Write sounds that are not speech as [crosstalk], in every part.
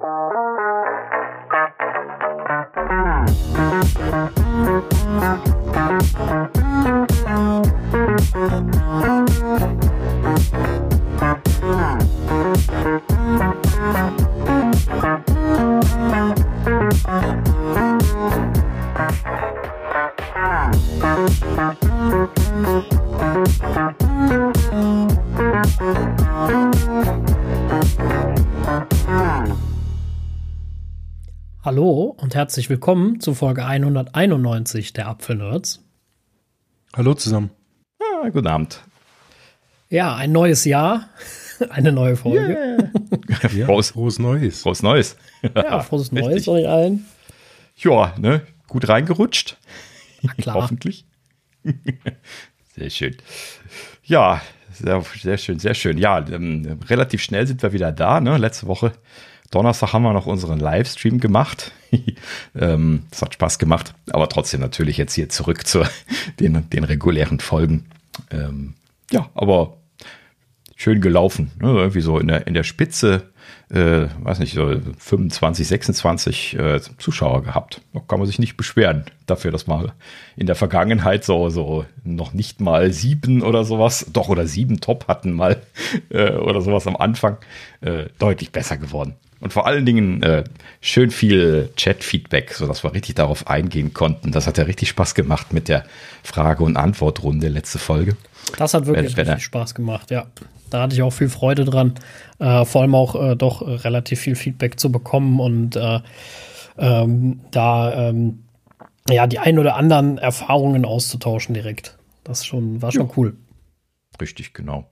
Hallo und herzlich willkommen zu Folge 191 der Apfelnerds. Hallo zusammen. Ah, guten Abend. Ja, ein neues Jahr, [laughs] eine neue Folge. Yeah. ja, frohes, frohes Neues. Frohes Neues. Ja, frohes [laughs] Neues euch allen. Ja, ne, gut reingerutscht. Na klar. Hoffentlich. [laughs] Sehr schön. Ja, sehr, sehr schön, sehr schön. Ja, ähm, relativ schnell sind wir wieder da. Ne? Letzte Woche Donnerstag haben wir noch unseren Livestream gemacht. [laughs] ähm, das hat Spaß gemacht, aber trotzdem natürlich jetzt hier zurück zu [laughs] den, den regulären Folgen. Ähm, ja, aber schön gelaufen. Ne? Irgendwie so in der, in der Spitze, äh, weiß nicht, so 25, 26 äh, Zuschauer gehabt. Da kann man sich nicht beschweren dafür, dass man in der Vergangenheit so, so noch nicht mal sieben oder sowas, doch oder sieben Top hatten mal [laughs] äh, oder sowas am Anfang. Äh, deutlich besser geworden. Und vor allen Dingen äh, schön viel Chat-Feedback, sodass wir richtig darauf eingehen konnten. Das hat ja richtig Spaß gemacht mit der Frage- und Antwortrunde letzte Folge. Das hat wirklich wenn, wenn richtig Spaß gemacht, ja. Da hatte ich auch viel Freude dran. Äh, vor allem auch äh, doch relativ viel Feedback zu bekommen und äh, ähm, da ähm, ja die ein oder anderen Erfahrungen auszutauschen direkt. Das schon, war schon ja. cool. Richtig, genau.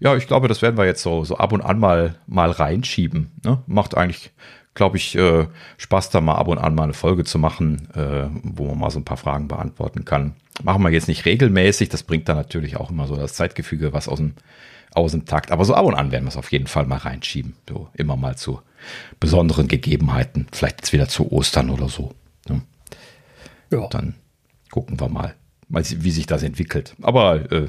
Ja, ich glaube, das werden wir jetzt so, so ab und an mal, mal reinschieben. Ne? Macht eigentlich, glaube ich, äh, Spaß, da mal ab und an mal eine Folge zu machen, äh, wo man mal so ein paar Fragen beantworten kann. Machen wir jetzt nicht regelmäßig, das bringt dann natürlich auch immer so das Zeitgefüge was aus dem, aus dem Takt. Aber so ab und an werden wir es auf jeden Fall mal reinschieben. So immer mal zu besonderen Gegebenheiten. Vielleicht jetzt wieder zu Ostern oder so. Ne? Ja. Dann gucken wir mal, wie sich das entwickelt. Aber äh,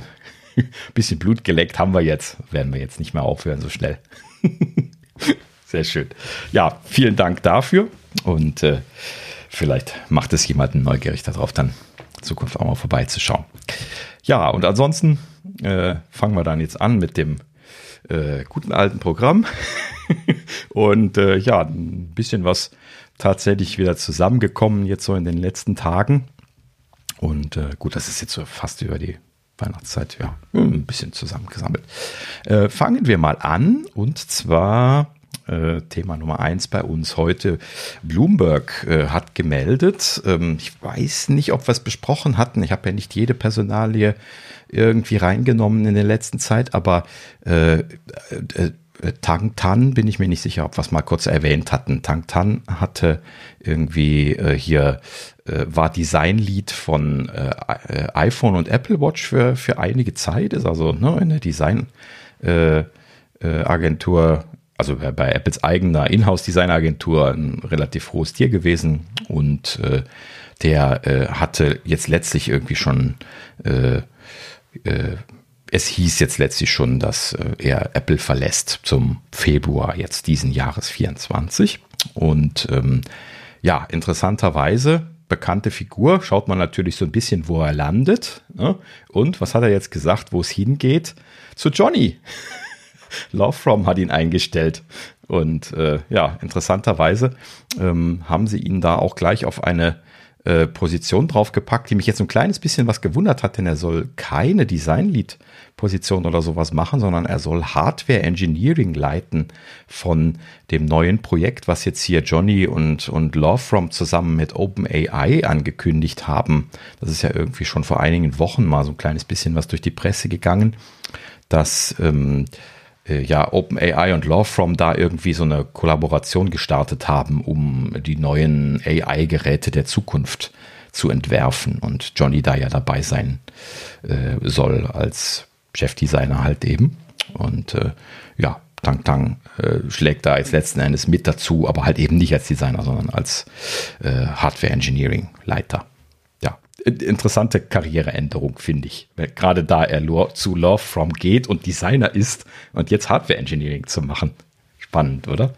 [laughs] bisschen Blut geleckt haben wir jetzt. Werden wir jetzt nicht mehr aufhören so schnell. [laughs] Sehr schön. Ja, vielen Dank dafür. Und äh, vielleicht macht es jemanden neugierig darauf, dann in Zukunft auch mal vorbeizuschauen. Ja, und ansonsten äh, fangen wir dann jetzt an mit dem äh, guten alten Programm. [laughs] und äh, ja, ein bisschen was tatsächlich wieder zusammengekommen jetzt so in den letzten Tagen. Und äh, gut, das ist jetzt so fast über die Weihnachtszeit, ja, ein bisschen zusammengesammelt. Äh, fangen wir mal an und zwar äh, Thema Nummer eins bei uns heute. Bloomberg äh, hat gemeldet. Ähm, ich weiß nicht, ob wir es besprochen hatten. Ich habe ja nicht jede Personalie irgendwie reingenommen in der letzten Zeit, aber äh, äh, Tang Tan bin ich mir nicht sicher, ob wir es mal kurz erwähnt hatten. Tang Tan hatte irgendwie äh, hier äh, war Designlead von äh, iPhone und Apple Watch für, für einige Zeit, ist also ne, in der Design äh, äh, also bei Apples eigener Inhouse-Design-Agentur ein relativ hohes Tier gewesen und äh, der äh, hatte jetzt letztlich irgendwie schon es hieß jetzt letztlich schon, dass er Apple verlässt zum Februar jetzt diesen Jahres 24. Und ähm, ja, interessanterweise bekannte Figur, schaut man natürlich so ein bisschen, wo er landet. Ne? Und was hat er jetzt gesagt, wo es hingeht? Zu Johnny. [laughs] Love From hat ihn eingestellt. Und äh, ja, interessanterweise ähm, haben sie ihn da auch gleich auf eine äh, Position draufgepackt, die mich jetzt ein kleines bisschen was gewundert hat, denn er soll keine Design-Lead-Position oder sowas machen, sondern er soll Hardware-Engineering leiten von dem neuen Projekt, was jetzt hier Johnny und, und Lovefrom zusammen mit OpenAI angekündigt haben. Das ist ja irgendwie schon vor einigen Wochen mal so ein kleines bisschen was durch die Presse gegangen, dass ähm, äh, ja, OpenAI und Lawfrom da irgendwie so eine Kollaboration gestartet haben, um die neuen AI-Geräte der Zukunft zu entwerfen und Johnny da ja dabei sein äh, soll als Chefdesigner halt eben. Und äh, ja, Tang Tang äh, schlägt da jetzt letzten Endes mit dazu, aber halt eben nicht als Designer, sondern als äh, Hardware Engineering Leiter interessante Karriereänderung, finde ich. Gerade da er zu Love From geht und Designer ist und jetzt Hardware Engineering zu machen. Spannend, oder?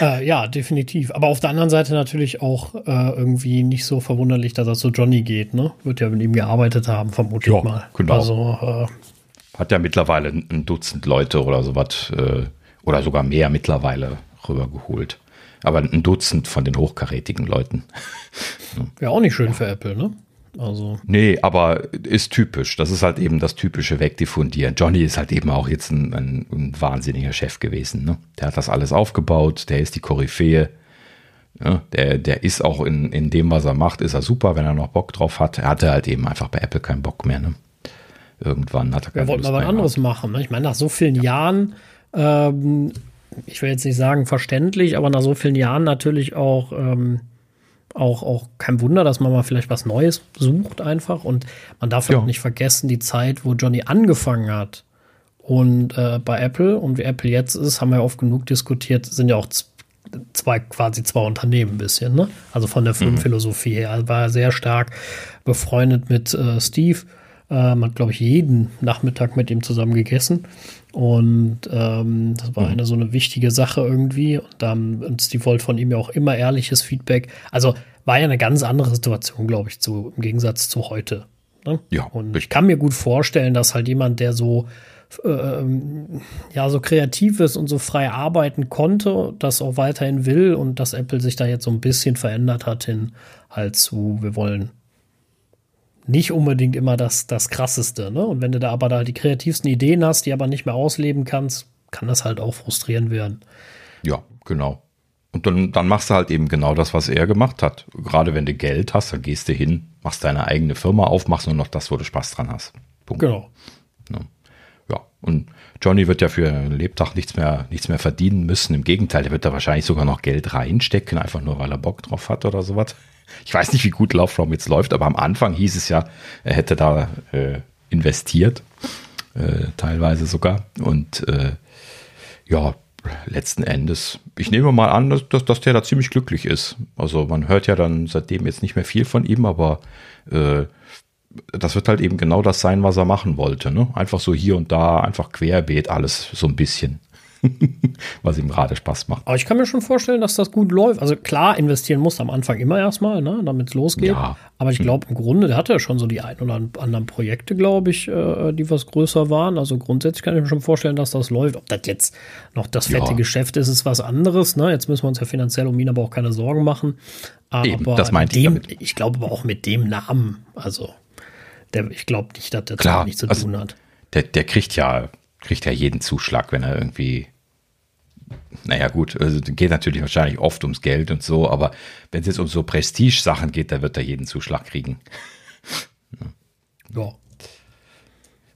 Äh, ja, definitiv. Aber auf der anderen Seite natürlich auch äh, irgendwie nicht so verwunderlich, dass er zu Johnny geht. Ne? Wird ja mit ihm gearbeitet haben, vermutlich ja, mal. Genau. Also, äh, Hat ja mittlerweile ein Dutzend Leute oder sowas, äh, oder sogar mehr mittlerweile rübergeholt. Aber ein Dutzend von den hochkarätigen Leuten. ja, auch nicht schön für Apple, ne? Also. Nee, aber ist typisch. Das ist halt eben das typische Wegdiffundieren. Johnny ist halt eben auch jetzt ein, ein, ein wahnsinniger Chef gewesen. Ne? Der hat das alles aufgebaut, der ist die Koryphäe. Ja, der, der ist auch in, in dem, was er macht, ist er super, wenn er noch Bock drauf hat. Er hatte halt eben einfach bei Apple keinen Bock mehr. Ne? Irgendwann hat er keine Wir wollten aber was anderes machen. Ne? Ich meine, nach so vielen ja. Jahren, ähm, ich will jetzt nicht sagen verständlich, aber nach so vielen Jahren natürlich auch ähm, auch, auch kein Wunder, dass man mal vielleicht was Neues sucht einfach. Und man darf ja auch nicht vergessen, die Zeit, wo Johnny angefangen hat und äh, bei Apple und wie Apple jetzt ist, haben wir oft genug diskutiert, sind ja auch zwei, quasi zwei Unternehmen ein bisschen, ne? Also von der Firmenphilosophie her. Also war er sehr stark befreundet mit äh, Steve. Man hat, glaube ich, jeden Nachmittag mit ihm zusammen gegessen. Und ähm, das war mhm. eine so eine wichtige Sache irgendwie. Und dann und Steve wollte von ihm ja auch immer ehrliches Feedback. Also war ja eine ganz andere Situation, glaube ich, zu, im Gegensatz zu heute. Ne? Ja. Und ich kann mir gut vorstellen, dass halt jemand, der so ähm, ja so kreativ ist und so frei arbeiten konnte, das auch weiterhin will und dass Apple sich da jetzt so ein bisschen verändert hat hin halt zu, wir wollen nicht unbedingt immer das, das Krasseste. Ne? Und wenn du da aber da die kreativsten Ideen hast, die aber nicht mehr ausleben kannst, kann das halt auch frustrierend werden. Ja, genau. Und dann, dann machst du halt eben genau das, was er gemacht hat. Gerade wenn du Geld hast, dann gehst du hin, machst deine eigene Firma auf, machst nur noch das, wo du Spaß dran hast. Punkt. Genau. Ja. ja. Und Johnny wird ja für Lebtag nichts mehr, nichts mehr verdienen müssen. Im Gegenteil, der wird da wahrscheinlich sogar noch Geld reinstecken, einfach nur weil er Bock drauf hat oder sowas. Ich weiß nicht, wie gut Love From jetzt läuft, aber am Anfang hieß es ja, er hätte da äh, investiert, äh, teilweise sogar. Und äh, ja, letzten Endes, ich nehme mal an, dass, dass, dass, der da ziemlich glücklich ist. Also man hört ja dann seitdem jetzt nicht mehr viel von ihm, aber äh, das wird halt eben genau das sein, was er machen wollte. Ne? Einfach so hier und da, einfach querbeet alles so ein bisschen. [laughs] was ihm gerade Spaß macht. Aber ich kann mir schon vorstellen, dass das gut läuft. Also klar, investieren muss am Anfang immer erstmal, ne, damit es losgeht. Ja. Aber ich glaube, im Grunde, der hatte ja schon so die ein oder anderen Projekte, glaube ich, äh, die was größer waren. Also grundsätzlich kann ich mir schon vorstellen, dass das läuft. Ob das jetzt noch das fette ja. Geschäft ist, ist was anderes. Ne? Jetzt müssen wir uns ja finanziell um ihn aber auch keine Sorgen machen. Aber Eben, das meinte dem, ich Ich glaube aber auch mit dem Namen. Also, der, ich glaube nicht, dass der Klar, nichts zu also, tun hat. Der, der kriegt ja kriegt ja jeden Zuschlag, wenn er irgendwie naja gut, also geht natürlich wahrscheinlich oft ums Geld und so, aber wenn es jetzt um so Prestige-Sachen geht, dann wird er jeden Zuschlag kriegen. ja.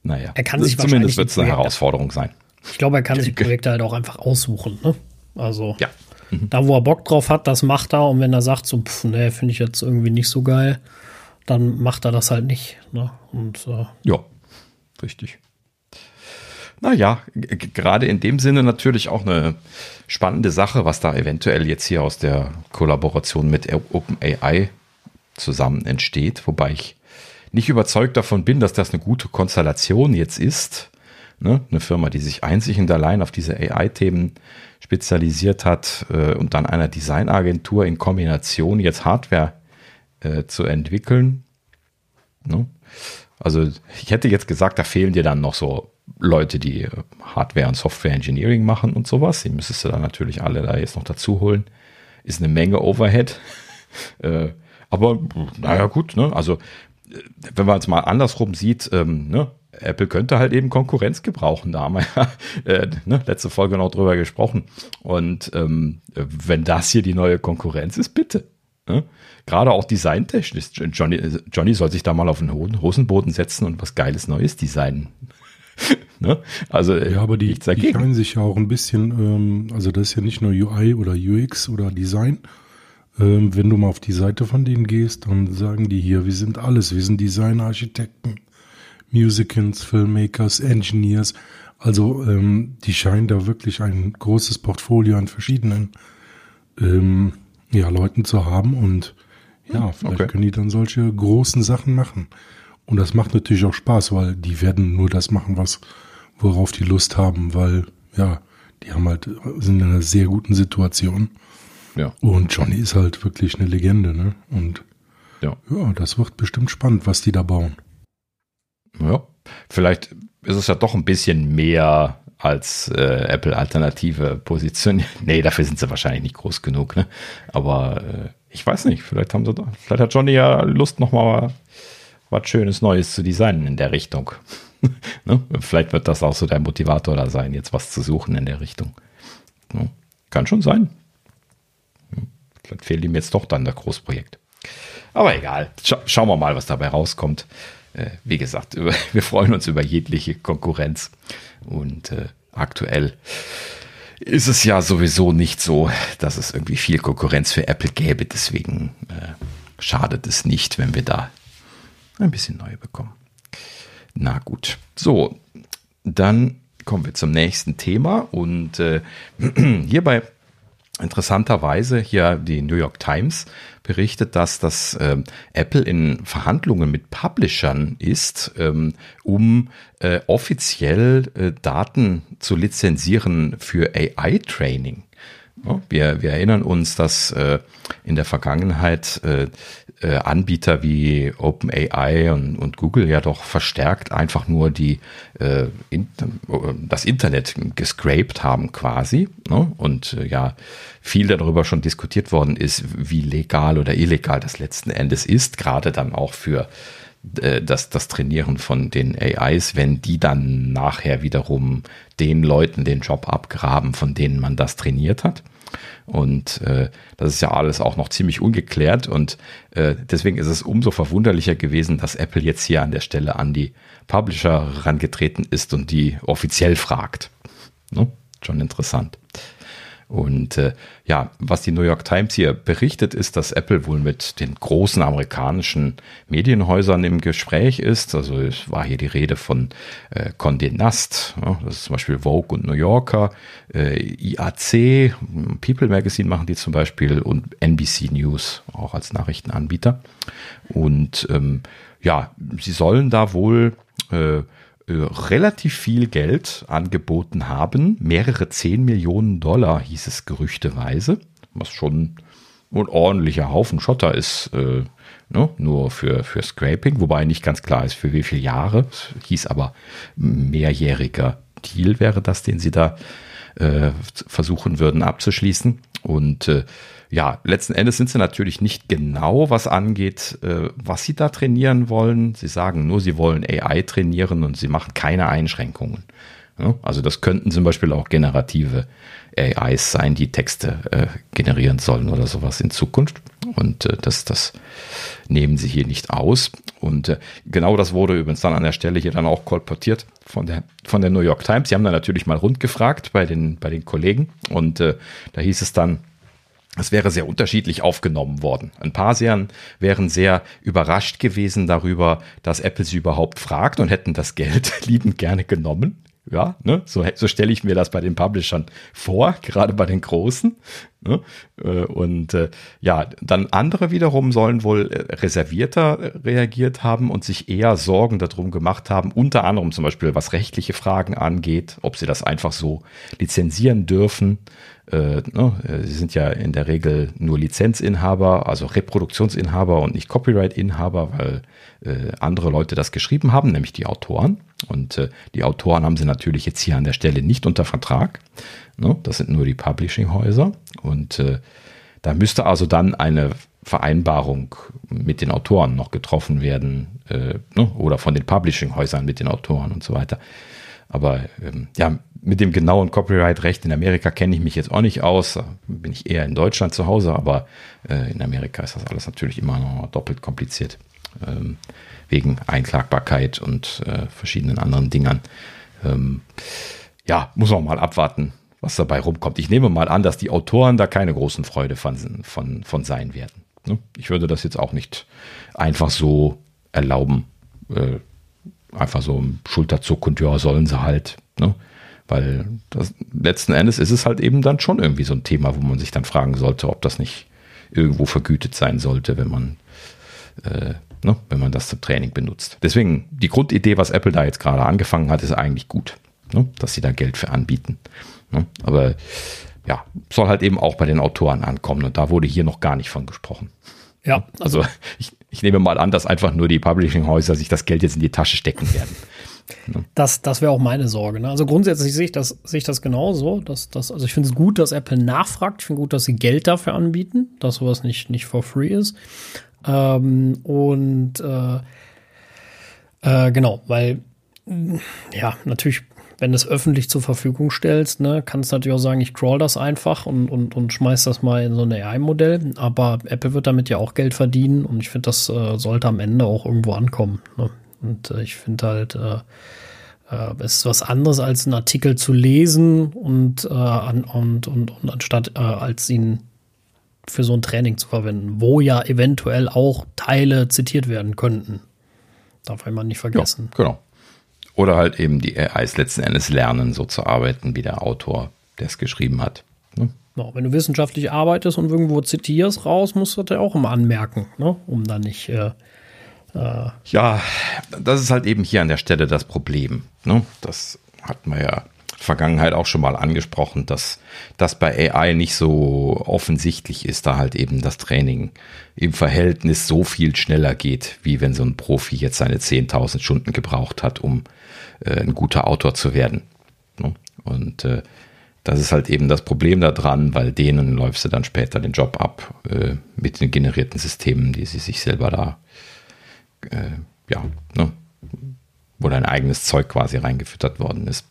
Naja, er kann sich zumindest wird es eine Herausforderung sein. Ich glaube, er kann sich [laughs] Projekte halt auch einfach aussuchen. Ne? Also ja. mhm. da, wo er Bock drauf hat, das macht er. Und wenn er sagt, so, pff, nee, finde ich jetzt irgendwie nicht so geil, dann macht er das halt nicht. Ne? Und, äh, ja, richtig. Naja, gerade in dem Sinne natürlich auch eine spannende Sache, was da eventuell jetzt hier aus der Kollaboration mit OpenAI zusammen entsteht, wobei ich nicht überzeugt davon bin, dass das eine gute Konstellation jetzt ist. Ne? Eine Firma, die sich einzig und allein auf diese AI-Themen spezialisiert hat äh, und dann einer Designagentur in Kombination jetzt Hardware äh, zu entwickeln. Ne? Also ich hätte jetzt gesagt, da fehlen dir dann noch so Leute, die äh, Hardware und Software Engineering machen und sowas. Die müsstest du dann natürlich alle da jetzt noch dazu holen. Ist eine Menge Overhead. [laughs] äh, aber naja, gut, ne? Also, äh, wenn man es mal andersrum sieht, ähm, ne? Apple könnte halt eben Konkurrenz gebrauchen. Da haben wir ja [laughs] äh, ne, letzte Folge noch drüber gesprochen. Und ähm, wenn das hier die neue Konkurrenz ist, bitte. Ne? Gerade auch designtechnisch. Johnny, Johnny soll sich da mal auf den Hosenboden setzen und was Geiles Neues designen. [laughs] ne? Also ja, aber die, die scheinen sich ja auch ein bisschen, ähm, also das ist ja nicht nur UI oder UX oder Design. Ähm, wenn du mal auf die Seite von denen gehst, dann sagen die hier, wir sind alles, wir sind Designer, Architekten, Musicians, Filmmakers, Engineers. Also ähm, die scheinen da wirklich ein großes Portfolio an verschiedenen ähm, ja, Leuten zu haben und ja, vielleicht okay. können die dann solche großen Sachen machen. Und das macht natürlich auch Spaß, weil die werden nur das machen, was, worauf die Lust haben, weil, ja, die haben halt, sind in einer sehr guten Situation. Ja. Und Johnny ist halt wirklich eine Legende, ne? Und ja. ja, das wird bestimmt spannend, was die da bauen. Ja, vielleicht ist es ja doch ein bisschen mehr als äh, Apple-Alternative positioniert. [laughs] Nee, dafür sind sie wahrscheinlich nicht groß genug, ne? Aber äh, ich weiß nicht, vielleicht haben sie da, vielleicht hat Johnny ja Lust, nochmal was Schönes Neues zu designen in der Richtung. [laughs] ne? Vielleicht wird das auch so der Motivator da sein, jetzt was zu suchen in der Richtung. Ne? Kann schon sein. Vielleicht fehlt ihm jetzt doch dann das Großprojekt. Aber egal. Scha schauen wir mal, was dabei rauskommt. Äh, wie gesagt, über, [laughs] wir freuen uns über jegliche Konkurrenz. Und äh, aktuell ist es ja sowieso nicht so, dass es irgendwie viel Konkurrenz für Apple gäbe. Deswegen äh, schadet es nicht, wenn wir da ein bisschen neue bekommen. Na gut. So, dann kommen wir zum nächsten Thema. Und äh, [clears throat] hierbei interessanterweise hier die New York Times berichtet, dass das äh, Apple in Verhandlungen mit Publishern ist, ähm, um äh, offiziell äh, Daten zu lizenzieren für AI-Training. Wir, wir erinnern uns, dass äh, in der Vergangenheit äh, äh, Anbieter wie OpenAI und, und Google ja doch verstärkt einfach nur die äh, in, das Internet gescraped haben quasi. Ne? Und äh, ja, viel darüber schon diskutiert worden ist, wie legal oder illegal das letzten Endes ist, gerade dann auch für das, das Trainieren von den AIs, wenn die dann nachher wiederum den Leuten den Job abgraben, von denen man das trainiert hat. Und äh, das ist ja alles auch noch ziemlich ungeklärt. Und äh, deswegen ist es umso verwunderlicher gewesen, dass Apple jetzt hier an der Stelle an die Publisher herangetreten ist und die offiziell fragt. Ne? Schon interessant. Und äh, ja, was die New York Times hier berichtet, ist, dass Apple wohl mit den großen amerikanischen Medienhäusern im Gespräch ist. Also es war hier die Rede von äh, Condé Nast, ja, das ist zum Beispiel Vogue und New Yorker, äh, IAC, People Magazine machen die zum Beispiel und NBC News auch als Nachrichtenanbieter. Und ähm, ja, sie sollen da wohl äh, relativ viel Geld angeboten haben. Mehrere 10 Millionen Dollar hieß es gerüchteweise, was schon ein ordentlicher Haufen Schotter ist, äh, ne? nur für, für Scraping, wobei nicht ganz klar ist, für wie viele Jahre. Es hieß aber mehrjähriger Deal wäre das, den sie da äh, versuchen würden abzuschließen. Und äh, ja, letzten Endes sind sie natürlich nicht genau, was angeht, äh, was sie da trainieren wollen. Sie sagen nur, sie wollen AI trainieren und sie machen keine Einschränkungen. Ja, also das könnten zum Beispiel auch generative AIs sein, die Texte äh, generieren sollen oder sowas in Zukunft. Und äh, das, das nehmen sie hier nicht aus. Und äh, genau das wurde übrigens dann an der Stelle hier dann auch kolportiert von der, von der New York Times. Sie haben dann natürlich mal rundgefragt bei den, bei den Kollegen. Und äh, da hieß es dann, es wäre sehr unterschiedlich aufgenommen worden. Ein paar wären, wären sehr überrascht gewesen darüber, dass Apple sie überhaupt fragt und hätten das Geld [laughs] liebend gerne genommen. Ja, ne? so, so stelle ich mir das bei den Publishern vor, gerade bei den Großen. Ne? Äh, und äh, ja, dann andere wiederum sollen wohl äh, reservierter reagiert haben und sich eher Sorgen darum gemacht haben, unter anderem zum Beispiel was rechtliche Fragen angeht, ob sie das einfach so lizenzieren dürfen äh, ne, sie sind ja in der Regel nur Lizenzinhaber, also Reproduktionsinhaber und nicht Copyright-Inhaber, weil äh, andere Leute das geschrieben haben, nämlich die Autoren. Und äh, die Autoren haben sie natürlich jetzt hier an der Stelle nicht unter Vertrag. Ne, das sind nur die Publishing-Häuser. Äh, da müsste also dann eine Vereinbarung mit den Autoren noch getroffen werden äh, ne, oder von den Publishing-Häusern mit den Autoren und so weiter. Aber ähm, ja, mit dem genauen Copyright-Recht in Amerika kenne ich mich jetzt auch nicht aus. Da bin ich eher in Deutschland zu Hause, aber äh, in Amerika ist das alles natürlich immer noch doppelt kompliziert. Ähm, wegen Einklagbarkeit und äh, verschiedenen anderen Dingern. Ähm, ja, muss man mal abwarten, was dabei rumkommt. Ich nehme mal an, dass die Autoren da keine großen Freude von, von, von sein werden. Ne? Ich würde das jetzt auch nicht einfach so erlauben. Äh, einfach so ein Schulterzuck und ja, sollen sie halt. Ne? Weil das, letzten Endes ist es halt eben dann schon irgendwie so ein Thema, wo man sich dann fragen sollte, ob das nicht irgendwo vergütet sein sollte, wenn man, äh, ne, wenn man das zum Training benutzt. Deswegen, die Grundidee, was Apple da jetzt gerade angefangen hat, ist eigentlich gut, ne, dass sie da Geld für anbieten. Ne? Aber ja, soll halt eben auch bei den Autoren ankommen. Und da wurde hier noch gar nicht von gesprochen. Ja. Also ich, ich nehme mal an, dass einfach nur die Publishing-Häuser sich das Geld jetzt in die Tasche stecken werden. [laughs] Das, das wäre auch meine Sorge. Ne? Also grundsätzlich sehe ich das, sehe ich das genauso. Dass, dass, also ich finde es gut, dass Apple nachfragt. Ich finde gut, dass sie Geld dafür anbieten, dass sowas nicht, nicht for free ist. Ähm, und äh, äh, genau, weil ja, natürlich wenn du es öffentlich zur Verfügung stellst, ne, kannst du natürlich auch sagen, ich crawl das einfach und, und, und schmeiß das mal in so ein AI-Modell. Aber Apple wird damit ja auch Geld verdienen und ich finde, das äh, sollte am Ende auch irgendwo ankommen. Ne? Und äh, ich finde halt, äh, äh, es ist was anderes als einen Artikel zu lesen und, äh, an, und, und, und anstatt äh, als ihn für so ein Training zu verwenden, wo ja eventuell auch Teile zitiert werden könnten. Darf man nicht vergessen. Ja, genau. Oder halt eben die AIs letzten Endes lernen, so zu arbeiten, wie der Autor, der es geschrieben hat. Ne? No, wenn du wissenschaftlich arbeitest und irgendwo zitierst raus, musst du das ja auch immer anmerken, ne? um dann nicht. Äh, äh ja, das ist halt eben hier an der Stelle das Problem. Ne? Das hat man ja Vergangenheit auch schon mal angesprochen, dass das bei AI nicht so offensichtlich ist, da halt eben das Training im Verhältnis so viel schneller geht, wie wenn so ein Profi jetzt seine 10.000 Stunden gebraucht hat, um äh, ein guter Autor zu werden. Ne? Und äh, das ist halt eben das Problem daran, weil denen läufst du dann später den Job ab äh, mit den generierten Systemen, die sie sich selber da, äh, ja, ne, wo dein eigenes Zeug quasi reingefüttert worden ist.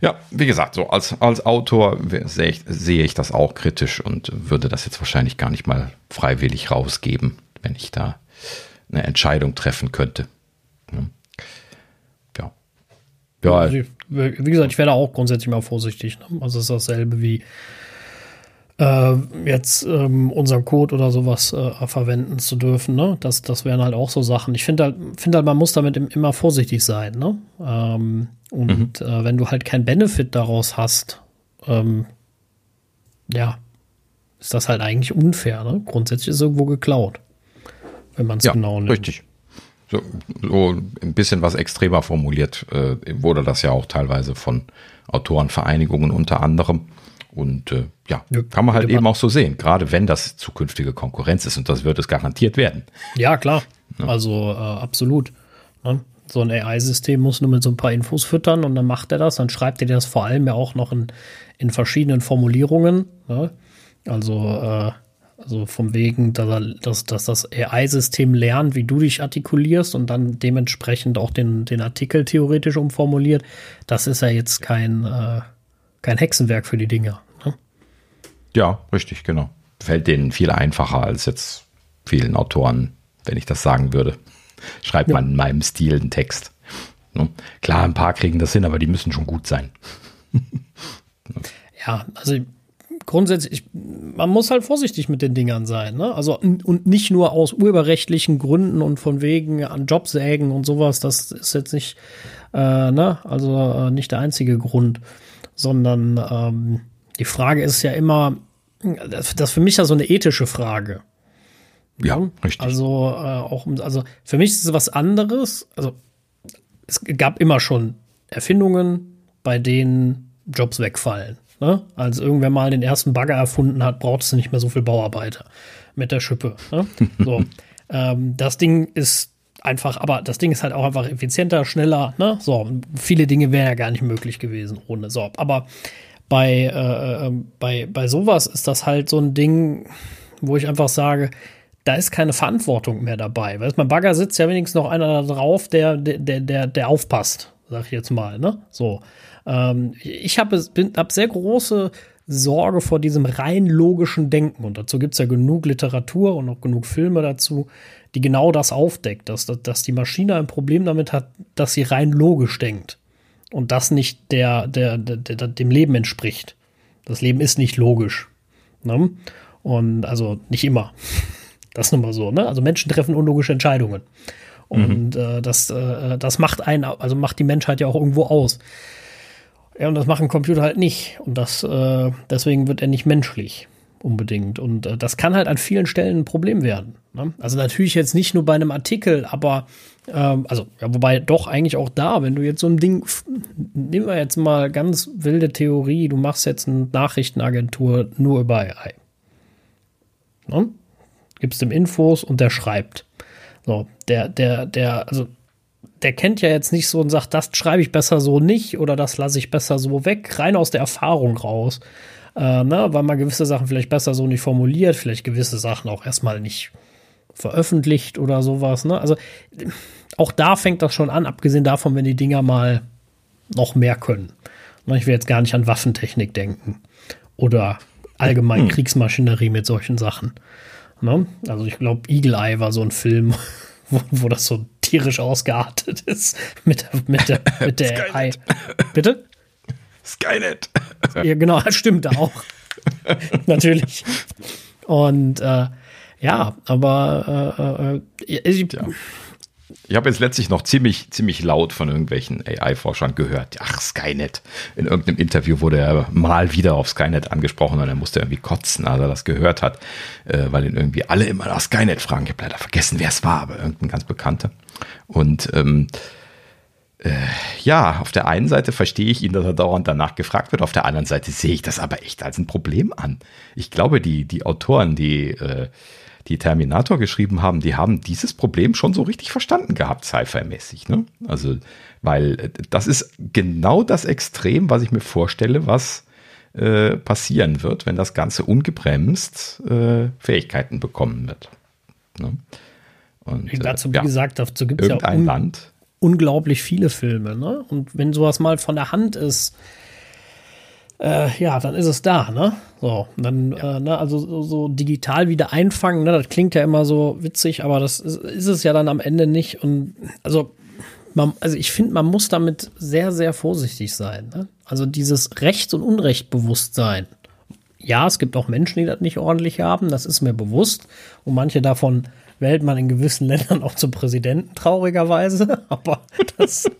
Ja, wie gesagt, so als, als Autor sehe ich, sehe ich das auch kritisch und würde das jetzt wahrscheinlich gar nicht mal freiwillig rausgeben, wenn ich da eine Entscheidung treffen könnte. Ja. Also, wie gesagt, ich wäre da auch grundsätzlich mal vorsichtig. Ne? Also es ist dasselbe wie äh, jetzt ähm, unseren Code oder sowas äh, verwenden zu dürfen. Ne? Das, das wären halt auch so Sachen. Ich finde halt, find halt, man muss damit immer vorsichtig sein. Ne? Ähm, und mhm. äh, wenn du halt kein Benefit daraus hast, ähm, ja, ist das halt eigentlich unfair. Ne? Grundsätzlich ist es irgendwo geklaut, wenn man es ja, genau nimmt. Richtig. So, so, ein bisschen was extremer formuliert äh, wurde das ja auch teilweise von Autorenvereinigungen unter anderem. Und äh, ja, ja, kann man halt eben auch so sehen, gerade wenn das zukünftige Konkurrenz ist und das wird es garantiert werden. Ja, klar. Ja. Also äh, absolut. Ne? So ein AI-System muss nur mit so ein paar Infos füttern und dann macht er das. Dann schreibt er das vor allem ja auch noch in, in verschiedenen Formulierungen. Ne? Also, äh, also vom Wegen, dass, er, dass, dass das AI-System lernt, wie du dich artikulierst und dann dementsprechend auch den, den Artikel theoretisch umformuliert. Das ist ja jetzt kein, äh, kein Hexenwerk für die Dinger. Ja, richtig, genau. Fällt denen viel einfacher als jetzt vielen Autoren, wenn ich das sagen würde. Schreibt ja. man in meinem Stil einen Text. Ne? Klar, ein paar kriegen das hin, aber die müssen schon gut sein. [laughs] ja, also grundsätzlich, man muss halt vorsichtig mit den Dingern sein. Ne? Also und nicht nur aus urheberrechtlichen Gründen und von wegen an Jobsägen und sowas. Das ist jetzt nicht, äh, ne? also äh, nicht der einzige Grund, sondern ähm, die Frage ist ja immer, das, das für mich ja so eine ethische Frage. Ja, ja richtig. Also äh, auch, also für mich ist es was anderes. Also es gab immer schon Erfindungen, bei denen Jobs wegfallen. Ne? Als irgendwer mal den ersten Bagger erfunden hat, braucht es nicht mehr so viel Bauarbeiter mit der Schippe. Ne? [laughs] So, ähm, das Ding ist einfach, aber das Ding ist halt auch einfach effizienter, schneller. Ne? So, viele Dinge wären ja gar nicht möglich gewesen ohne. So, aber bei, äh, äh, bei, bei sowas ist das halt so ein Ding, wo ich einfach sage, da ist keine Verantwortung mehr dabei. Weil beim Bagger sitzt ja wenigstens noch einer da drauf, der, der, der, der aufpasst, sag ich jetzt mal. Ne? So. Ähm, ich habe hab sehr große Sorge vor diesem rein logischen Denken. Und dazu gibt es ja genug Literatur und auch genug Filme dazu, die genau das aufdeckt, dass, dass die Maschine ein Problem damit hat, dass sie rein logisch denkt und das nicht der, der, der, der, dem Leben entspricht. Das Leben ist nicht logisch. Ne? Und also nicht immer. [laughs] Das ist nun mal so. Ne? Also Menschen treffen unlogische Entscheidungen. Und mhm. äh, das, äh, das macht einen, also macht die Menschheit ja auch irgendwo aus. Ja, und das machen Computer halt nicht. Und das, äh, deswegen wird er nicht menschlich. unbedingt. Und äh, das kann halt an vielen Stellen ein Problem werden. Ne? Also natürlich jetzt nicht nur bei einem Artikel, aber ähm, also, ja, wobei doch eigentlich auch da, wenn du jetzt so ein Ding, nehmen wir jetzt mal ganz wilde Theorie, du machst jetzt eine Nachrichtenagentur nur über AI. Ne? Gibst ihm Infos und der schreibt. So, der, der, der, also der kennt ja jetzt nicht so und sagt, das schreibe ich besser so nicht oder das lasse ich besser so weg, rein aus der Erfahrung raus. Äh, ne, weil man gewisse Sachen vielleicht besser so nicht formuliert, vielleicht gewisse Sachen auch erstmal nicht veröffentlicht oder sowas. Ne? Also auch da fängt das schon an, abgesehen davon, wenn die Dinger mal noch mehr können. Ne, ich will jetzt gar nicht an Waffentechnik denken oder allgemein hm. Kriegsmaschinerie mit solchen Sachen. Ne? Also ich glaube, Eagle Eye war so ein Film, [laughs] wo, wo das so tierisch ausgeartet ist mit, mit der, mit der AI. Bitte? Skynet. Ja, genau, das stimmt auch. Natürlich. Und äh, ja, aber äh, äh, ich, ja. Ich habe jetzt letztlich noch ziemlich, ziemlich laut von irgendwelchen AI-Forschern gehört. Ach, Skynet. In irgendeinem Interview wurde er mal wieder auf Skynet angesprochen und er musste irgendwie kotzen, als er das gehört hat, äh, weil ihn irgendwie alle immer nach Skynet fragen. Ich habe leider vergessen, wer es war, aber irgendein ganz Bekannter. Und ähm, äh, ja, auf der einen Seite verstehe ich ihn, dass er dauernd danach gefragt wird, auf der anderen Seite sehe ich das aber echt als ein Problem an. Ich glaube, die, die Autoren, die äh, die Terminator geschrieben haben, die haben dieses Problem schon so richtig verstanden gehabt, Sci-Fi-mäßig. Ne? Also, weil äh, das ist genau das Extrem, was ich mir vorstelle, was äh, passieren wird, wenn das Ganze ungebremst äh, Fähigkeiten bekommen wird. Ne? Und, äh, dazu, wie ja, gesagt, dazu gibt es ja un Land. unglaublich viele Filme. Ne? Und wenn sowas mal von der Hand ist, äh, ja, dann ist es da, ne? So, dann, ja. äh, ne, also so, so, digital wieder einfangen, ne? Das klingt ja immer so witzig, aber das ist, ist es ja dann am Ende nicht. Und also, man, also ich finde, man muss damit sehr, sehr vorsichtig sein. Ne? Also dieses Rechts- und Unrechtbewusstsein. Ja, es gibt auch Menschen, die das nicht ordentlich haben, das ist mir bewusst. Und manche davon wählt man in gewissen [laughs] Ländern auch zum Präsidenten, traurigerweise. [laughs] Aber das,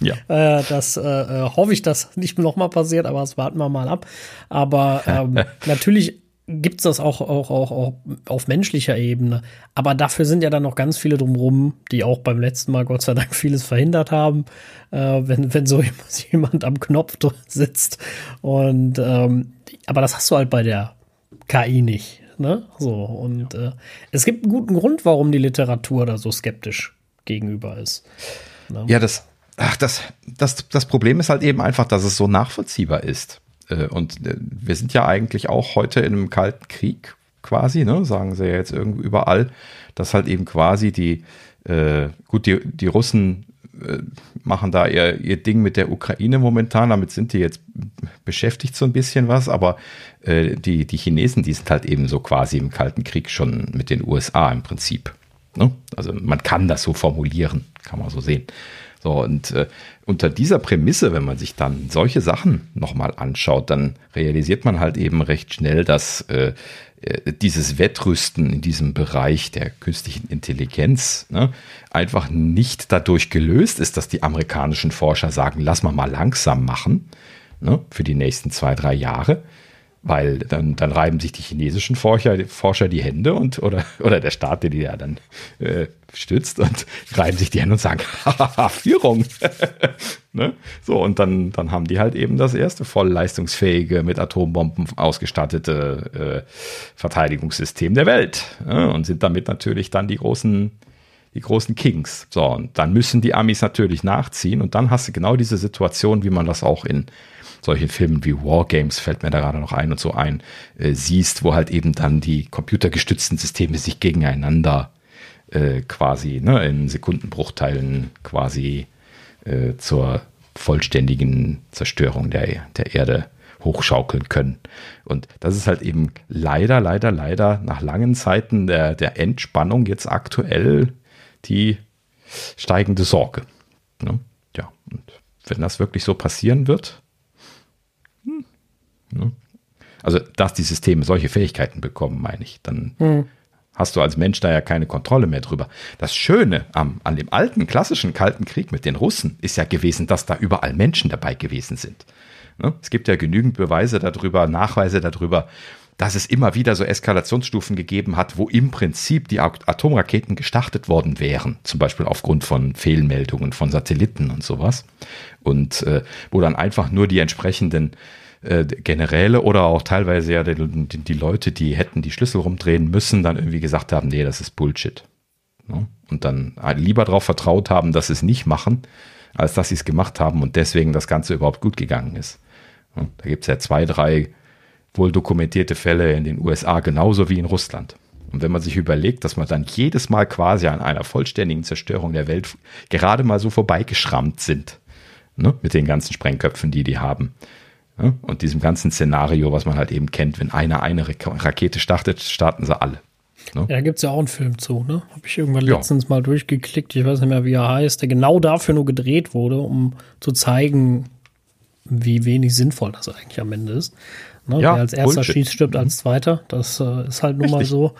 ja. [laughs] äh, das äh, äh, hoffe ich, dass nicht nochmal passiert, aber das warten wir mal ab. Aber ähm, natürlich gibt es das auch, auch, auch, auch auf menschlicher Ebene. Aber dafür sind ja dann noch ganz viele drumherum, die auch beim letzten Mal Gott sei Dank vieles verhindert haben, äh, wenn, wenn so jemand am Knopf sitzt. Und ähm, aber das hast du halt bei der KI nicht. Ne? So, und ja. äh, es gibt einen guten Grund, warum die Literatur da so skeptisch gegenüber ist. Ne? Ja, das, ach, das, das, das Problem ist halt eben einfach, dass es so nachvollziehbar ist. Äh, und äh, wir sind ja eigentlich auch heute in einem kalten Krieg quasi, ne? sagen sie ja jetzt irgendwie überall, dass halt eben quasi die, äh, gut, die, die Russen machen da ihr, ihr Ding mit der Ukraine momentan. Damit sind die jetzt beschäftigt so ein bisschen was. Aber äh, die, die Chinesen, die sind halt eben so quasi im Kalten Krieg schon mit den USA im Prinzip. Ne? Also man kann das so formulieren, kann man so sehen. So, und äh, unter dieser Prämisse, wenn man sich dann solche Sachen nochmal anschaut, dann realisiert man halt eben recht schnell, dass äh, äh, dieses Wettrüsten in diesem Bereich der künstlichen Intelligenz ne, einfach nicht dadurch gelöst ist, dass die amerikanischen Forscher sagen, lass mal mal langsam machen ne, für die nächsten zwei, drei Jahre, weil dann, dann reiben sich die chinesischen Forscher, Forscher die Hände und oder, oder der Staat, der die ja dann äh, stützt und [laughs] reiben sich die Hände und sagen, Führung. [laughs] ne? So, und dann, dann haben die halt eben das erste voll leistungsfähige, mit Atombomben ausgestattete äh, Verteidigungssystem der Welt ne? und sind damit natürlich dann die großen die großen Kings. So, und dann müssen die Amis natürlich nachziehen und dann hast du genau diese Situation, wie man das auch in solchen Filmen wie Wargames, fällt mir da gerade noch ein und so ein, äh, siehst, wo halt eben dann die computergestützten Systeme sich gegeneinander äh, quasi ne, in Sekundenbruchteilen quasi äh, zur vollständigen Zerstörung der, der Erde hochschaukeln können. Und das ist halt eben leider, leider, leider nach langen Zeiten der, der Entspannung jetzt aktuell die steigende Sorge. Ne? Ja, und wenn das wirklich so passieren wird, ne? also dass die Systeme solche Fähigkeiten bekommen, meine ich, dann hm hast du als Mensch da ja keine Kontrolle mehr drüber. Das Schöne am, an dem alten klassischen Kalten Krieg mit den Russen ist ja gewesen, dass da überall Menschen dabei gewesen sind. Ne? Es gibt ja genügend Beweise darüber, Nachweise darüber, dass es immer wieder so Eskalationsstufen gegeben hat, wo im Prinzip die Atomraketen gestartet worden wären, zum Beispiel aufgrund von Fehlmeldungen von Satelliten und sowas. Und äh, wo dann einfach nur die entsprechenden äh, Generäle oder auch teilweise ja die, die, die, Leute, die hätten die Schlüssel rumdrehen müssen, dann irgendwie gesagt haben, nee, das ist Bullshit. Ne? Und dann lieber darauf vertraut haben, dass sie es nicht machen, als dass sie es gemacht haben und deswegen das Ganze überhaupt gut gegangen ist. Da gibt es ja zwei, drei wohl dokumentierte Fälle in den USA genauso wie in Russland. Und wenn man sich überlegt, dass man dann jedes Mal quasi an einer vollständigen Zerstörung der Welt gerade mal so vorbeigeschrammt sind, ne, mit den ganzen Sprengköpfen, die die haben, ne, und diesem ganzen Szenario, was man halt eben kennt, wenn einer eine Rakete startet, starten sie alle. Ne? Ja, da gibt es ja auch einen Film zu, ne? Habe ich irgendwann ja. letztens mal durchgeklickt, ich weiß nicht mehr, wie er heißt, der genau dafür nur gedreht wurde, um zu zeigen, wie wenig sinnvoll das eigentlich am Ende ist. Ne? Ja, Wer als erster Bullshit. schießt, stirbt als mhm. zweiter. Das äh, ist halt nun mal so.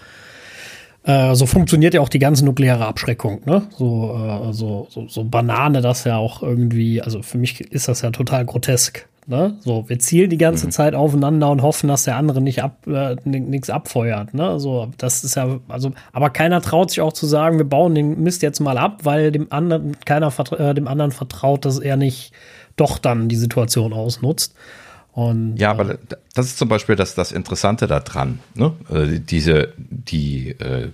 Äh, so funktioniert ja auch die ganze nukleare Abschreckung, ne? So, äh, so, so, so Banane, das ja auch irgendwie, also für mich ist das ja total grotesk. Ne? So, wir zielen die ganze mhm. Zeit aufeinander und hoffen, dass der andere nicht ab, äh, nichts abfeuert. Ne? So, das ist ja, also, aber keiner traut sich auch zu sagen, wir bauen den Mist jetzt mal ab, weil dem anderen keiner äh, dem anderen vertraut, dass er nicht doch dann die Situation ausnutzt. Und, ja, aber das ist zum Beispiel das, das Interessante daran. Ne? Äh, diese, die, äh,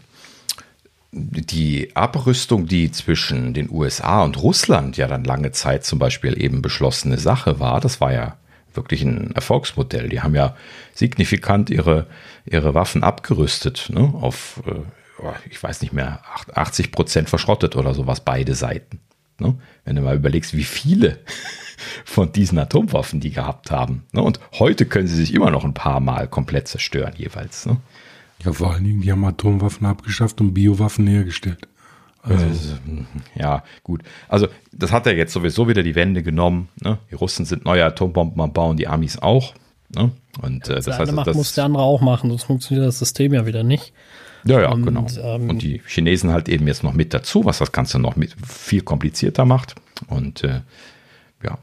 die Abrüstung, die zwischen den USA und Russland ja dann lange Zeit zum Beispiel eben beschlossene Sache war, das war ja wirklich ein Erfolgsmodell. Die haben ja signifikant ihre, ihre Waffen abgerüstet, ne? auf, äh, ich weiß nicht mehr, 80 Prozent verschrottet oder sowas, beide Seiten. Ne? Wenn du mal überlegst, wie viele [laughs] von diesen Atomwaffen die gehabt haben. Ne? Und heute können sie sich immer noch ein paar Mal komplett zerstören jeweils. Ne? Ja, vor allen Dingen, die haben Atomwaffen abgeschafft und Biowaffen hergestellt. Also. Ja, gut. Also, das hat er jetzt sowieso wieder die Wende genommen. Ne? Die Russen sind neue Atombomben am Bauen, die Amis auch. Ne? Und, äh, das der heißt, macht, das muss der andere auch machen, sonst funktioniert das System ja wieder nicht. Ja, ja, und, genau. Ähm, und die Chinesen halt eben jetzt noch mit dazu, was das Ganze noch mit viel komplizierter macht. Und äh, ja,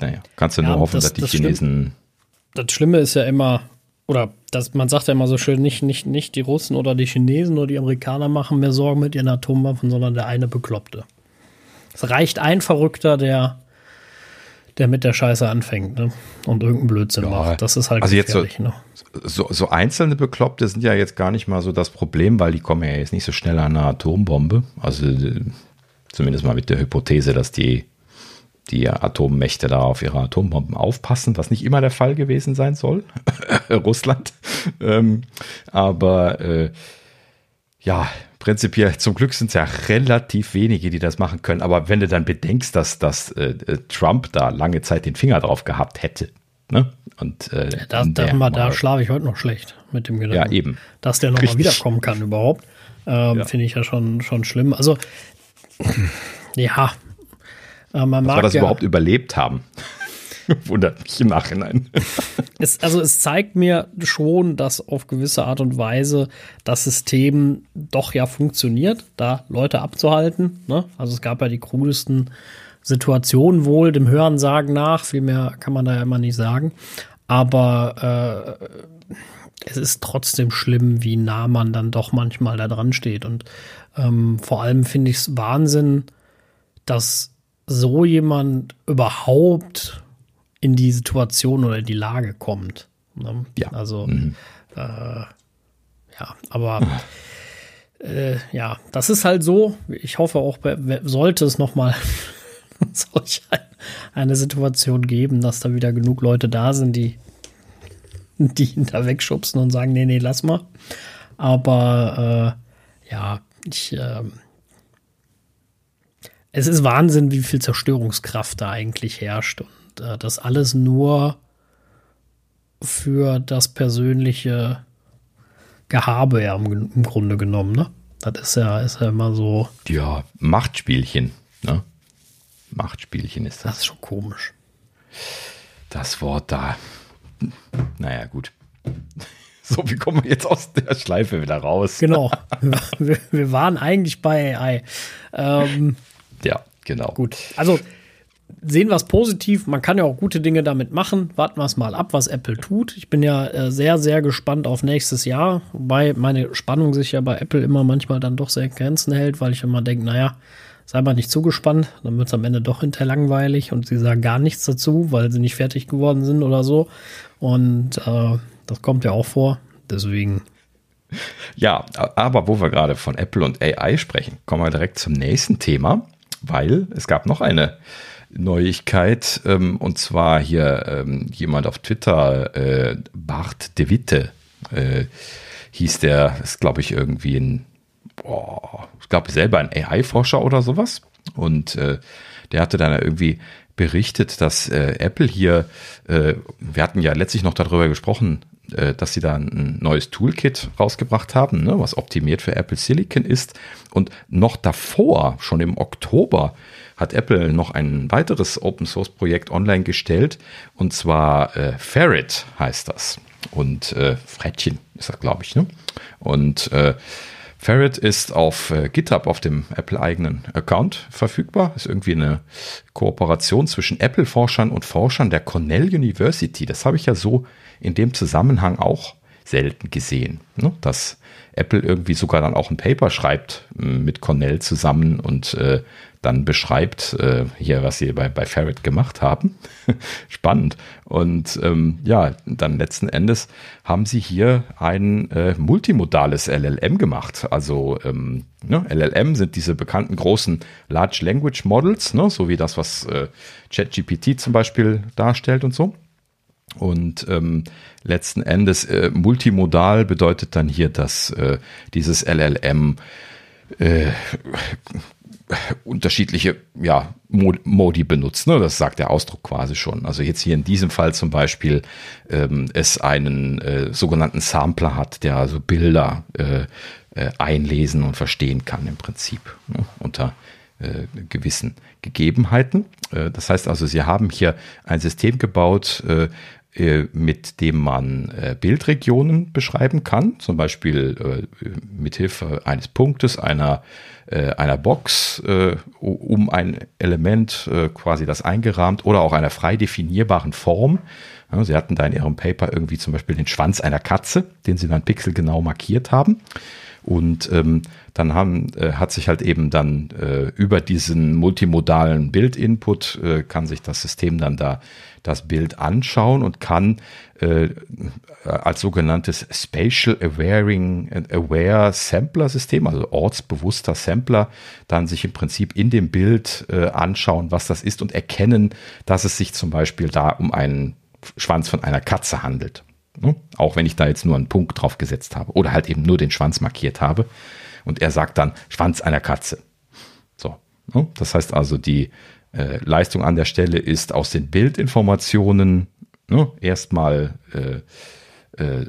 naja, kannst du ja, nur hoffen, das, dass die das Chinesen. Schlimm, das Schlimme ist ja immer, oder das, man sagt ja immer so schön, nicht, nicht, nicht die Russen oder die Chinesen oder die Amerikaner machen mehr Sorgen mit ihren Atomwaffen, sondern der eine Bekloppte. Es reicht ein Verrückter, der, der mit der Scheiße anfängt ne? und irgendeinen Blödsinn ja, macht. Das ist halt also jetzt so, ne? so, so, einzelne Bekloppte sind ja jetzt gar nicht mal so das Problem, weil die kommen ja jetzt nicht so schnell an eine Atombombe. Also zumindest mal mit der Hypothese, dass die die Atommächte da auf ihre Atombomben aufpassen, was nicht immer der Fall gewesen sein soll. [laughs] Russland. Ähm, aber äh, ja, prinzipiell, zum Glück sind es ja relativ wenige, die das machen können. Aber wenn du dann bedenkst, dass, dass äh, Trump da lange Zeit den Finger drauf gehabt hätte, ne? Und äh, da, da, da schlafe ich heute noch schlecht mit dem Gedanken. Ja, eben. Dass der nochmal wiederkommen kann überhaupt. Ähm, ja. Finde ich ja schon, schon schlimm. Also, ja, äh, man Dass wir das ja, überhaupt überlebt haben. [laughs] Wundert mich im Nachhinein. [laughs] es, also es zeigt mir schon, dass auf gewisse Art und Weise das System doch ja funktioniert, da Leute abzuhalten. Ne? Also es gab ja die krudesten Situationen wohl, dem Hörensagen nach. Viel mehr kann man da ja immer nicht sagen. Aber äh, es ist trotzdem schlimm, wie nah man dann doch manchmal da dran steht. Und ähm, vor allem finde ich es Wahnsinn, dass so jemand überhaupt in die Situation oder in die Lage kommt. Ne? Ja. Also, mhm. äh, ja, aber äh, ja, das ist halt so. Ich hoffe auch, sollte es noch mal [laughs] solch eine Situation geben, dass da wieder genug Leute da sind, die, die ihn da wegschubsen und sagen, nee, nee, lass mal. Aber äh, ja, ich, äh, es ist Wahnsinn, wie viel Zerstörungskraft da eigentlich herrscht. Und äh, das alles nur für das persönliche Gehabe ja im, im, Grunde genommen, ne? Das ist ja, ist ja immer so. Ja, Machtspielchen, ne? Machtspielchen ist das. Das ist schon komisch. Das Wort da. Naja, gut. [laughs] So, wie kommen wir jetzt aus der Schleife wieder raus? Genau. [laughs] Wir, wir waren eigentlich bei AI. Ähm, ja, genau. Gut. Also, sehen wir es positiv. Man kann ja auch gute Dinge damit machen. Warten wir es mal ab, was Apple tut. Ich bin ja äh, sehr, sehr gespannt auf nächstes Jahr, wobei meine Spannung sich ja bei Apple immer manchmal dann doch sehr Grenzen hält, weil ich immer denke, naja, sei mal nicht zugespannt, dann wird es am Ende doch hinterher langweilig und sie sagen gar nichts dazu, weil sie nicht fertig geworden sind oder so. Und äh, das kommt ja auch vor. Deswegen. Ja, aber wo wir gerade von Apple und AI sprechen, kommen wir direkt zum nächsten Thema, weil es gab noch eine Neuigkeit, ähm, und zwar hier ähm, jemand auf Twitter, äh, Bart de Witte, äh, hieß der, ist glaube ich irgendwie ein, boah, ich glaube selber ein AI-Forscher oder sowas. Und äh, der hatte dann irgendwie berichtet, dass äh, Apple hier, äh, wir hatten ja letztlich noch darüber gesprochen, äh, dass sie da ein neues Toolkit rausgebracht haben, ne, was optimiert für Apple Silicon ist. Und noch davor, schon im Oktober, hat Apple noch ein weiteres Open Source Projekt online gestellt. Und zwar äh, Ferret heißt das. Und äh, Frettchen ist das glaube ich ne? Und äh, Ferret ist auf äh, GitHub auf dem Apple eigenen Account verfügbar. Ist irgendwie eine Kooperation zwischen Apple Forschern und Forschern der Cornell University. Das habe ich ja so in dem Zusammenhang auch selten gesehen, ne? dass Apple irgendwie sogar dann auch ein Paper schreibt mit Cornell zusammen und äh, dann beschreibt, äh, hier, was sie bei, bei Ferret gemacht haben. [laughs] Spannend. Und ähm, ja, dann letzten Endes haben sie hier ein äh, multimodales LLM gemacht. Also ähm, ne, LLM sind diese bekannten großen Large Language Models, ne, so wie das, was äh, ChatGPT zum Beispiel darstellt und so. Und ähm, letzten Endes äh, multimodal bedeutet dann hier, dass äh, dieses LLM äh, unterschiedliche ja, Modi benutzt. Ne? Das sagt der Ausdruck quasi schon. Also jetzt hier in diesem Fall zum Beispiel ähm, es einen äh, sogenannten Sampler hat, der also Bilder äh, äh, einlesen und verstehen kann im Prinzip ne? unter äh, gewissen Gegebenheiten. Äh, das heißt also, Sie haben hier ein System gebaut, äh, mit dem man äh, Bildregionen beschreiben kann, zum Beispiel äh, mithilfe eines Punktes, einer, einer Box, um ein Element quasi das eingerahmt oder auch einer frei definierbaren Form. Sie hatten da in Ihrem Paper irgendwie zum Beispiel den Schwanz einer Katze, den Sie dann pixelgenau markiert haben. Und ähm, dann haben, äh, hat sich halt eben dann äh, über diesen multimodalen Bildinput äh, kann sich das System dann da das Bild anschauen und kann äh, als sogenanntes Spatial Awareing, Aware Sampler System, also ortsbewusster Sampler, dann sich im Prinzip in dem Bild äh, anschauen, was das ist und erkennen, dass es sich zum Beispiel da um einen Schwanz von einer Katze handelt. Ne? Auch wenn ich da jetzt nur einen Punkt drauf gesetzt habe oder halt eben nur den Schwanz markiert habe. Und er sagt dann Schwanz einer Katze. So. Ne? Das heißt also, die äh, Leistung an der Stelle ist aus den Bildinformationen ne, erstmal äh, äh,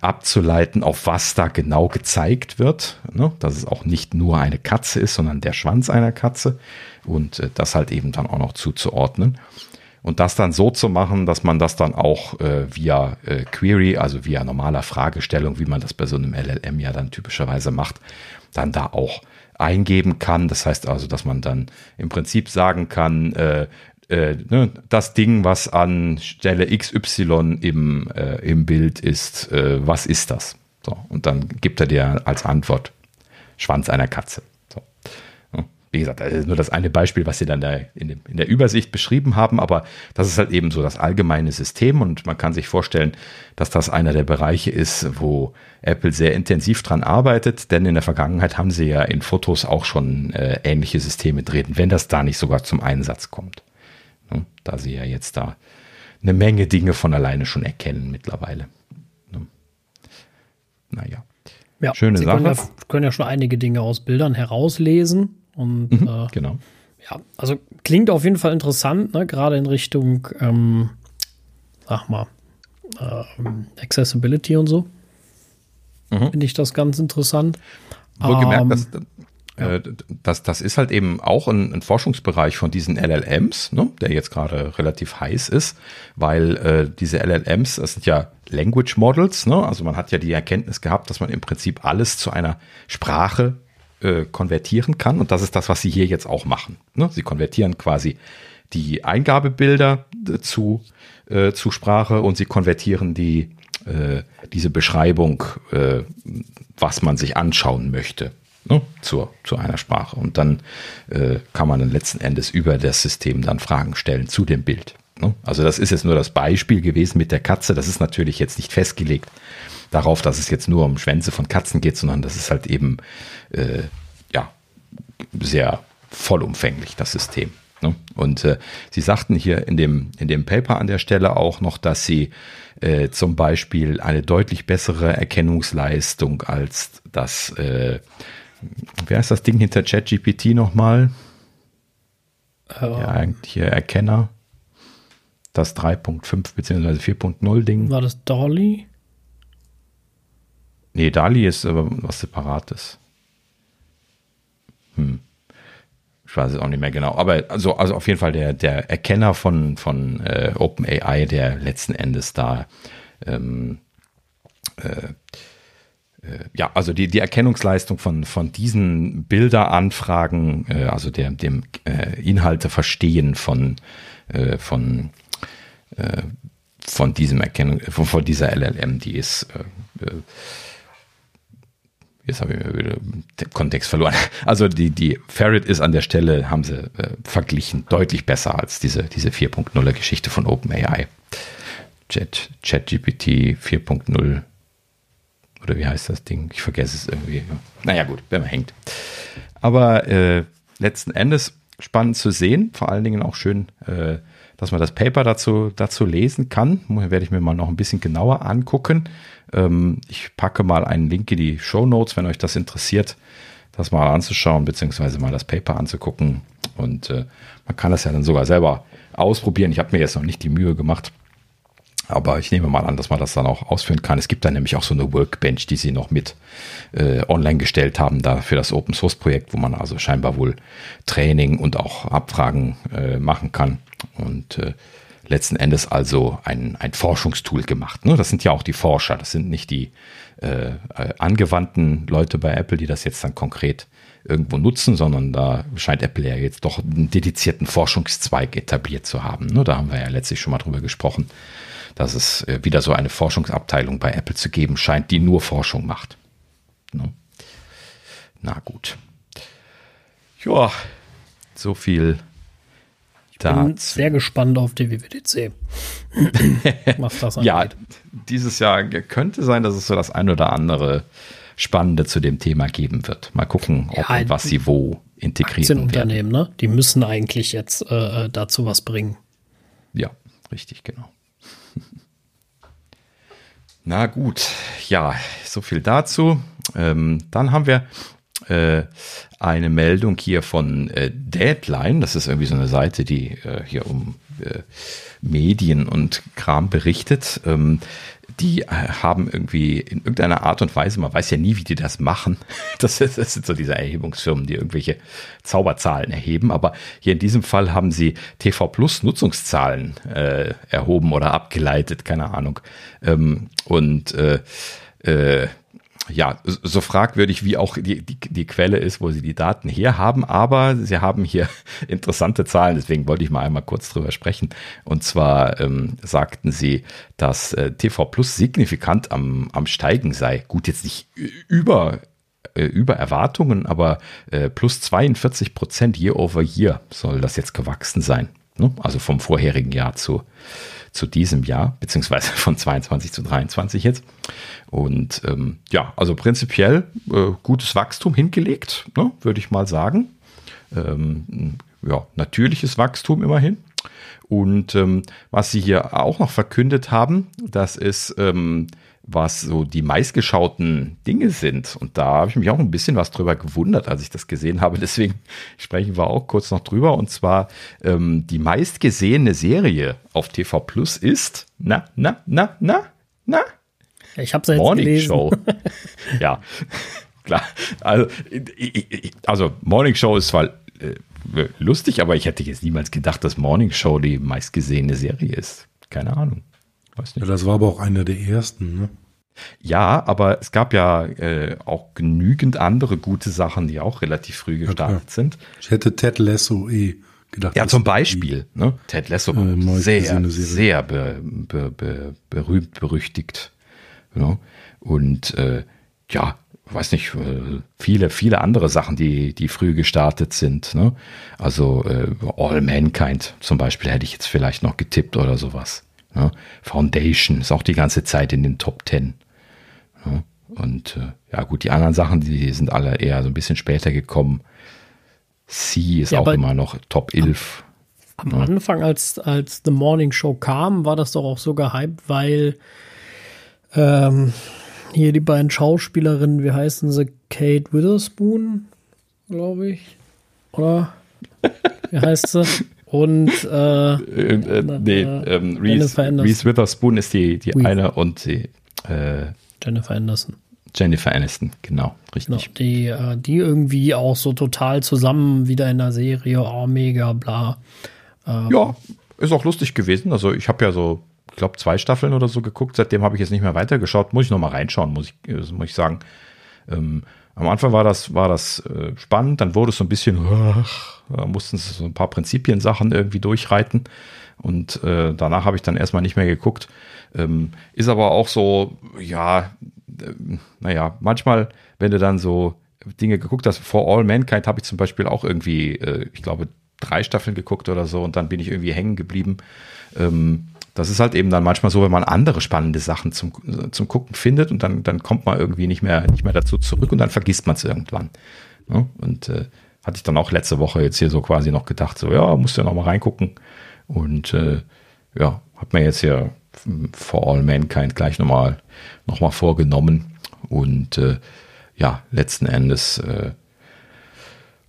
abzuleiten, auf was da genau gezeigt wird. Ne? Dass es auch nicht nur eine Katze ist, sondern der Schwanz einer Katze. Und äh, das halt eben dann auch noch zuzuordnen. Und das dann so zu machen, dass man das dann auch äh, via äh, Query, also via normaler Fragestellung, wie man das bei so einem LLM ja dann typischerweise macht, dann da auch eingeben kann. Das heißt also, dass man dann im Prinzip sagen kann, äh, äh, ne, das Ding, was an Stelle XY im, äh, im Bild ist, äh, was ist das? So, und dann gibt er dir als Antwort Schwanz einer Katze. Wie gesagt, das ist nur das eine Beispiel, was sie dann da in, dem, in, der Übersicht beschrieben haben, aber das ist halt eben so das allgemeine System und man kann sich vorstellen, dass das einer der Bereiche ist, wo Apple sehr intensiv dran arbeitet, denn in der Vergangenheit haben sie ja in Fotos auch schon äh, ähnliche Systeme drin, wenn das da nicht sogar zum Einsatz kommt. Ne? Da sie ja jetzt da eine Menge Dinge von alleine schon erkennen mittlerweile. Ne? Naja. Ja, Schöne sie Sache. Können ja, können ja schon einige Dinge aus Bildern herauslesen und mhm, äh, genau. Ja, also klingt auf jeden Fall interessant, ne? gerade in Richtung, ähm, sag mal, ähm, Accessibility und so. Mhm. Finde ich das ganz interessant. Wohlgemerkt, ähm, dass, äh, das, das ist halt eben auch ein, ein Forschungsbereich von diesen LLMs, ne, der jetzt gerade relativ heiß ist, weil äh, diese LLMs, das sind ja Language Models, ne, also man hat ja die Erkenntnis gehabt, dass man im Prinzip alles zu einer Sprache äh, konvertieren kann. Und das ist das, was sie hier jetzt auch machen. Ne? Sie konvertieren quasi die Eingabebilder zu, äh, zu Sprache und sie konvertieren die, äh, diese Beschreibung, äh, was man sich anschauen möchte, ne, zur, zu einer Sprache. Und dann äh, kann man dann letzten Endes über das System dann Fragen stellen zu dem Bild. Ne? Also das ist jetzt nur das Beispiel gewesen mit der Katze. Das ist natürlich jetzt nicht festgelegt darauf, dass es jetzt nur um Schwänze von Katzen geht, sondern das ist halt eben äh, ja sehr vollumfänglich das System. Ne? Und äh, Sie sagten hier in dem in dem Paper an der Stelle auch noch, dass Sie äh, zum Beispiel eine deutlich bessere Erkennungsleistung als das äh, wer ist das Ding hinter ChatGPT nochmal? Oh. Der eigentliche Erkenner. Das 3.5 bzw. 4.0 Ding. War das Dolly? Nee, Dali ist aber was Separates. Hm. Ich weiß es auch nicht mehr genau. Aber also, also auf jeden Fall der, der Erkenner von, von äh, OpenAI, der letzten Endes da ähm, äh, äh, ja, also die, die Erkennungsleistung von, von diesen Bilderanfragen, äh, also der, dem äh, Inhalte verstehen von, äh, von, äh, von diesem Erkennung, von, von dieser LLM, die ist äh jetzt habe ich wieder den Kontext verloren. Also die, die Ferret ist an der Stelle, haben sie äh, verglichen, deutlich besser als diese, diese 4.0er Geschichte von OpenAI. Chat, ChatGPT 4.0 oder wie heißt das Ding? Ich vergesse es irgendwie. Naja, gut, wenn man hängt. Aber äh, letzten Endes spannend zu sehen, vor allen Dingen auch schön, äh, dass man das Paper dazu, dazu lesen kann. Werde ich mir mal noch ein bisschen genauer angucken. Ähm, ich packe mal einen Link in die Show Notes, wenn euch das interessiert, das mal anzuschauen, beziehungsweise mal das Paper anzugucken. Und äh, man kann das ja dann sogar selber ausprobieren. Ich habe mir jetzt noch nicht die Mühe gemacht, aber ich nehme mal an, dass man das dann auch ausführen kann. Es gibt da nämlich auch so eine Workbench, die sie noch mit äh, online gestellt haben, da für das Open Source Projekt, wo man also scheinbar wohl Training und auch Abfragen äh, machen kann. Und äh, letzten Endes also ein, ein Forschungstool gemacht. Ne? Das sind ja auch die Forscher, das sind nicht die äh, äh, angewandten Leute bei Apple, die das jetzt dann konkret irgendwo nutzen, sondern da scheint Apple ja jetzt doch einen dedizierten Forschungszweig etabliert zu haben. Ne? Da haben wir ja letztlich schon mal drüber gesprochen dass es äh, wieder so eine Forschungsabteilung bei Apple zu geben scheint, die nur Forschung macht. Ne? Na gut. Ja, so viel ich bin sehr gespannt auf die WWDC. Was [laughs] das angeht. ja, dieses Jahr könnte sein, dass es so das ein oder andere Spannende zu dem Thema geben wird. Mal gucken, ob ja, und was sie wo integrieren Unternehmen, ne? Die müssen eigentlich jetzt äh, äh, dazu was bringen. Ja, richtig, genau. [laughs] Na gut, ja, so viel dazu. Ähm, dann haben wir äh, eine Meldung hier von äh, Deadline. Das ist irgendwie so eine Seite, die äh, hier um äh, Medien und Kram berichtet. Ähm, die äh, haben irgendwie in irgendeiner Art und Weise, man weiß ja nie, wie die das machen. [laughs] Das, ist, das sind so diese Erhebungsfirmen, die irgendwelche Zauberzahlen erheben. Aber hier in diesem Fall haben sie TV Plus Nutzungszahlen äh, erhoben oder abgeleitet, keine Ahnung. Ähm, und äh, äh, ja, so fragwürdig wie auch die, die, die Quelle ist, wo sie die Daten herhaben, aber sie haben hier [laughs] interessante Zahlen, deswegen wollte ich mal einmal kurz drüber sprechen. Und zwar ähm, sagten sie, dass äh, TV Plus signifikant am, am Steigen sei. Gut, jetzt nicht über äh, über Erwartungen, aber äh, plus 42 Prozent year over year soll das jetzt gewachsen sein. Ne? Also vom vorherigen Jahr zu, zu diesem Jahr, beziehungsweise von 22 zu 23 jetzt. Und ähm, ja, also prinzipiell äh, gutes Wachstum hingelegt, ne, würde ich mal sagen. Ähm, ja, natürliches Wachstum immerhin. Und ähm, was sie hier auch noch verkündet haben, das ist ähm, was so die meistgeschauten Dinge sind. Und da habe ich mich auch ein bisschen was drüber gewundert, als ich das gesehen habe. [laughs] Deswegen sprechen wir auch kurz noch drüber. Und zwar ähm, die meistgesehene Serie auf TV Plus ist, na, na, na, na, na? Ich habe es jetzt Morning gelesen. Show. [laughs] ja, klar. Also, also Morning Show ist zwar äh, lustig, aber ich hätte jetzt niemals gedacht, dass Morning Show die meistgesehene Serie ist. Keine Ahnung. Weiß nicht. Ja, das war aber auch einer der ersten, ne? Ja, aber es gab ja äh, auch genügend andere gute Sachen, die auch relativ früh gestartet ja, sind. Ich hätte Ted Lasso eh gedacht. Ja, zum Beispiel. Ne? Ted Lasso, äh, sehr, sehr be, be, be, berühmt, berüchtigt. Ne? Und äh, ja, weiß nicht, äh, viele, viele andere Sachen, die, die früh gestartet sind. Ne? Also äh, All Mankind zum Beispiel hätte ich jetzt vielleicht noch getippt oder sowas. Ne? Foundation ist auch die ganze Zeit in den Top Ten. Ne? Und äh, ja gut, die anderen Sachen, die sind alle eher so ein bisschen später gekommen. C ist ja, auch immer noch Top 11. Am, am ja. Anfang, als, als The Morning Show kam, war das doch auch so gehypt, weil ähm, hier die beiden Schauspielerinnen, wie heißen sie? Kate Witherspoon, glaube ich. Oder? Wie heißt sie? [laughs] Und [laughs] äh, äh, äh nee, äh, ähm, Reese, Reese, Witherspoon ist die, die eine und die äh, Jennifer Anderson. Jennifer Aniston, genau, richtig. Genau, die, äh, die irgendwie auch so total zusammen wieder in der Serie, oh mega, bla. Ähm, ja, ist auch lustig gewesen. Also ich habe ja so, ich glaube, zwei Staffeln oder so geguckt. Seitdem habe ich jetzt nicht mehr weitergeschaut. Muss ich noch mal reinschauen, muss ich, äh, muss ich sagen. Ähm, am Anfang war das, war das äh, spannend, dann wurde es so ein bisschen, da [laughs] mussten sie so ein paar Prinzipiensachen irgendwie durchreiten. Und äh, danach habe ich dann erstmal nicht mehr geguckt. Ähm, ist aber auch so, ja, äh, naja, manchmal, wenn du dann so Dinge geguckt hast, For All Mankind habe ich zum Beispiel auch irgendwie, äh, ich glaube, drei Staffeln geguckt oder so und dann bin ich irgendwie hängen geblieben. Ähm, das ist halt eben dann manchmal so, wenn man andere spannende Sachen zum, zum Gucken findet und dann, dann kommt man irgendwie nicht mehr, nicht mehr dazu zurück und dann vergisst man es irgendwann. Ja, und äh, hatte ich dann auch letzte Woche jetzt hier so quasi noch gedacht, so ja, musst du ja noch mal reingucken. Und äh, ja, hat mir jetzt hier For All Mankind gleich nochmal noch mal vorgenommen. Und äh, ja, letzten Endes, äh,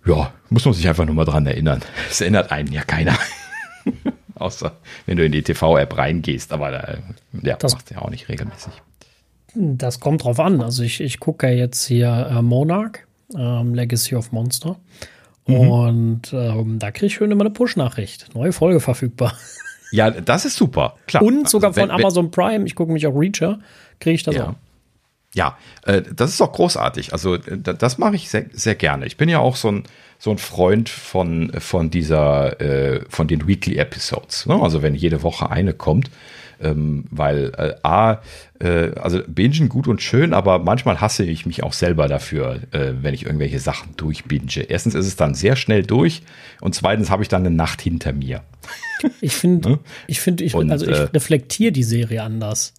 ja, muss man sich einfach nur mal dran erinnern. [laughs] Es erinnert einen ja keiner. [laughs] Außer wenn du in die TV-App reingehst, aber da, ja, das macht ja auch nicht regelmäßig. Das kommt drauf an. Also ich, ich gucke ja jetzt hier äh, Monarch, ähm, Legacy of Monster. Mhm. Und ähm, da kriege ich schön immer eine Push-Nachricht. Neue Folge verfügbar. Ja, das ist super. Klar. Und sogar also, wenn, von Amazon Prime, ich gucke mich auch Reacher, kriege ich das ja. auch. Ja, äh, das ist auch großartig. Also äh, das mache ich sehr, sehr gerne. Ich bin ja auch so ein, so ein Freund von, von dieser, äh, von den Weekly Episodes. Ne? Also wenn jede Woche eine kommt, ähm, weil äh, A, äh, also Bingen gut und schön, aber manchmal hasse ich mich auch selber dafür, äh, wenn ich irgendwelche Sachen durchbinge. Erstens ist es dann sehr schnell durch und zweitens habe ich dann eine Nacht hinter mir. Ich finde, hm? [laughs] ich finde, ich, also ich äh, reflektiere die Serie anders,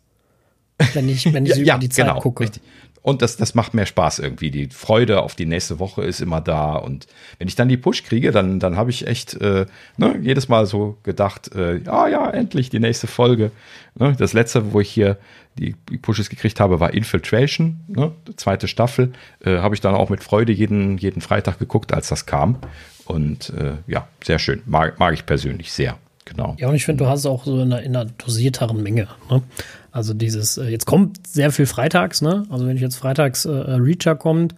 wenn ich, wenn ich ja, über die Zeit genau, gucke. Richtig. Und das, das macht mehr Spaß irgendwie. Die Freude auf die nächste Woche ist immer da. Und wenn ich dann die Push kriege, dann, dann habe ich echt äh, ne, jedes Mal so gedacht, äh, ja, ja, endlich die nächste Folge. Ne, das letzte, wo ich hier die, die Pushes gekriegt habe, war Infiltration, ne, zweite Staffel. Äh, habe ich dann auch mit Freude jeden, jeden Freitag geguckt, als das kam. Und äh, ja, sehr schön. Mag, mag ich persönlich sehr. Genau. Ja, und ich finde, du hast es auch so in einer, in einer dosierteren Menge. Ne? Also dieses, äh, jetzt kommt sehr viel freitags, ne? Also wenn ich jetzt freitags äh, Reacher kommt,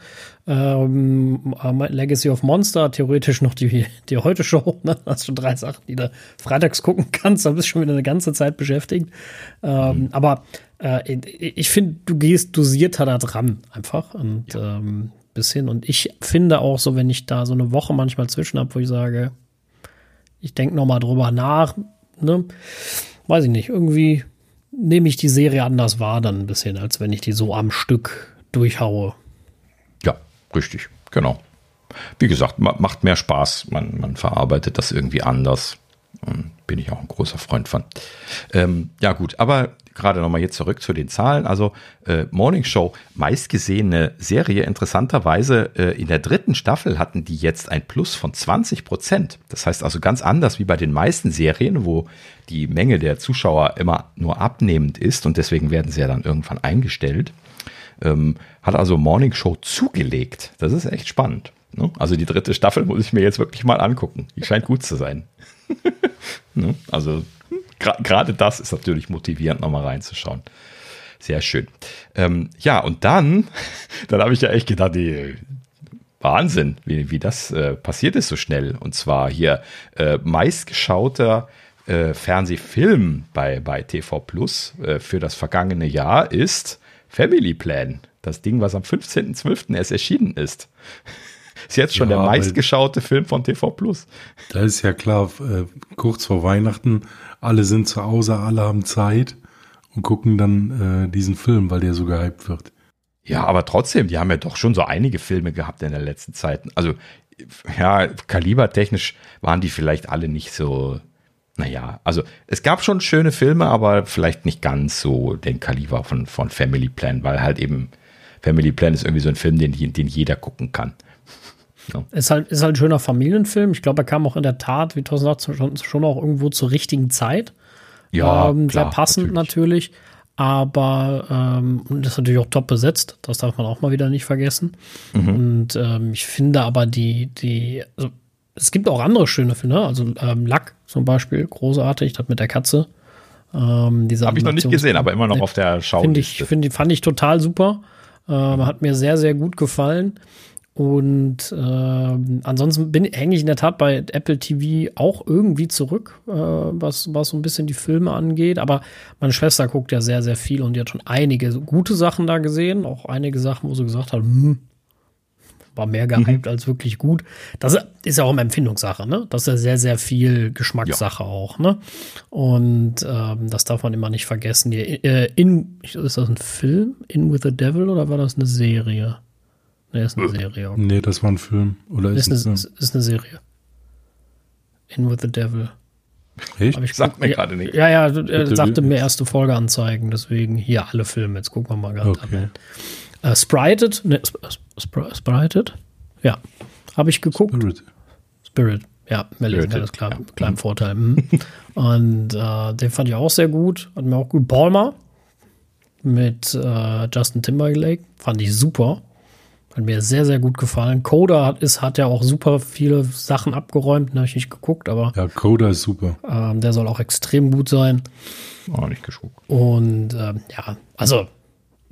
ähm, äh, Legacy of Monster, theoretisch noch die, die Heute-Show, [laughs] ne? Hast du drei Sachen, die du freitags gucken kannst, da bist du schon wieder eine ganze Zeit beschäftigt. Ähm, mhm. Aber äh, ich finde, du gehst dosierter da dran, einfach. Und ja. ähm, bisschen. Und ich finde auch so, wenn ich da so eine Woche manchmal zwischen habe, wo ich sage, ich denke noch mal drüber nach, ne? Weiß ich nicht, irgendwie nehme ich die Serie anders wahr dann ein bisschen, als wenn ich die so am Stück durchhaue. Ja, richtig, genau. Wie gesagt, macht mehr Spaß, man, man verarbeitet das irgendwie anders. Bin ich auch ein großer Freund von. Ähm, ja, gut, aber gerade nochmal jetzt zurück zu den Zahlen. Also äh, Morning Show, meistgesehene Serie. Interessanterweise äh, in der dritten Staffel hatten die jetzt ein Plus von 20 Prozent. Das heißt also ganz anders wie bei den meisten Serien, wo die Menge der Zuschauer immer nur abnehmend ist und deswegen werden sie ja dann irgendwann eingestellt. Ähm, hat also Morning Show zugelegt. Das ist echt spannend. Ne? Also die dritte Staffel muss ich mir jetzt wirklich mal angucken. Die scheint gut zu sein. [laughs] ne? Also gerade das ist natürlich motivierend, nochmal reinzuschauen. Sehr schön. Ähm, ja, und dann, [laughs] dann habe ich ja echt gedacht, die, Wahnsinn, wie, wie das äh, passiert ist so schnell. Und zwar hier äh, meistgeschauter äh, Fernsehfilm bei, bei TV Plus äh, für das vergangene Jahr ist Family Plan. Das Ding, was am 15.12. erst erschienen ist. Ist jetzt schon ja, der meistgeschaute Film von TV Plus. Da ist ja klar, äh, kurz vor Weihnachten, alle sind zu Hause, alle haben Zeit und gucken dann äh, diesen Film, weil der so gehypt wird. Ja, aber trotzdem, die haben ja doch schon so einige Filme gehabt in der letzten Zeit. Also, ja, kalibertechnisch waren die vielleicht alle nicht so, naja, also es gab schon schöne Filme, aber vielleicht nicht ganz so den Kaliber von, von Family Plan, weil halt eben Family Plan ist irgendwie so ein Film, den, den jeder gucken kann. Ja. Ist, halt, ist halt ein schöner Familienfilm. Ich glaube, er kam auch in der Tat, wie Thorsten sagt, schon, schon auch irgendwo zur richtigen Zeit. Ja, ähm, klar, sehr passend natürlich. natürlich. Aber ähm, das ist natürlich auch top besetzt. Das darf man auch mal wieder nicht vergessen. Mhm. Und ähm, ich finde aber die, die, also es gibt auch andere schöne Filme. Ne? Also ähm, Lack zum Beispiel, großartig, das mit der Katze. Ähm, Habe ich noch nicht gesehen, aber immer noch auf der Schau. Finde ich, find, fand ich total super. Ähm, hat mir sehr, sehr gut gefallen. Und äh, ansonsten bin, hänge ich in der Tat bei Apple TV auch irgendwie zurück, äh, was, was so ein bisschen die Filme angeht. Aber meine Schwester guckt ja sehr, sehr viel und die hat schon einige gute Sachen da gesehen. Auch einige Sachen, wo sie gesagt hat, hm, war mehr gehypt mhm. als wirklich gut. Das ist ja auch eine Empfindungssache, ne? Das ist ja sehr, sehr viel Geschmackssache ja. auch, ne? Und ähm, das darf man immer nicht vergessen. Die, äh, in, ist das ein Film? In with the Devil oder war das eine Serie? Nee, ist eine Serie. Okay. Nee, das war ein Film. Oder ist, ist, eine, ist eine Serie. In with the Devil. Echt? Ich Sagt mir gerade nicht. Ja, ja, er sagte mir erste Folge anzeigen, deswegen hier alle Filme. Jetzt gucken wir mal ganz okay. an. Uh, Sprited, ne, Sp Sp Sprited? Ja. Habe ich geguckt. Spirit. Spirit. Ja, lesen kann das klar, ja. kleinen Vorteil. Mhm. [laughs] Und äh, den fand ich auch sehr gut. Hat mir auch gut. Palmer mit äh, Justin Timberlake fand ich super. Hat mir sehr, sehr gut gefallen. Coda hat, ist, hat ja auch super viele Sachen abgeräumt, da habe ich nicht geguckt, aber. Ja, Coda ist super. Ähm, der soll auch extrem gut sein. Auch nicht geschuckt. Und ähm, ja, also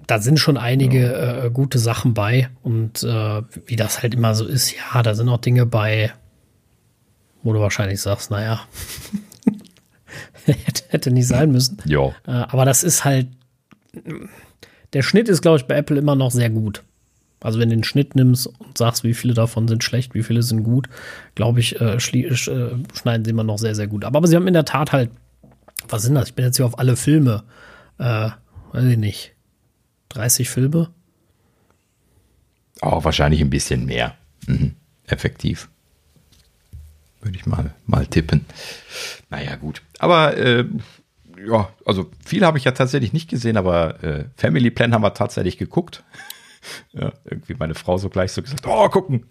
da sind schon einige ja. äh, gute Sachen bei. Und äh, wie das halt immer so ist, ja, da sind auch Dinge bei, wo du wahrscheinlich sagst, naja, [laughs] hätte nicht sein müssen. Ja. Äh, aber das ist halt, der Schnitt ist, glaube ich, bei Apple immer noch sehr gut. Also wenn du den Schnitt nimmst und sagst, wie viele davon sind schlecht, wie viele sind gut, glaube ich, äh, äh, schneiden sie immer noch sehr, sehr gut. Aber, aber sie haben in der Tat halt, was sind das? Ich bin jetzt hier auf alle Filme, äh, weiß ich nicht, 30 Filme? Oh, wahrscheinlich ein bisschen mehr. Mhm. Effektiv. Würde ich mal, mal tippen. Naja, gut. Aber äh, ja, also viel habe ich ja tatsächlich nicht gesehen, aber äh, Family Plan haben wir tatsächlich geguckt. Ja, irgendwie meine Frau so gleich so gesagt, oh, gucken.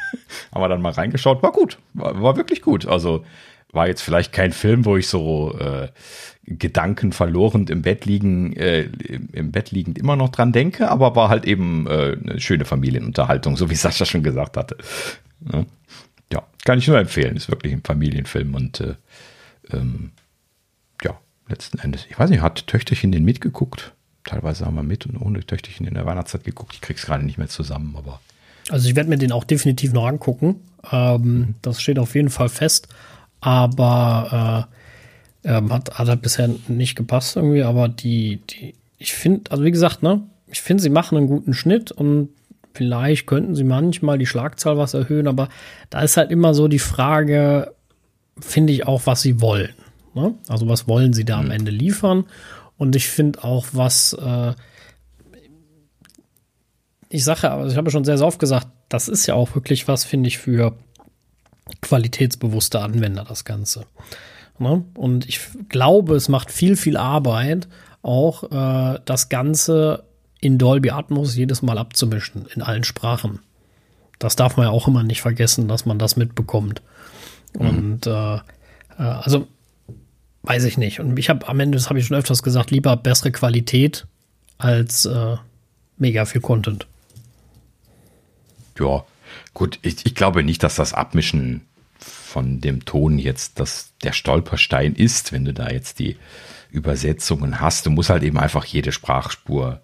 [laughs] Haben wir dann mal reingeschaut, war gut, war, war, wirklich gut. Also war jetzt vielleicht kein Film, wo ich so äh, Gedanken verloren im Bett liegen, äh, im Bett liegend immer noch dran denke, aber war halt eben äh, eine schöne Familienunterhaltung, so wie Sascha schon gesagt hatte. Ja, ja kann ich nur empfehlen, ist wirklich ein Familienfilm und äh, ähm, ja, letzten Endes, ich weiß nicht, hat Töchterchen den mitgeguckt? Teilweise haben wir mit und ohne Töchterchen in der Weihnachtszeit geguckt. Ich krieg's gerade nicht mehr zusammen, aber. Also ich werde mir den auch definitiv noch angucken. Ähm, mhm. Das steht auf jeden Fall fest. Aber äh, ähm, hat, hat halt bisher nicht gepasst irgendwie. Aber die, die, ich finde, also wie gesagt, ne, ich finde, sie machen einen guten Schnitt und vielleicht könnten sie manchmal die Schlagzahl was erhöhen, aber da ist halt immer so die Frage, finde ich auch, was sie wollen. Ne? Also was wollen sie da mhm. am Ende liefern? Und ich finde auch, was äh, ich sage, aber ich habe schon sehr, sehr oft gesagt, das ist ja auch wirklich was, finde ich, für qualitätsbewusste Anwender, das Ganze. Ne? Und ich glaube, es macht viel, viel Arbeit, auch äh, das Ganze in Dolby Atmos jedes Mal abzumischen, in allen Sprachen. Das darf man ja auch immer nicht vergessen, dass man das mitbekommt. Mhm. Und äh, äh also weiß ich nicht. Und ich habe am Ende, das habe ich schon öfters gesagt, lieber bessere Qualität als äh, mega viel Content. Ja, gut, ich, ich glaube nicht, dass das Abmischen von dem Ton jetzt das, der Stolperstein ist, wenn du da jetzt die Übersetzungen hast. Du musst halt eben einfach jede Sprachspur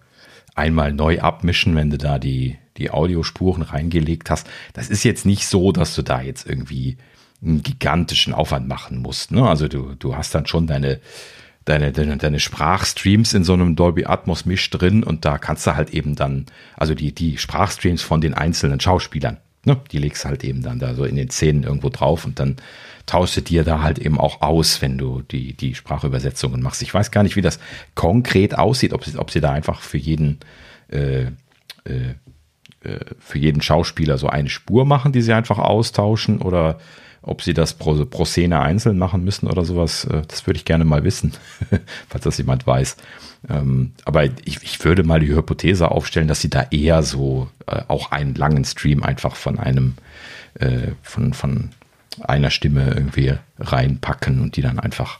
einmal neu abmischen, wenn du da die, die Audiospuren reingelegt hast. Das ist jetzt nicht so, dass du da jetzt irgendwie einen gigantischen Aufwand machen musst. Ne? Also du, du hast dann schon deine, deine, deine, deine Sprachstreams in so einem Dolby Atmos Misch drin und da kannst du halt eben dann, also die, die Sprachstreams von den einzelnen Schauspielern, ne, die legst halt eben dann da so in den Szenen irgendwo drauf und dann tauschst du dir da halt eben auch aus, wenn du die, die Sprachübersetzungen machst. Ich weiß gar nicht, wie das konkret aussieht, ob sie, ob sie da einfach für jeden, äh, äh, äh für jeden Schauspieler so eine Spur machen, die sie einfach austauschen oder ob sie das pro, pro Szene einzeln machen müssen oder sowas, äh, das würde ich gerne mal wissen, [laughs] falls das jemand weiß. Ähm, aber ich, ich würde mal die Hypothese aufstellen, dass sie da eher so äh, auch einen langen Stream einfach von einem, äh, von, von einer Stimme irgendwie reinpacken und die dann einfach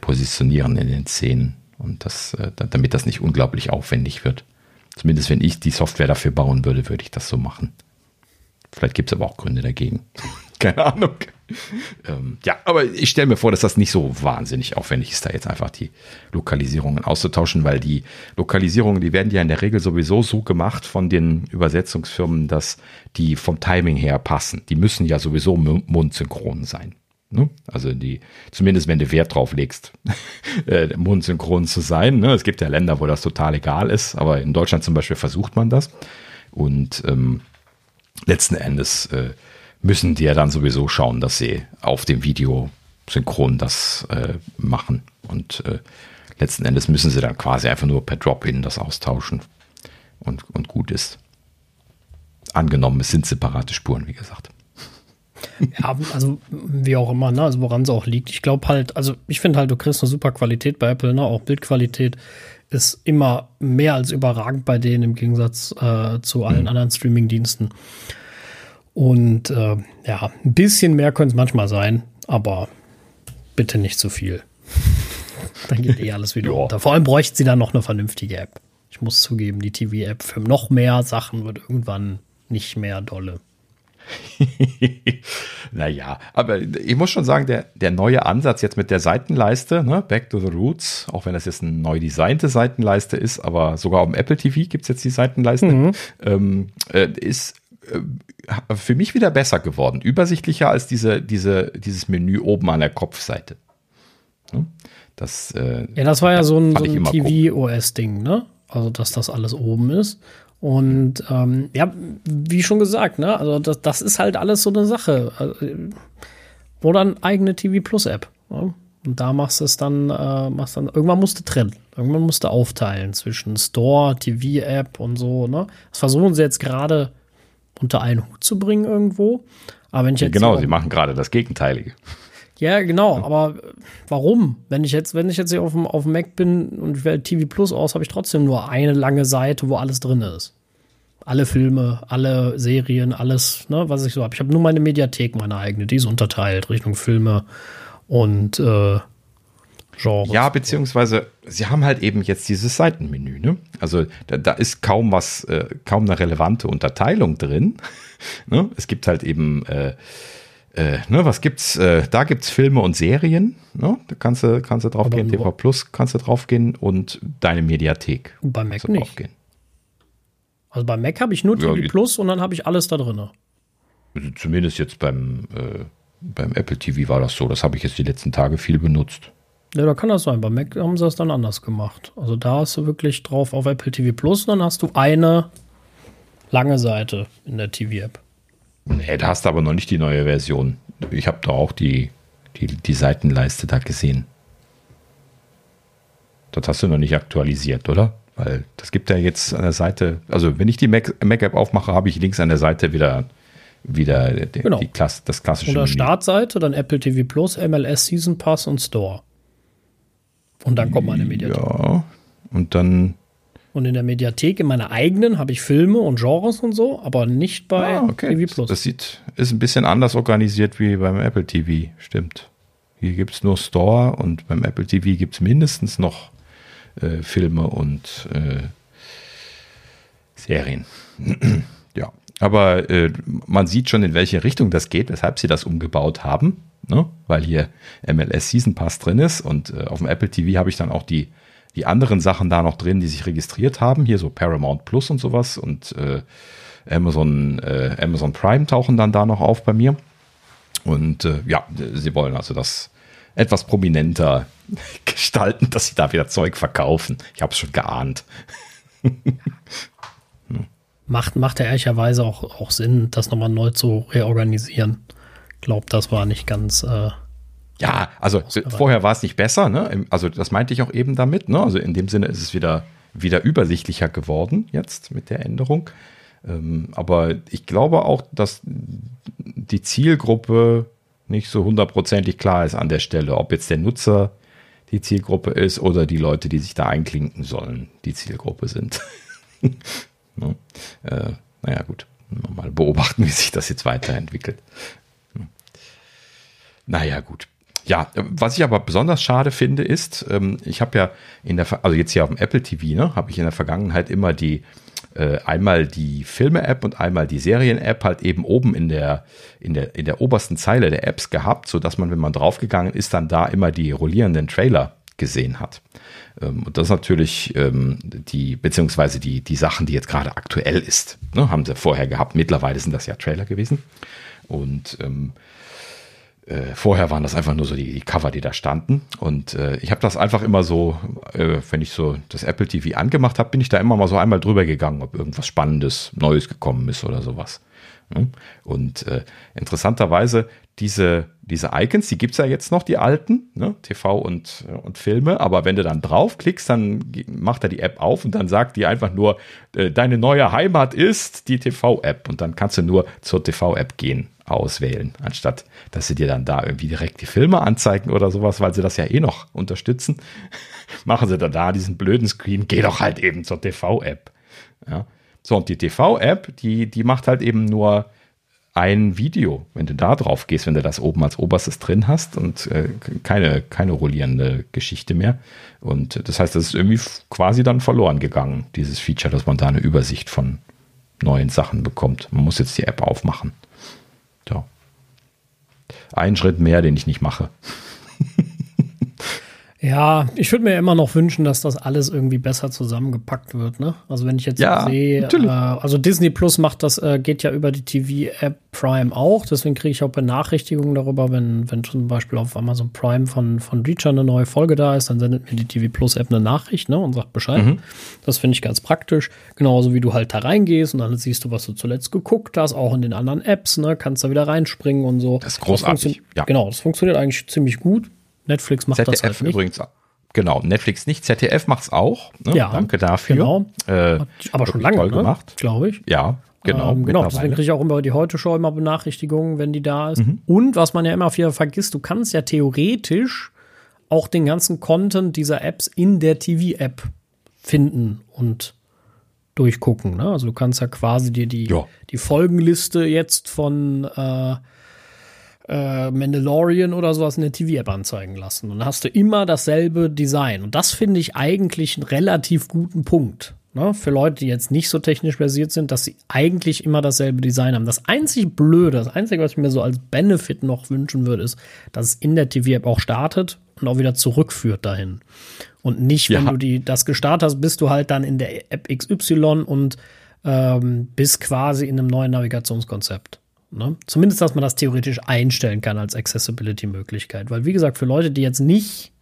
positionieren in den Szenen. Und das, damit das nicht unglaublich aufwendig wird. Zumindest wenn ich die Software dafür bauen würde, würde ich das so machen. Vielleicht gibt es aber auch Gründe dagegen. [laughs] Keine Ahnung. Ähm, ja, aber ich stelle mir vor, dass das nicht so wahnsinnig aufwendig ist, da jetzt einfach die Lokalisierungen auszutauschen, weil die Lokalisierungen, die werden ja in der Regel sowieso so gemacht von den Übersetzungsfirmen, dass die vom Timing her passen. Die müssen ja sowieso mundsynchron sein. Ne? Also die, zumindest wenn du Wert drauf legst, [laughs] äh, mundsynchron zu sein. Ne? Es gibt ja Länder, wo das total egal ist, aber in Deutschland zum Beispiel versucht man das. Und ähm, letzten Endes äh, müssen die ja dann sowieso schauen, dass sie auf dem Video synchron das äh, machen. Und äh, letzten Endes müssen sie dann quasi einfach nur per Drop-In das austauschen und, und gut ist. Angenommen, es sind separate Spuren, wie gesagt. Ja, also wie auch immer, ne? also woran es auch liegt. Ich glaube halt, also ich finde halt, du kriegst eine super Qualität bei Apple, ne? auch Bildqualität ist immer mehr als überragend bei denen im Gegensatz äh, zu allen mhm. anderen Streaming-Diensten. Und äh, ja, ein bisschen mehr könnte es manchmal sein, aber bitte nicht zu viel. [laughs] dann geht eh alles wieder runter. Vor allem bräuchte sie dann noch eine vernünftige App. Ich muss zugeben, die TV-App für noch mehr Sachen wird irgendwann nicht mehr dolle. [laughs] naja, aber ich muss schon sagen, der, der neue Ansatz jetzt mit der Seitenleiste, ne, Back to the Roots, auch wenn das jetzt eine neu designte Seitenleiste ist, aber sogar auf dem Apple TV gibt es jetzt die Seitenleiste, mhm. ähm, äh, ist für mich wieder besser geworden. Übersichtlicher als diese, diese, dieses Menü oben an der Kopfseite. Ne? Das, äh, ja, das war ja so ein, so ein TV-OS-Ding, ne? Also, dass das alles oben ist. Und ähm, ja, wie schon gesagt, ne, also das, das ist halt alles so eine Sache. Also, oder eine eigene TV Plus App. Ne? Und da machst du es dann, äh, machst dann, irgendwann musst du trennen. Irgendwann musst du aufteilen zwischen Store, TV-App und so, ne? Das versuchen sie jetzt gerade unter einen Hut zu bringen irgendwo. Aber wenn ich jetzt. Ja, genau, sie machen gerade das Gegenteilige. Ja, genau, aber warum? Wenn ich jetzt, wenn ich jetzt hier auf dem, auf dem Mac bin und ich wähle TV Plus aus, habe ich trotzdem nur eine lange Seite, wo alles drin ist. Alle Filme, alle Serien, alles, ne, was ich so habe. Ich habe nur meine Mediathek, meine eigene, die ist unterteilt Richtung Filme und äh, Genres. Ja, beziehungsweise sie haben halt eben jetzt dieses Seitenmenü, ne? Also da, da ist kaum was, äh, kaum eine relevante Unterteilung drin. [laughs] ne? Es gibt halt eben äh, äh, ne, was gibt's? Äh, da gibt's Filme und Serien. Ne? Da kannst du, kannst du drauf gehen. TV Plus kannst du drauf gehen und deine Mediathek. Bei Mac nicht. Gehen. Also bei Mac habe ich nur TV ja, Plus und dann habe ich alles da drin. Also zumindest jetzt beim, äh, beim Apple TV war das so. Das habe ich jetzt die letzten Tage viel benutzt. Ja, da kann das sein. Bei Mac haben sie das dann anders gemacht. Also da hast du wirklich drauf auf Apple TV Plus und dann hast du eine lange Seite in der TV-App. Nee, da hast du aber noch nicht die neue Version. Ich habe da auch die, die, die Seitenleiste da gesehen. Das hast du noch nicht aktualisiert, oder? Weil das gibt ja jetzt an der Seite, also wenn ich die Mac-App Mac aufmache, habe ich links an der Seite wieder, wieder die, genau. die Klasse, das klassische. Oder Startseite, dann Apple TV Plus, MLS Season Pass und Store. Und dann kommt meine Mediathek. Ja, und dann und in der Mediathek, in meiner eigenen, habe ich Filme und Genres und so, aber nicht bei ah, okay. TV Plus. Das sieht, ist ein bisschen anders organisiert wie beim Apple TV, stimmt. Hier gibt es nur Store und beim Apple TV gibt es mindestens noch äh, Filme und äh, Serien. [clears throat] ja, aber äh, man sieht schon, in welche Richtung das geht, weshalb sie das umgebaut haben, ne? weil hier MLS Season Pass drin ist und äh, auf dem Apple TV habe ich dann auch die die anderen Sachen da noch drin, die sich registriert haben. Hier so Paramount Plus und sowas und äh, Amazon, äh, Amazon Prime tauchen dann da noch auf bei mir. Und äh, ja, sie wollen also das etwas prominenter [laughs] gestalten, dass sie da wieder Zeug verkaufen. Ich habe es schon geahnt. [laughs] macht, macht ja ehrlicherweise auch, auch Sinn, das nochmal neu zu reorganisieren. Glaube, das war nicht ganz. Äh, ja, also vorher war es nicht besser, ne? Also das meinte ich auch eben damit, ne? Also in dem Sinne ist es wieder, wieder übersichtlicher geworden jetzt mit der Änderung. Ähm, aber ich glaube auch, dass die Zielgruppe nicht so hundertprozentig klar ist an der Stelle, ob jetzt der Nutzer die Zielgruppe ist oder die Leute, die sich da einklinken sollen, die Zielgruppe sind. [laughs] ne? äh, naja, gut. Mal beobachten, [laughs] wie sich das jetzt weiterentwickelt. Naja, gut. Ja, was ich aber besonders schade finde, ist, ähm, ich habe ja in der, also jetzt hier auf dem Apple TV, ne, habe ich in der Vergangenheit immer die äh, einmal die Filme-App und einmal die Serien-App halt eben oben in der, in, der, in der obersten Zeile der Apps gehabt, sodass man, wenn man draufgegangen ist, dann da immer die rollierenden Trailer gesehen hat. Ähm, und das ist natürlich ähm, die, beziehungsweise die, die Sachen, die jetzt gerade aktuell ist. Ne, haben sie vorher gehabt. Mittlerweile sind das ja Trailer gewesen. Und ähm, äh, vorher waren das einfach nur so die, die Cover, die da standen. Und äh, ich habe das einfach immer so, äh, wenn ich so das Apple TV angemacht habe, bin ich da immer mal so einmal drüber gegangen, ob irgendwas Spannendes, Neues gekommen ist oder sowas. Ne? Und äh, interessanterweise, diese, diese Icons, die gibt es ja jetzt noch, die alten, ne? TV und, und Filme, aber wenn du dann draufklickst, dann macht er die App auf und dann sagt die einfach nur, äh, deine neue Heimat ist die TV-App und dann kannst du nur zur TV-App gehen auswählen, anstatt dass sie dir dann da irgendwie direkt die Filme anzeigen oder sowas, weil sie das ja eh noch unterstützen. [laughs] Machen sie dann da diesen blöden Screen, geh doch halt eben zur TV-App. Ja. So, und die TV-App, die, die macht halt eben nur ein Video, wenn du da drauf gehst, wenn du das oben als oberstes drin hast und äh, keine, keine rollierende Geschichte mehr. Und das heißt, das ist irgendwie quasi dann verloren gegangen, dieses Feature, dass man da eine Übersicht von neuen Sachen bekommt. Man muss jetzt die App aufmachen. Ja. Ein Schritt mehr, den ich nicht mache. Ja, ich würde mir immer noch wünschen, dass das alles irgendwie besser zusammengepackt wird. Ne? Also wenn ich jetzt ja, sehe, äh, also Disney Plus macht das, äh, geht ja über die TV-App Prime auch. Deswegen kriege ich auch Benachrichtigungen darüber, wenn, wenn zum Beispiel auf Amazon Prime von, von Reacher eine neue Folge da ist, dann sendet mir die TV Plus App eine Nachricht ne, und sagt Bescheid. Mhm. Das finde ich ganz praktisch. Genauso wie du halt da reingehst und dann siehst du, was du zuletzt geguckt hast, auch in den anderen Apps, ne, kannst da wieder reinspringen und so. Das ist großartig. Das ja. Genau, das funktioniert eigentlich ziemlich gut. Netflix macht ZDF das halt nicht. übrigens. Genau, Netflix nicht, ZDF macht es auch. Ne? Ja, Danke dafür. Genau. Äh, aber schon lange toll ne? gemacht, glaube ich. Ja, genau. Ähm, genau, deswegen kriege ich auch immer die Heute-Show immer Benachrichtigungen, wenn die da ist. Mhm. Und was man ja immer wieder vergisst, du kannst ja theoretisch auch den ganzen Content dieser Apps in der TV-App finden und durchgucken. Ne? Also du kannst ja quasi dir die, die Folgenliste jetzt von äh, äh, Mandalorian oder sowas in der TV-App anzeigen lassen. Und dann hast du immer dasselbe Design. Und das finde ich eigentlich einen relativ guten Punkt. Ne? Für Leute, die jetzt nicht so technisch versiert sind, dass sie eigentlich immer dasselbe Design haben. Das einzig Blöde, das Einzige, was ich mir so als Benefit noch wünschen würde, ist, dass es in der TV-App auch startet und auch wieder zurückführt dahin. Und nicht, wenn ja. du die, das gestartet hast, bist du halt dann in der App XY und ähm, bist quasi in einem neuen Navigationskonzept. Ne? Zumindest, dass man das theoretisch einstellen kann als Accessibility-Möglichkeit. Weil, wie gesagt, für Leute, die jetzt nicht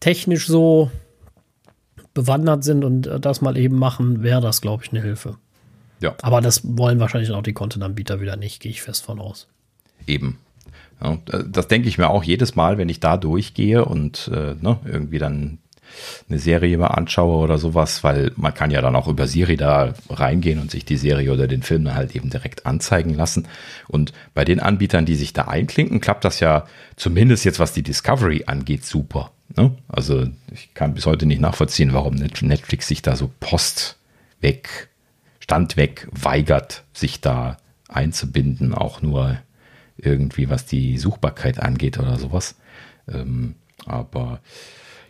technisch so bewandert sind und das mal eben machen, wäre das, glaube ich, eine Hilfe. Ja. Aber das wollen wahrscheinlich auch die Content-Anbieter wieder nicht, gehe ich fest von aus. Eben. Ja, das denke ich mir auch jedes Mal, wenn ich da durchgehe und äh, ne, irgendwie dann eine Serie mal anschaue oder sowas, weil man kann ja dann auch über Siri da reingehen und sich die Serie oder den Film halt eben direkt anzeigen lassen. Und bei den Anbietern, die sich da einklinken, klappt das ja zumindest jetzt, was die Discovery angeht, super. Ne? Also ich kann bis heute nicht nachvollziehen, warum Netflix sich da so Post weg, Stand weg weigert, sich da einzubinden, auch nur irgendwie, was die Suchbarkeit angeht oder sowas. Ähm, aber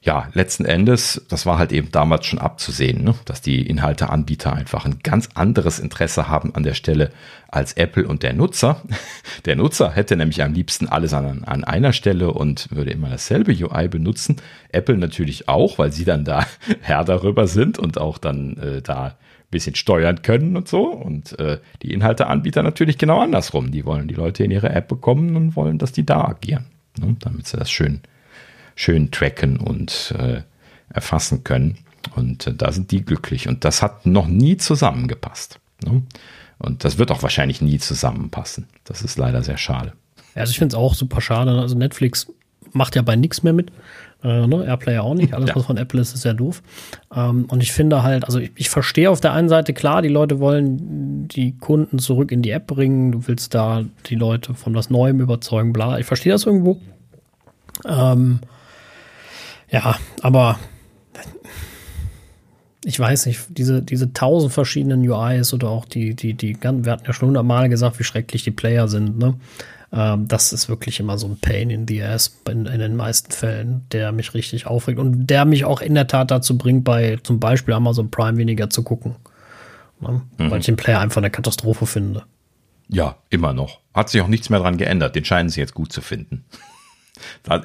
ja, letzten Endes, das war halt eben damals schon abzusehen, ne? dass die Inhalteanbieter einfach ein ganz anderes Interesse haben an der Stelle als Apple und der Nutzer. [laughs] Der Nutzer hätte nämlich am liebsten alles an, an einer Stelle und würde immer dasselbe UI benutzen. Apple natürlich auch, weil sie dann da [laughs] Herr darüber sind und auch dann äh, da ein bisschen steuern können und so. Und äh, die Inhalteanbieter natürlich genau andersrum. Die wollen die Leute in ihre App bekommen und wollen, dass die da agieren, ne? damit sie das schön schön tracken und äh, erfassen können. Und äh, da sind die glücklich. Und das hat noch nie zusammengepasst. Ne? Und das wird auch wahrscheinlich nie zusammenpassen. Das ist leider sehr schade. Ja, also ich finde es auch super schade. Also Netflix macht ja bei nichts mehr mit. Äh, ne? Airplay auch nicht. Alles, ja. was von Apple ist, ist ja doof. Ähm, und ich finde halt, also ich, ich verstehe auf der einen Seite, klar, die Leute wollen die Kunden zurück in die App bringen. Du willst da die Leute von was Neuem überzeugen, bla. Ich verstehe das irgendwo. Ähm, ja, aber ich weiß nicht, diese, diese tausend verschiedenen UIs oder auch die, die, die, wir hatten ja schon hundertmal gesagt, wie schrecklich die Player sind, ne? Ähm, das ist wirklich immer so ein Pain in the ass in, in, den meisten Fällen, der mich richtig aufregt und der mich auch in der Tat dazu bringt, bei zum Beispiel Amazon Prime weniger zu gucken. Ne? Mhm. Weil ich den Player einfach eine Katastrophe finde. Ja, immer noch. Hat sich auch nichts mehr dran geändert. Den scheinen sie jetzt gut zu finden.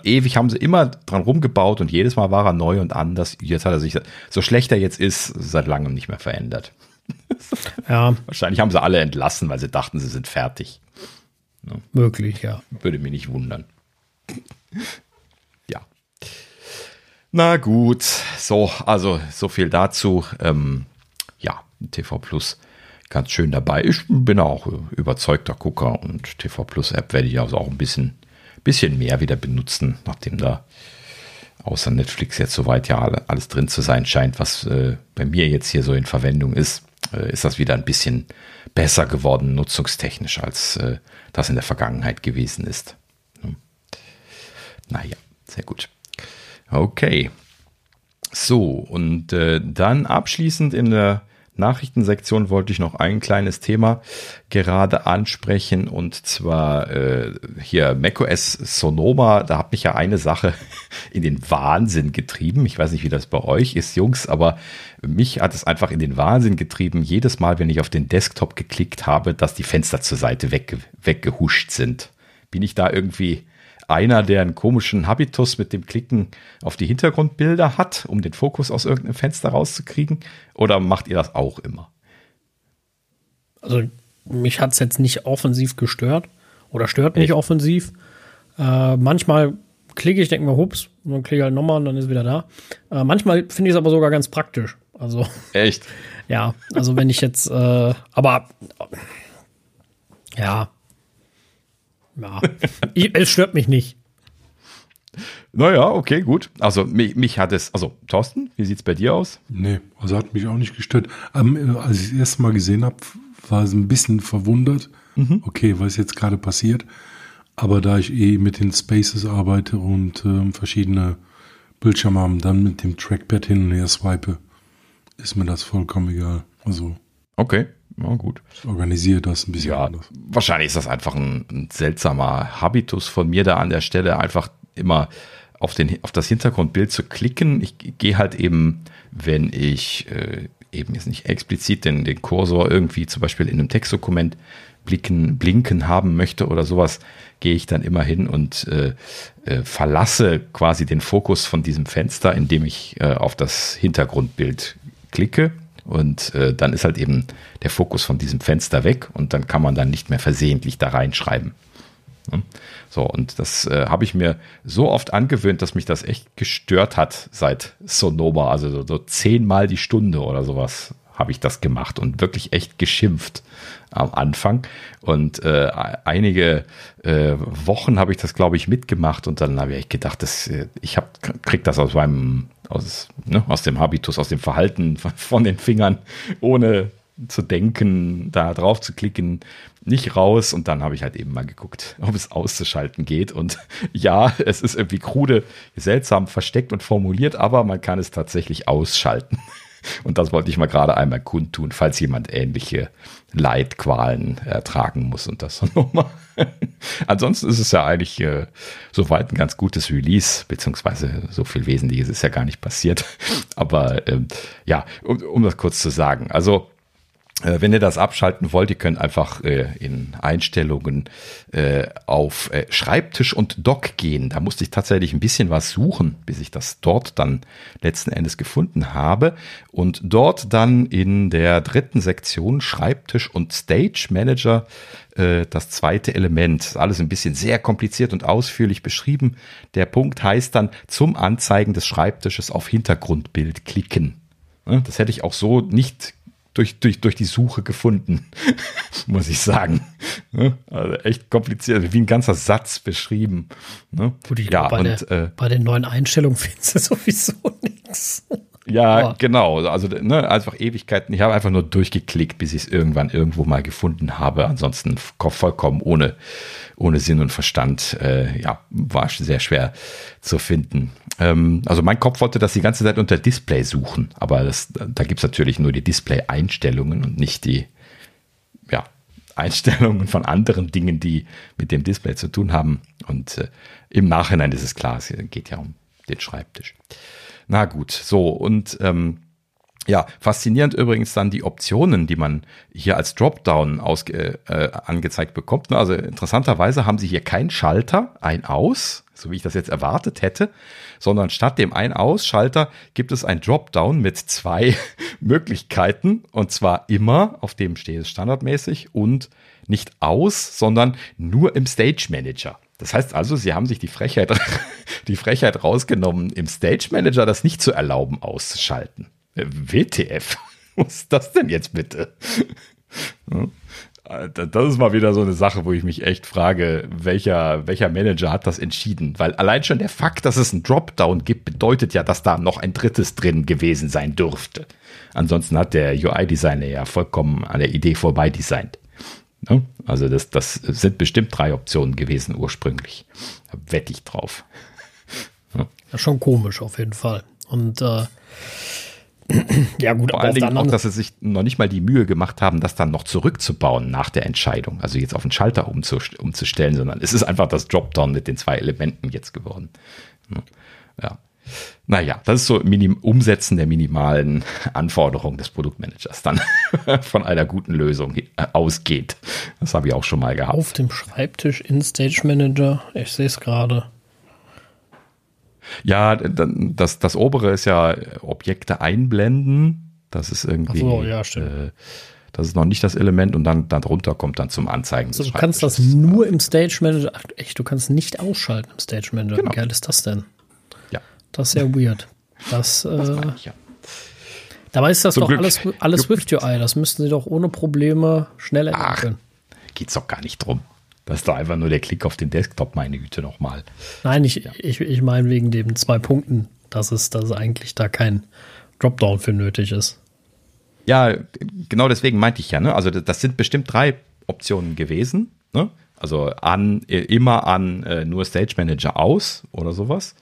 Ewig haben sie immer dran rumgebaut und jedes Mal war er neu und anders. Jetzt hat er sich, so schlecht er jetzt ist, seit langem nicht mehr verändert. [laughs] Ja. Wahrscheinlich haben sie alle entlassen, weil sie dachten, sie sind fertig. Ne? Möglich, ja. Würde mich nicht wundern. ja. Na gut, so, also so viel dazu. Ähm, ja, TV Plus ganz schön dabei. Ich bin auch überzeugter Gucker und TV Plus App werde ich also auch ein bisschen bisschen mehr wieder benutzen, nachdem da außer Netflix jetzt soweit ja alles drin zu sein scheint, was äh, bei mir jetzt hier so in Verwendung ist, äh, ist das wieder ein bisschen besser geworden, nutzungstechnisch, als äh, das in der Vergangenheit gewesen ist. Hm. Naja, sehr gut. Okay. So, und äh, dann abschließend in der Nachrichtensektion wollte ich noch ein kleines Thema gerade ansprechen und zwar äh, hier macOS Sonoma. Da hat mich ja eine Sache [laughs] in den Wahnsinn getrieben. Ich weiß nicht, wie das bei euch ist, Jungs, aber mich hat es einfach in den Wahnsinn getrieben. Jedes Mal, wenn ich auf den Desktop geklickt habe, dass die Fenster zur Seite wegge weggehuscht sind. Bin ich da irgendwie einer, der einen komischen Habitus mit dem Klicken auf die Hintergrundbilder hat, um den Fokus aus irgendeinem Fenster rauszukriegen? Oder macht ihr das auch immer? Also mich hat es jetzt nicht offensiv gestört oder stört Echt? nicht offensiv. Äh, manchmal klicke ich, denke mir, hups, und dann klicke ich halt nochmal und dann ist wieder da. Äh, manchmal finde ich es aber sogar ganz praktisch. Also. Echt? [laughs] ja, also wenn ich jetzt, äh, aber ja, ja, [laughs] ich, es stört mich nicht. Naja, okay, gut. Also mich, mich, hat es, also Thorsten, wie sieht es bei dir aus? Nee, also hat mich auch nicht gestört. Ähm, als ich das erste Mal gesehen habe, war es ein bisschen verwundert. Mhm. Okay, was jetzt gerade passiert? Aber da ich eh mit den Spaces arbeite und ähm, verschiedene Bildschirme haben, dann mit dem Trackpad hin und her swipe, ist mir das vollkommen egal. Also. Okay. Ja, gut. Ich organisiere das ein bisschen ja, anders. Wahrscheinlich ist das einfach ein, ein, seltsamer Habitus von mir da an der Stelle, einfach immer auf, den, auf das Hintergrundbild zu klicken. Ich gehe halt eben, wenn ich äh, eben jetzt nicht explizit den, den Kursor irgendwie zum Beispiel in einem Textdokument blicken, blinken haben möchte oder sowas, gehe ich dann immer hin und äh, äh, verlasse quasi den Fokus von diesem Fenster, indem ich äh, auf das Hintergrundbild klicke und äh, dann ist halt eben der Fokus von diesem Fenster weg und dann kann man dann nicht mehr versehentlich da reinschreiben. So, und das äh, habe ich mir so oft angewöhnt, dass mich das echt gestört hat seit Sonoma. Also so, so zehnmal die Stunde oder sowas habe ich das gemacht und wirklich echt geschimpft am Anfang. Und äh, einige äh, Wochen habe ich das, glaube ich, mitgemacht und dann habe ich gedacht, dass, äh, ich hab, krieg das aus meinem, aus, ne, aus dem Habitus, aus dem Verhalten von den Fingern, ohne zu denken, da drauf zu klicken, nicht raus. Und dann habe ich halt eben mal geguckt, ob es auszuschalten geht. Und [laughs] ja, es ist irgendwie krude, seltsam versteckt und formuliert, aber man kann es tatsächlich ausschalten. Und das wollte ich mal gerade einmal kundtun, falls jemand ähnliche Leidqualen ertragen muss und das [laughs] nochmal. Ansonsten ist es ja eigentlich äh, soweit ein ganz gutes Release, beziehungsweise so viel Wesentliches ist ja gar nicht passiert. [laughs] Aber ähm, ja, um, um das kurz zu sagen. Also wenn ihr das abschalten wollt, ihr könnt einfach äh, in Einstellungen äh, auf äh, Schreibtisch und Dock gehen. Da musste ich tatsächlich ein bisschen was suchen, bis ich das dort dann letzten Endes gefunden habe. Und dort dann in der dritten Sektion Schreibtisch und Stage Manager äh, das zweite Element. Alles ein bisschen sehr kompliziert und ausführlich beschrieben. Der Punkt heißt dann zum Anzeigen des Schreibtisches auf Hintergrundbild klicken. Das hätte ich auch so nicht durch, durch, durch die Suche gefunden, [laughs] muss ich sagen. Ne? Also echt kompliziert, wie ein ganzer Satz beschrieben. Ne? Gut, ich ja, bei, und, der, äh, bei den neuen Einstellungen [laughs] findest du sowieso nichts. Ja, oh. genau. Also ne, einfach Ewigkeiten. Ich habe einfach nur durchgeklickt, bis ich es irgendwann irgendwo mal gefunden habe. Ansonsten vollkommen ohne, ohne Sinn und Verstand. Äh, ja, war sehr schwer zu finden. Ähm, also mein Kopf wollte das die ganze Zeit unter Display suchen, aber das, da gibt's natürlich nur die Display-Einstellungen und nicht die ja, Einstellungen von anderen Dingen, die mit dem Display zu tun haben. Und äh, im Nachhinein ist es klar, es geht ja um den Schreibtisch. Na gut, so und ähm, ja, faszinierend übrigens dann die Optionen, die man hier als Dropdown ausge, äh, angezeigt bekommt. Also interessanterweise haben sie hier keinen Schalter, ein Aus, so wie ich das jetzt erwartet hätte, sondern statt dem Ein-Aus-Schalter gibt es ein Dropdown mit zwei [laughs] Möglichkeiten und zwar immer, auf dem steht es standardmäßig und nicht aus, sondern nur im Stage Manager. Das heißt also, sie haben sich die Frechheit, [laughs] die Frechheit rausgenommen, im Stage Manager das nicht zu erlauben, auszuschalten. Äh, WTF? [laughs] Was ist das denn jetzt bitte? Das ist mal wieder so eine Sache, wo ich mich echt frage, welcher, welcher Manager hat das entschieden? Weil allein schon der Fakt, dass es einen Dropdown gibt, bedeutet ja, dass da noch ein drittes drin gewesen sein dürfte. Ansonsten hat der UI-Designer ja vollkommen an der Idee vorbei designt. Ne? Also das, das sind bestimmt drei Optionen gewesen ursprünglich. Da wette ich drauf. Ja. schon komisch auf jeden Fall. Und äh, [clears throat] ja gut, vor allen Dingen auch, dass sie sich noch nicht mal die Mühe gemacht haben, das dann noch zurückzubauen nach der Entscheidung. Also jetzt auf den Schalter umzustellen, sondern es ist einfach das Dropdown mit den zwei Elementen jetzt geworden. Ja. Naja, das ist so Minim Umsetzen der minimalen [laughs] Anforderungen des Produktmanagers dann [laughs] von einer guten Lösung äh, ausgeht. Das habe ich auch schon mal gehabt. Auf dem Schreibtisch in Stage Manager, ich sehe es gerade. Ja, das, das obere ist ja Objekte einblenden. Das ist irgendwie. Ach so, ja, stimmt. Äh, das ist noch nicht das Element und dann darunter kommt dann zum Anzeigen. Also du kannst das nur im Stage Manager. Ach, echt, du kannst nicht ausschalten im Stage Manager. Genau. Wie geil ist das denn? Das ist sehr weird. Das, [laughs] das äh, ich, ja. Dabei ist das Zum doch Glück. alles, alles Swift UI. Das müssten sie doch ohne Probleme schnell ändern können. Geht's doch gar nicht drum. Das ist doch einfach nur der Klick auf den Desktop, meine Güte, nochmal. Nein, ich, ja. ich, ich meine wegen den zwei Punkten, dass es, dass eigentlich da kein Dropdown für nötig ist. Ja, genau deswegen meinte ich ja, ne? Also das sind bestimmt drei Optionen gewesen, ne? Also an, immer an äh, nur Stage Manager aus oder sowas.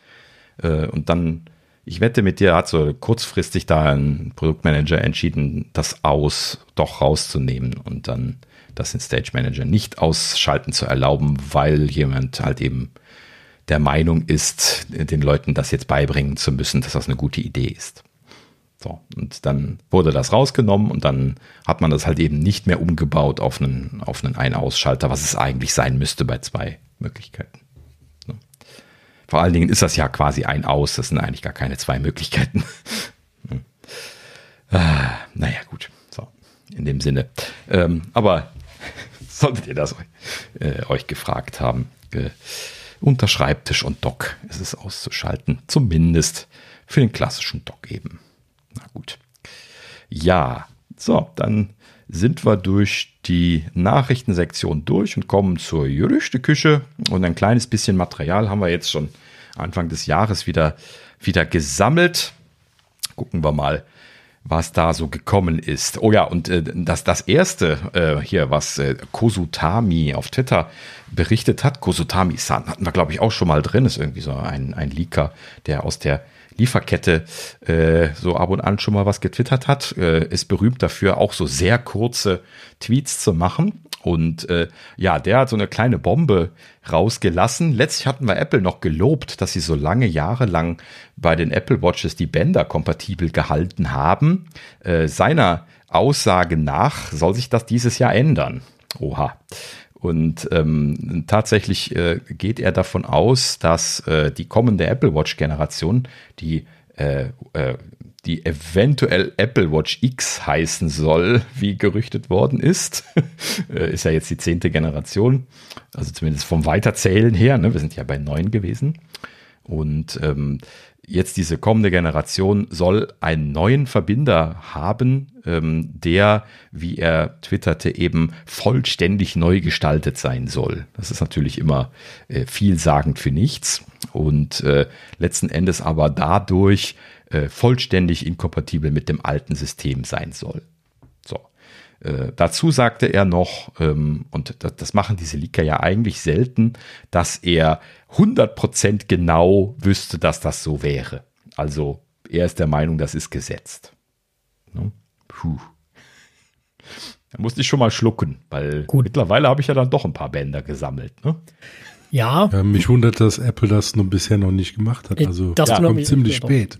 Äh, und dann, ich wette mit dir, hat so kurzfristig da ein Produktmanager entschieden, das aus doch rauszunehmen und dann das in Stage Manager nicht ausschalten zu erlauben, weil jemand halt eben der Meinung ist, den Leuten das jetzt beibringen zu müssen, dass das eine gute Idee ist. So, und dann wurde das rausgenommen und dann hat man das halt eben nicht mehr umgebaut auf einen, auf einen Ein-Ausschalter, was es eigentlich sein müsste bei zwei Möglichkeiten. Vor allen Dingen ist das ja quasi ein Aus. Das sind eigentlich gar keine zwei Möglichkeiten. [laughs] hm. ah, naja, gut. So, in dem Sinne. Ähm, aber [laughs] solltet ihr das äh, euch gefragt haben, äh, unter Schreibtisch und Dock ist es auszuschalten. Zumindest für den klassischen Dock eben. Na gut. Ja, so, dann sind wir durch die Nachrichtensektion durch und kommen zur Gerüchteküche. Und ein kleines bisschen Material haben wir jetzt schon Anfang des Jahres wieder, wieder gesammelt. Gucken wir mal, was da so gekommen ist. Oh ja, und äh, das, das erste äh, hier, was äh, Kosutami auf Twitter berichtet hat, Kosutami-san hatten wir, glaube ich, auch schon mal drin, ist irgendwie so ein, ein Leaker, der aus der Lieferkette äh, so ab und an schon mal was getwittert hat, äh, ist berühmt dafür, auch so sehr kurze Tweets zu machen. Und äh, ja, der hat so eine kleine Bombe rausgelassen. Letztlich hatten wir Apple noch gelobt, dass sie so lange Jahre lang bei den Apple Watches die Bänder kompatibel gehalten haben. Äh, seiner Aussage nach soll sich das dieses Jahr ändern. Oha. Und ähm, tatsächlich äh, geht er davon aus, dass äh, die kommende Apple Watch-Generation, die äh, äh, die eventuell Apple Watch X heißen soll, wie gerüchtet worden ist. [laughs] Äh, ist ja jetzt die zehnte Generation, also zumindest vom Weiterzählen her. Ne? Wir sind ja bei neun gewesen. Und ähm, jetzt diese kommende Generation soll einen neuen Verbinder haben, ähm, der, wie er twitterte, eben vollständig neu gestaltet sein soll. Das ist natürlich immer äh, vielsagend für nichts und äh, letzten Endes aber dadurch äh, vollständig inkompatibel mit dem alten System sein soll. So. Äh, dazu sagte er noch, ähm, und das, das, machen diese Leaker ja eigentlich selten, dass er 100% genau wüsste, dass das so wäre. Also er ist der Meinung, das ist gesetzt. Ne? Puh. Da musste ich schon mal schlucken, weil Gut. mittlerweile habe ich ja dann doch ein paar Bänder gesammelt. Ne? Ja. ja. Mich wundert, dass Apple das nur bisher noch nicht gemacht hat. Äh, also das ja, kommt ziemlich spät.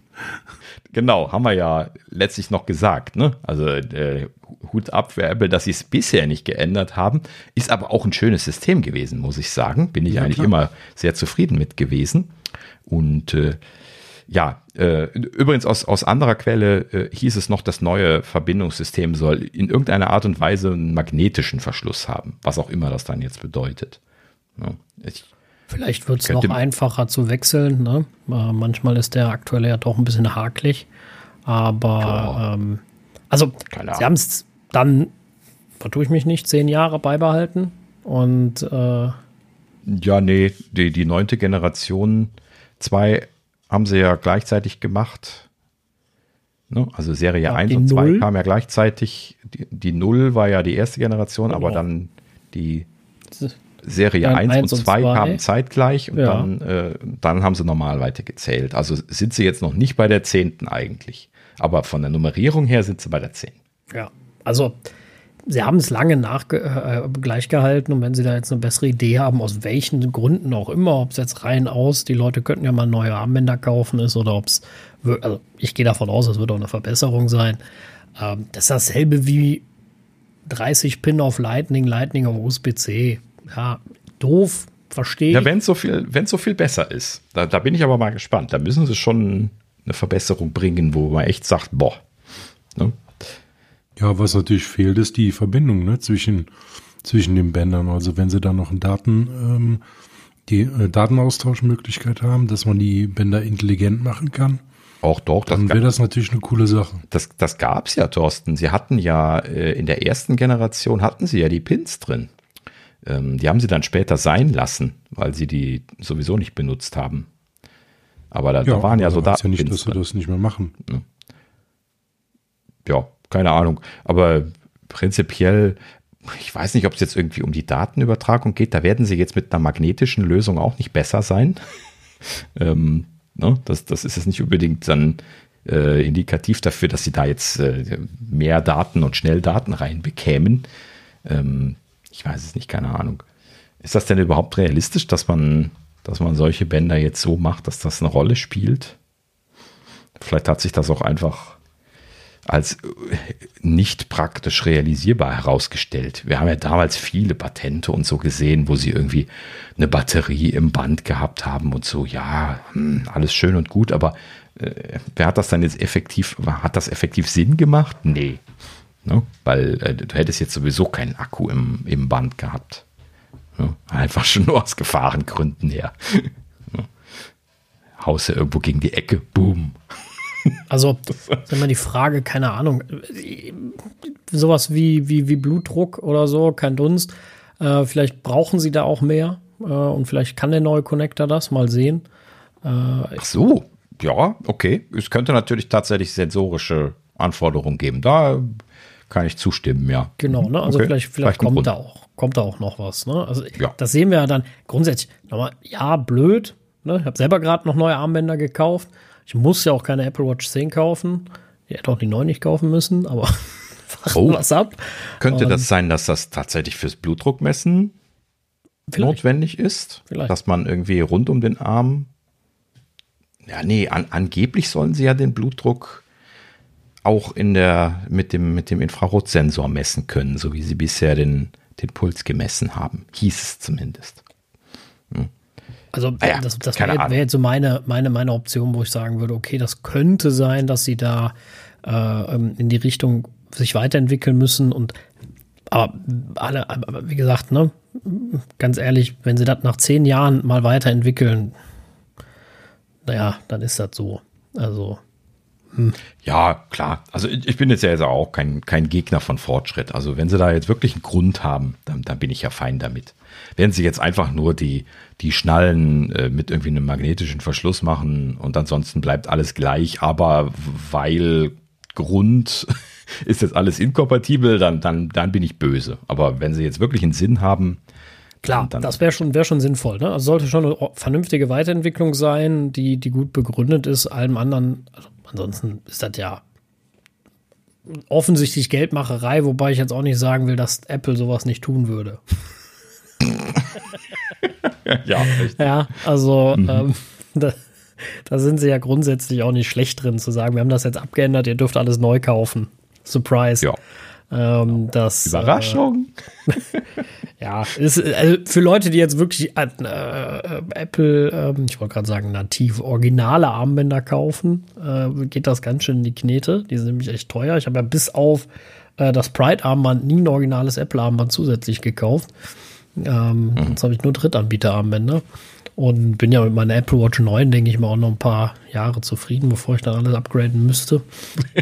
Genau, haben wir ja letztlich noch gesagt. Ne? Also äh, Hut ab für Apple, dass sie es bisher nicht geändert haben. Ist aber auch ein schönes System gewesen, muss ich sagen. Bin ich ja, eigentlich klar. immer sehr zufrieden mit gewesen. Und äh, ja, äh, übrigens aus, aus anderer Quelle äh, hieß es noch, das neue Verbindungssystem soll in irgendeiner Art und Weise einen magnetischen Verschluss haben, was auch immer das dann jetzt bedeutet. Ich Vielleicht wird es noch einfacher zu wechseln. Ne? Äh, manchmal ist der aktuelle ja doch ein bisschen hakelig. Aber ähm, also sie haben es dann, vertue ich mich nicht, zehn Jahre beibehalten. Und äh, ja, nee, die, die neunte Generation, zwei haben sie ja gleichzeitig gemacht. Ne? Also Serie ja, 1 und 2 kamen ja gleichzeitig. Die, die 0 war ja die erste Generation, genau. aber dann die Serie dann 1, 1 und 2 kamen zeitgleich und ja. dann, äh, dann haben sie normal weitergezählt. Also sind sie jetzt noch nicht bei der 10. eigentlich. Aber von der Nummerierung her sind sie bei der 10. Ja, also sie haben es lange nach äh, gleich gehalten und wenn sie da jetzt eine bessere Idee haben, aus welchen Gründen auch immer, ob es jetzt rein aus, die Leute könnten ja mal neue Armbänder kaufen ist oder ob es, also ich gehe davon aus, es wird auch eine Verbesserung sein. Ähm, das ist dasselbe wie 30 Pin auf Lightning, Lightning auf USB-C. Ja, doof, verstehe Ja, wenn es so viel, wenn so viel besser ist, da, da bin ich aber mal gespannt. Da müssen sie schon eine Verbesserung bringen, wo man echt sagt, boah. Ne? Ja, was natürlich fehlt, ist die Verbindung ne, zwischen, zwischen den Bändern. Also wenn sie da noch einen Daten, ähm, die äh, Datenaustauschmöglichkeit haben, dass man die Bänder intelligent machen kann. Auch doch. Dann wäre das natürlich eine coole Sache. Das, das gab es ja, Thorsten. Sie hatten ja äh, in der ersten Generation hatten sie ja die Pins drin. Ähm, die haben sie dann später sein lassen, weil sie die sowieso nicht benutzt haben. Aber da, ja, da waren ja so Daten. ja nicht, dass sie das nicht mehr machen. Ja, keine Ahnung. Aber prinzipiell, ich weiß nicht, ob es jetzt irgendwie um die Datenübertragung geht. Da werden sie jetzt mit einer magnetischen Lösung auch nicht besser sein. [laughs] ähm, ne? das, das ist jetzt nicht unbedingt dann äh, indikativ dafür, dass sie da jetzt äh, mehr Daten und schnell Daten reinbekämen. Ähm, ich weiß es nicht, keine Ahnung. Ist das denn überhaupt realistisch, dass man, dass man solche Bänder jetzt so macht, dass das eine Rolle spielt? Vielleicht hat sich das auch einfach als äh, nicht praktisch realisierbar herausgestellt. Wir haben ja damals viele Patente und so gesehen, wo sie irgendwie eine Batterie im Band gehabt haben und so, ja, hm, alles schön und gut, aber äh, wer hat das dann jetzt effektiv, hat das effektiv Sinn gemacht? Nee. Ne? Weil äh, du hättest jetzt sowieso keinen Akku im, im Band gehabt. Ne? Einfach [laughs] schon nur aus Gefahrengründen her. [laughs] ne? Haust ja irgendwo gegen die Ecke, boom. [laughs] Also, ist immer die Frage, keine Ahnung, sowas wie, wie, wie Blutdruck oder so, kein Dunst. Äh, vielleicht brauchen sie da auch mehr äh, und vielleicht kann der neue Connector das mal sehen. Äh, Ach so, ja, okay. Es könnte natürlich tatsächlich sensorische Anforderungen geben. Da kann ich zustimmen, ja. Genau, ne? Also okay. vielleicht, vielleicht, vielleicht kommt da auch, kommt da auch noch was. Ne? Also ja. das sehen wir ja dann grundsätzlich nochmal, ja, blöd. Ne? Ich habe selber gerade noch neue Armbänder gekauft. Ich muss ja auch keine Apple Watch 10 kaufen. Ich hätte auch die 9 nicht kaufen müssen, aber [laughs] oh. was ab. Könnte Und, das sein, dass das tatsächlich fürs Blutdruckmessen notwendig ist? Vielleicht. Dass man irgendwie rund um den Arm. Ja, nee, an, angeblich sollen sie ja den Blutdruck auch in der, mit dem, mit dem Infrarotsensor messen können, so wie sie bisher den, den Puls gemessen haben. Hieß es zumindest. Hm. Also ah ja, das, das wäre wär jetzt so meine, meine, meine Option, wo ich sagen würde, okay, das könnte sein, dass sie da äh, ähm, in die Richtung sich weiterentwickeln müssen und aber alle, aber wie gesagt, ne, ganz ehrlich, wenn sie das nach zehn Jahren mal weiterentwickeln, naja, dann ist das so. Also. Hm. Ja, klar. Also ich, bin jetzt ja jetzt auch kein, kein Gegner von Fortschritt. Also wenn sie da jetzt wirklich einen Grund haben, dann, dann bin ich ja fein damit. Wenn sie jetzt einfach nur die, die Schnallen äh, mit irgendwie einem magnetischen Verschluss machen und ansonsten bleibt alles gleich, aber weil Grund [laughs] ist jetzt alles inkompatibel, dann, dann, dann bin ich böse. Aber wenn sie jetzt wirklich einen Sinn haben, Klar, das wäre schon, wär schon sinnvoll. Ne? Also sollte schon eine vernünftige Weiterentwicklung sein, die, die gut begründet ist. Allem anderen, also ansonsten ist das ja offensichtlich Geldmacherei, wobei ich jetzt auch nicht sagen will, dass Apple sowas nicht tun würde. [laughs] ja, richtig. ja, also mhm. ähm, [laughs] da, da, sind sie ja grundsätzlich auch nicht schlecht drin zu sagen, wir haben das jetzt abgeändert, ihr dürft alles neu kaufen. Surprise. Ja. Ähm, das, Überraschung. Äh, [laughs] ja, ist also für Leute, die jetzt wirklich äh, äh Apple, äh, ich wollte gerade sagen, nativ originale Armbänder kaufen, äh, geht das ganz schön in die Knete. Die sind nämlich echt teuer. Ich habe ja bis auf äh, das Pride-Armband nie ein originales Apple-Armband zusätzlich gekauft. Ähm, mhm. Jetzt habe ich nur Drittanbieter-Armbänder. Und bin ja mit meiner Apple Watch 9, denke ich mal, auch noch ein paar Jahre zufrieden, bevor ich dann alles upgraden müsste.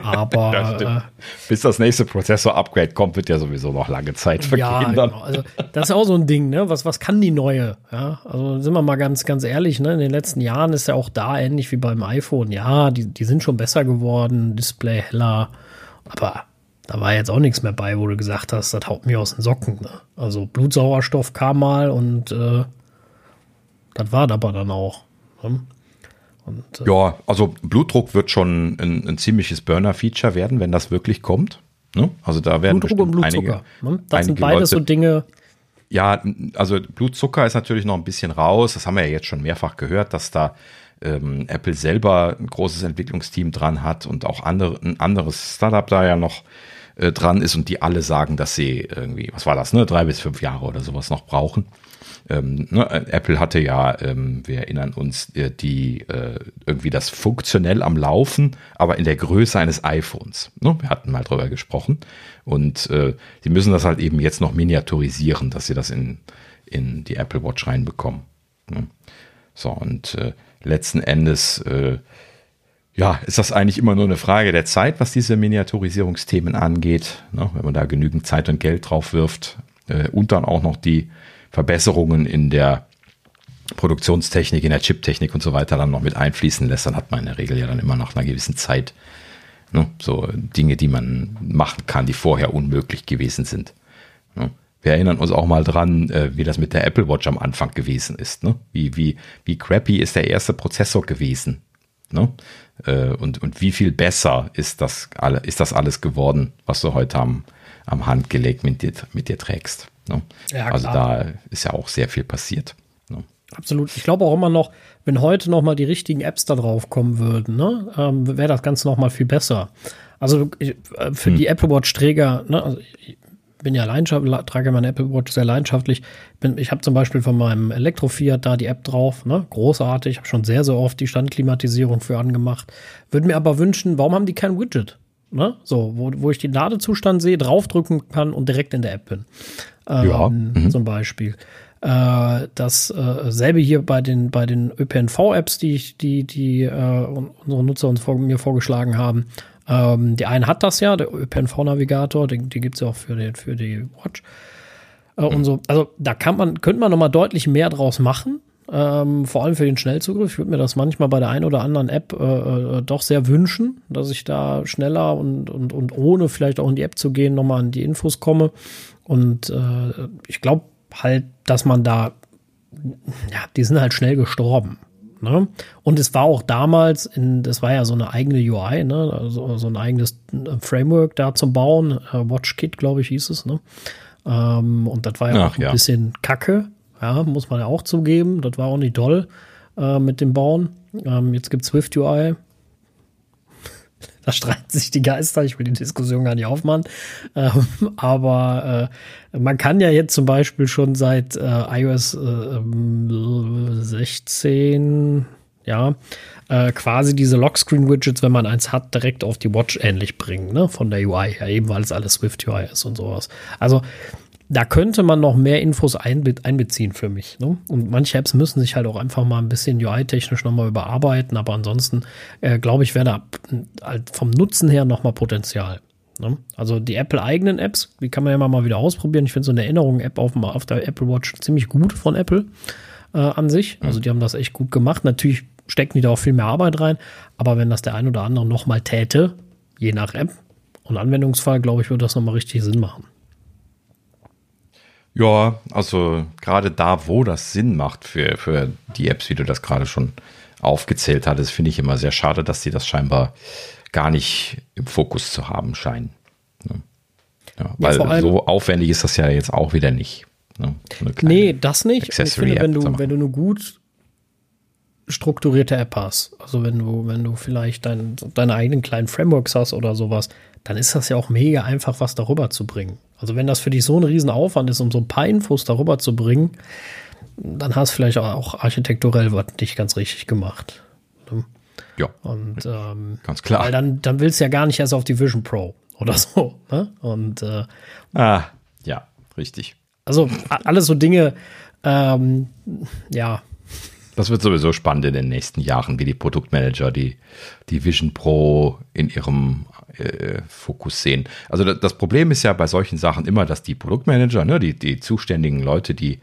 Aber [laughs] das äh, bis das nächste Prozessor-Upgrade kommt, wird ja sowieso noch lange Zeit vergehen. Ja, genau. also, das ist auch so ein Ding, ne? Was, was kann die neue? Ja, also sind wir mal ganz, ganz ehrlich, ne? In den letzten Jahren ist ja auch da ähnlich wie beim iPhone. Ja, die, die sind schon besser geworden, Display heller, aber da war jetzt auch nichts mehr bei, wo du gesagt hast, das haut mir aus den Socken. Ne? Also Blutsauerstoff kam mal und äh, das war aber dann auch. Ne? Und, äh, ja, also Blutdruck wird schon ein, ein ziemliches Burner-Feature werden, wenn das wirklich kommt. Ne? Also da werden Blutdruck und Blutzucker. Einige, ne? Das sind beides Leute, so Dinge. Ja, also Blutzucker ist natürlich noch ein bisschen raus. Das haben wir ja jetzt schon mehrfach gehört, dass da ähm, Apple selber ein großes Entwicklungsteam dran hat und auch andere, ein anderes Startup da ja noch äh, dran ist und die alle sagen, dass sie irgendwie, was war das, ne, drei bis fünf Jahre oder sowas noch brauchen. Ähm, ne, Apple hatte ja, ähm, wir erinnern uns, äh, die äh, irgendwie das funktionell am Laufen, aber in der Größe eines iPhones. Ne? Wir hatten mal drüber gesprochen. Und äh, müssen das halt eben jetzt noch miniaturisieren, dass sie das in, in die Apple Watch reinbekommen. Ne? So, und äh, letzten Endes äh, ja, ist das eigentlich immer nur eine Frage der Zeit, was diese Miniaturisierungsthemen angeht. Ne? Wenn man da genügend Zeit und Geld drauf wirft äh, und dann auch noch die Verbesserungen in der Produktionstechnik, in der Chiptechnik und so weiter dann noch mit einfließen lässt, dann hat man in der Regel ja dann immer nach einer gewissen Zeit ne, so Dinge, die man machen kann, die vorher unmöglich gewesen sind. Ne. Wir erinnern uns auch mal dran, äh, wie das mit der Apple Watch am Anfang gewesen ist. Ne? Wie, wie, wie crappy ist der erste Prozessor gewesen? Ne? Äh, und, und wie viel besser ist das, alle, ist das alles geworden, was du heute am, am Handgelenk mit dir, mit dir trägst? Ne? Ja, also da ist ja auch sehr viel passiert. Ne? Absolut. Ich glaube auch immer noch, wenn heute noch mal die richtigen Apps da drauf kommen würden, ne, ähm, wäre das Ganze noch mal viel besser. Also ich, äh, für hm. die Apple Watch Träger, ne, also ich bin ja leidenschaftlich, trage meine Apple Watch sehr leidenschaftlich. Bin, ich habe zum Beispiel von meinem Elektrofiat da die App drauf, ne, großartig. Ich habe schon sehr, sehr oft die Standklimatisierung für angemacht. Würde mir aber wünschen, warum haben die kein Widget? Ne? So, wo, wo ich den Ladezustand sehe, draufdrücken kann und direkt in der App bin. Ähm, ja. Mhm. Zum Beispiel. Äh, dasselbe äh, hier bei den, bei den ÖPNV-Apps, die, ich, die, die äh, unsere Nutzer uns vor, mir vorgeschlagen haben. Ähm, die eine hat das ja, der ÖPNV-Navigator, die, die gibt es ja auch für, den, für die Watch. Äh, mhm. und so. Also da kann man, könnte man noch mal deutlich mehr draus machen. Ähm, vor allem für den Schnellzugriff. Ich würde mir das manchmal bei der einen oder anderen App äh, äh, doch sehr wünschen, dass ich da schneller und, und, und ohne vielleicht auch in die App zu gehen, nochmal an die Infos komme. Und äh, ich glaube halt, dass man da, ja, die sind halt schnell gestorben. Ne? Und es war auch damals, in, das war ja so eine eigene UI, ne? also so ein eigenes Framework da zum Bauen. Äh, WatchKit, glaube ich, hieß es. Ne? Ähm, und das war ja Ach, auch ein ja. bisschen kacke. Ja, muss man ja auch zugeben. Das war auch nicht toll äh, mit dem Bauen. Ähm, jetzt gibt es Swift UI. Da streiten sich die Geister. Ich will die Diskussion gar nicht aufmachen. Ähm, aber äh, man kann ja jetzt zum Beispiel schon seit äh, iOS äh, 16, ja, äh, quasi diese Lockscreen-Widgets, wenn man eins hat, direkt auf die Watch ähnlich bringen, ne? Von der UI her, eben weil es alles Swift UI ist und sowas. Also da könnte man noch mehr Infos einbe einbeziehen für mich. Ne? Und manche Apps müssen sich halt auch einfach mal ein bisschen UI-technisch nochmal überarbeiten, aber ansonsten äh, glaube ich, wäre da halt vom Nutzen her nochmal Potenzial. Ne? Also die Apple-eigenen Apps, die kann man ja mal wieder ausprobieren. Ich finde so eine Erinnerung-App auf, auf, der Apple Watch ziemlich gut von Apple äh, an sich. Also die haben das echt gut gemacht. Natürlich stecken die da auch viel mehr Arbeit rein, aber wenn das der ein oder andere nochmal täte, je nach App und Anwendungsfall, glaube ich, würde das nochmal richtig Sinn machen. Ja, also gerade da, wo das Sinn macht für, für die Apps, wie du das gerade schon aufgezählt hattest, finde ich immer sehr schade, dass sie das scheinbar gar nicht im Fokus zu haben scheinen. Ne? Ja, weil ja, so aufwendig ist das ja jetzt auch wieder nicht. Ne? Nee, das nicht. ich finde, wenn du, wenn du eine gut strukturierte App hast, also wenn du, wenn du vielleicht dein, deine eigenen kleinen Frameworks hast oder sowas, dann ist das ja auch mega einfach, was darüber zu bringen. Also wenn das für dich so ein Riesenaufwand ist, um so ein paar Infos darüber zu bringen, dann hast du vielleicht auch architekturell was nicht ganz richtig gemacht. Ne? Ja. Und ähm, ganz klar. Weil dann, dann willst du ja gar nicht erst auf die Vision Pro oder [laughs] so. Ne? Und äh, ah, ja, richtig. Also alles so Dinge, ähm, ja. Das wird sowieso spannend in den nächsten Jahren, wie die Produktmanager die, die Vision Pro in ihrem äh, Fokus sehen. Also das Problem ist ja bei solchen Sachen immer, dass die Produktmanager, ne, die, die zuständigen Leute, die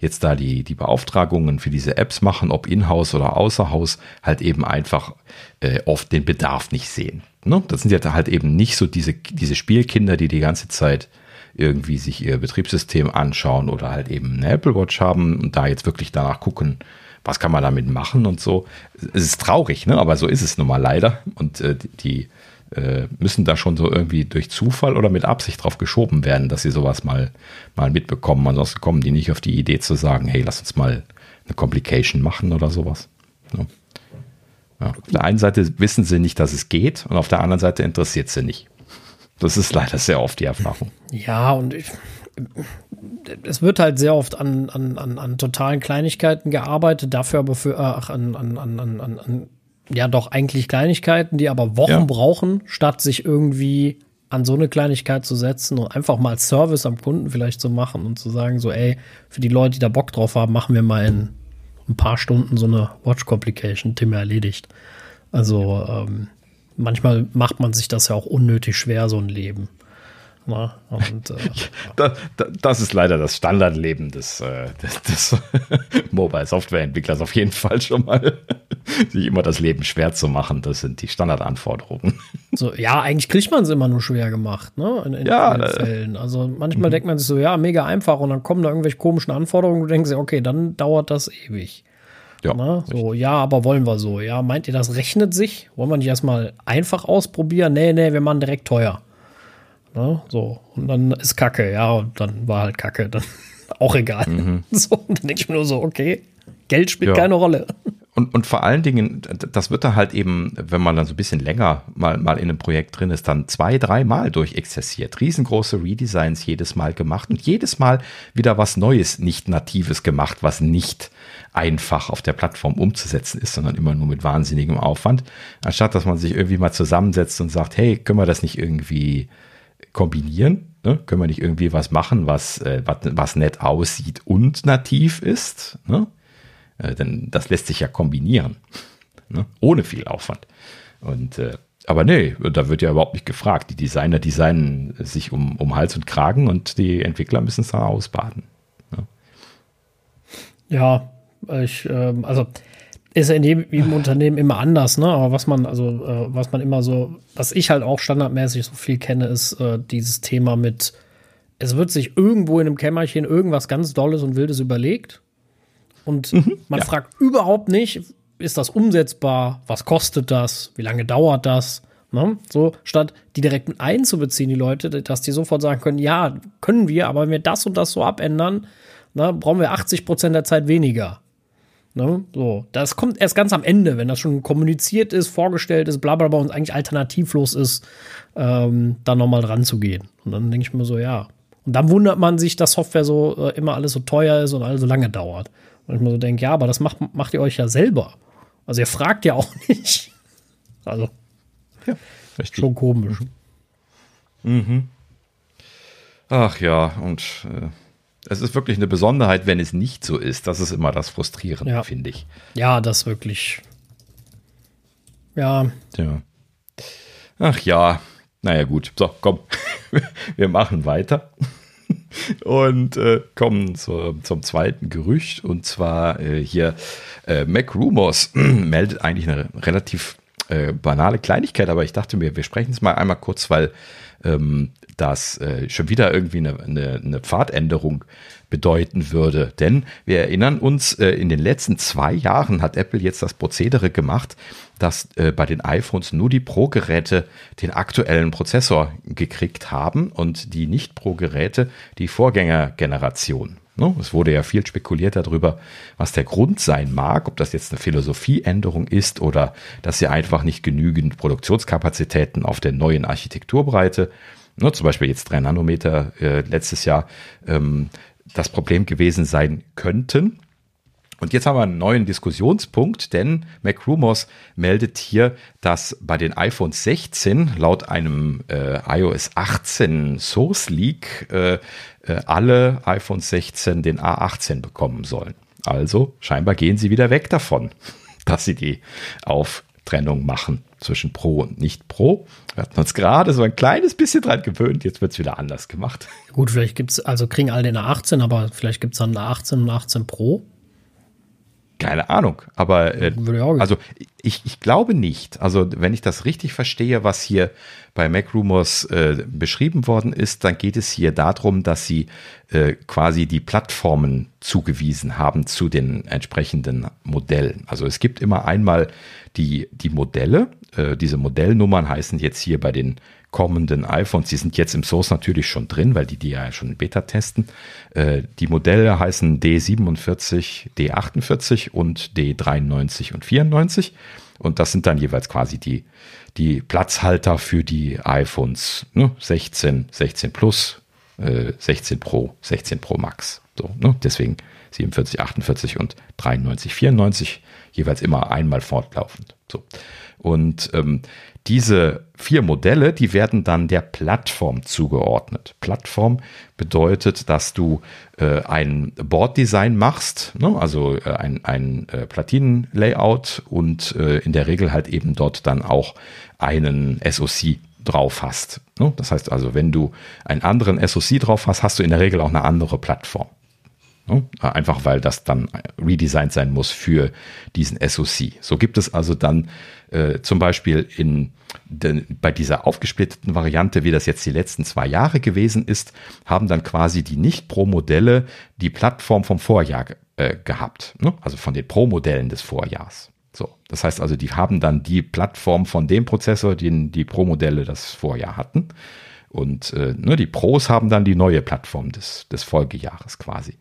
jetzt da die, die Beauftragungen für diese Apps machen, ob in-house oder außer-Haus, halt eben einfach äh, oft den Bedarf nicht sehen. Ne? Das sind ja halt eben nicht so diese, diese Spielkinder, die die ganze Zeit irgendwie sich ihr Betriebssystem anschauen oder halt eben eine Apple Watch haben und da jetzt wirklich danach gucken, was kann man damit machen und so. Es ist traurig, ne? aber so ist es nun mal leider. Und äh, die äh, müssen da schon so irgendwie durch Zufall oder mit Absicht drauf geschoben werden, dass sie sowas mal, mal mitbekommen. Ansonsten kommen die nicht auf die Idee zu sagen, hey, lass uns mal eine Complication machen oder sowas. Ja. Ja. Auf der einen Seite wissen sie nicht, dass es geht und auf der anderen Seite interessiert sie nicht. Das ist leider sehr oft die Erfahrung. Ja, und ich, es wird halt sehr oft an, an, an, an totalen Kleinigkeiten gearbeitet, dafür aber für, ach, an, an, an, an, an ja doch eigentlich Kleinigkeiten, die aber Wochen ja. brauchen, statt sich irgendwie an so eine Kleinigkeit zu setzen und einfach mal Service am Kunden vielleicht zu machen und zu sagen, so, ey, für die Leute, die da Bock drauf haben, machen wir mal in ein paar Stunden so eine Watch Complication, Thema erledigt. Also ähm, manchmal macht man sich das ja auch unnötig schwer, so ein Leben. Und, äh, [laughs] das, das, ist leider das Standardleben des, äh, des, des [laughs] Mobile-Software-Entwicklers auf jeden Fall schon mal. [laughs] Sich immer das Leben schwer zu machen, das sind die Standardanforderungen. So, ja, eigentlich kriegt man es immer nur schwer gemacht, ne? In, in ja, äh, Fällen. Also manchmal denkt man sich so, ja, mega einfach und dann kommen da irgendwelche komischen Anforderungen und du denkst dir, okay, dann dauert das ewig. Ja, Na, so, ja, aber wollen wir so. Ja, meint ihr, das rechnet sich? Wollen wir nicht erstmal einfach ausprobieren? Nee, nee, wir machen direkt teuer. Ne? So, und dann ist Kacke, ja, und dann war halt Kacke, dann [laughs] auch egal. Mhm. [laughs] So, und dann denke ich mir nur so, okay, Geld spielt ja. keine Rolle. Und, und vor allen Dingen, das wird da halt eben, wenn man dann so ein bisschen länger mal, mal in einem Projekt drin ist, dann zwei, dreimal durchexerziert. Riesengroße Redesigns jedes Mal gemacht und jedes Mal wieder was Neues, nicht Natives gemacht, was nicht einfach auf der Plattform umzusetzen ist, sondern immer nur mit wahnsinnigem Aufwand. Anstatt dass man sich irgendwie mal zusammensetzt und sagt, hey, können wir das nicht irgendwie kombinieren? Ne? Können wir nicht irgendwie was machen, was, äh, was, was nett aussieht und nativ ist? Ne? Äh, denn das lässt sich ja kombinieren, ne? ohne viel Aufwand. Und äh, aber nee, da wird ja überhaupt nicht gefragt. Die Designer designen sich um, um Hals und Kragen und die Entwickler müssen es dann ausbaden. Ne? Ja, ich, ähm, also ist ja in jedem, jedem Unternehmen immer anders, ne? Aber was man, also, äh, was man immer so, was ich halt auch standardmäßig so viel kenne, ist äh, dieses Thema mit, es wird sich irgendwo in einem Kämmerchen irgendwas ganz Dolles und Wildes überlegt. Und mhm, man ja. fragt überhaupt nicht, ist das umsetzbar? Was kostet das? Wie lange dauert das? Ne? So, statt die direkt mit einzubeziehen, die Leute, dass die sofort sagen können, ja, können wir, aber wenn wir das und das so abändern, ne, brauchen wir 80 Prozent der Zeit weniger. Ne? So, das kommt erst ganz am Ende, wenn das schon kommuniziert ist, vorgestellt ist, bla bla bla und eigentlich alternativlos ist, ähm, da nochmal dran zu gehen. Und dann denke ich mir so, ja. Und dann wundert man sich, dass Software so äh, immer alles so teuer ist und alles so lange dauert. Und ich mir so denke, ja, aber das macht, macht ihr euch ja selber. Also ihr fragt ja auch [laughs] nicht. Also, ja, schon komisch. Mhm. Ach ja, und äh, es ist wirklich eine Besonderheit, wenn es nicht so ist. Das ist immer das Frustrierende, ja. finde ich. Ja, das wirklich. Ja. Ja. Ach ja, naja gut. So, komm, [laughs] wir machen weiter [laughs] und äh, kommen zu, zum zweiten Gerücht. Und zwar äh, hier äh, Mac Rumors [clears throat] meldet eigentlich eine relativ äh, banale Kleinigkeit, aber ich dachte mir, wir sprechen es mal einmal kurz, weil ähm, das äh, schon wieder irgendwie eine, eine, eine Pfadänderung bedeuten würde. Denn wir erinnern uns, äh, in den letzten zwei Jahren hat Apple jetzt das Prozedere gemacht, dass äh, bei den iPhones nur die Pro-Geräte den aktuellen Prozessor gekriegt haben und die Nicht-Pro-Geräte die Vorgängergeneration. Ne? Es wurde ja viel spekuliert darüber, was der Grund sein mag, ob das jetzt eine Philosophieänderung ist oder dass sie einfach nicht genügend Produktionskapazitäten auf der neuen Architekturbreite, ne, zum Beispiel jetzt drei Nanometer äh, letztes Jahr, ähm, das Problem gewesen sein könnten. Und jetzt haben wir einen neuen Diskussionspunkt, denn MacRumors meldet hier, dass bei den iPhone 16 laut einem äh, iOS 18 Source Leak äh, äh, alle iPhone 16 den A18 bekommen sollen. Also scheinbar gehen sie wieder weg davon, [laughs] dass sie die Auftrennung machen zwischen Pro und Nicht Pro. Wir hatten uns gerade so ein kleines bisschen dran gewöhnt, jetzt wird es wieder anders gemacht. Gut, vielleicht gibt es, also kriegen alle den A18, aber vielleicht gibt es dann A18 und A18 Pro. Keine Ahnung, aber äh, also ich, ich glaube nicht. Also wenn ich das richtig verstehe, was hier bei Mac Rumors äh, beschrieben worden ist, dann geht es hier darum, dass sie äh, quasi die Plattformen zugewiesen haben zu den entsprechenden Modellen. Also es gibt immer einmal die, die Modelle. Äh, diese Modellnummern heißen jetzt hier bei den kommenden iPhones, die sind jetzt im Source natürlich schon drin, weil die die ja schon in Beta testen. Äh, die Modelle heißen D47, D48 und D93 und 94. Und das sind dann jeweils quasi die, die Platzhalter für die iPhones ne? 16, 16 Plus, äh, 16 Pro, 16 Pro Max. So, ne? Deswegen 47, 48 und 93, 94 jeweils immer einmal fortlaufend. So. Und ähm, diese vier Modelle, die werden dann der Plattform zugeordnet. Plattform bedeutet, dass du äh, ein Boarddesign machst, ne? also äh, ein, ein äh, Platinen-Layout und äh, in der Regel halt eben dort dann auch einen SoC drauf hast. Ne? Das heißt also, wenn du einen anderen SoC drauf hast, hast du in der Regel auch eine andere Plattform. Ne? Einfach weil das dann redesigned sein muss für diesen SoC. So gibt es also dann äh, zum Beispiel in den, bei dieser aufgesplitteten Variante, wie das jetzt die letzten zwei Jahre gewesen ist, haben dann quasi die Nicht-Pro-Modelle die Plattform vom Vorjahr äh, gehabt. Ne? Also von den Pro-Modellen des Vorjahrs. So, das heißt also, die haben dann die Plattform von dem Prozessor, den die Pro-Modelle das Vorjahr hatten. Und äh, ne, die Pros haben dann die neue Plattform des, des Folgejahres quasi.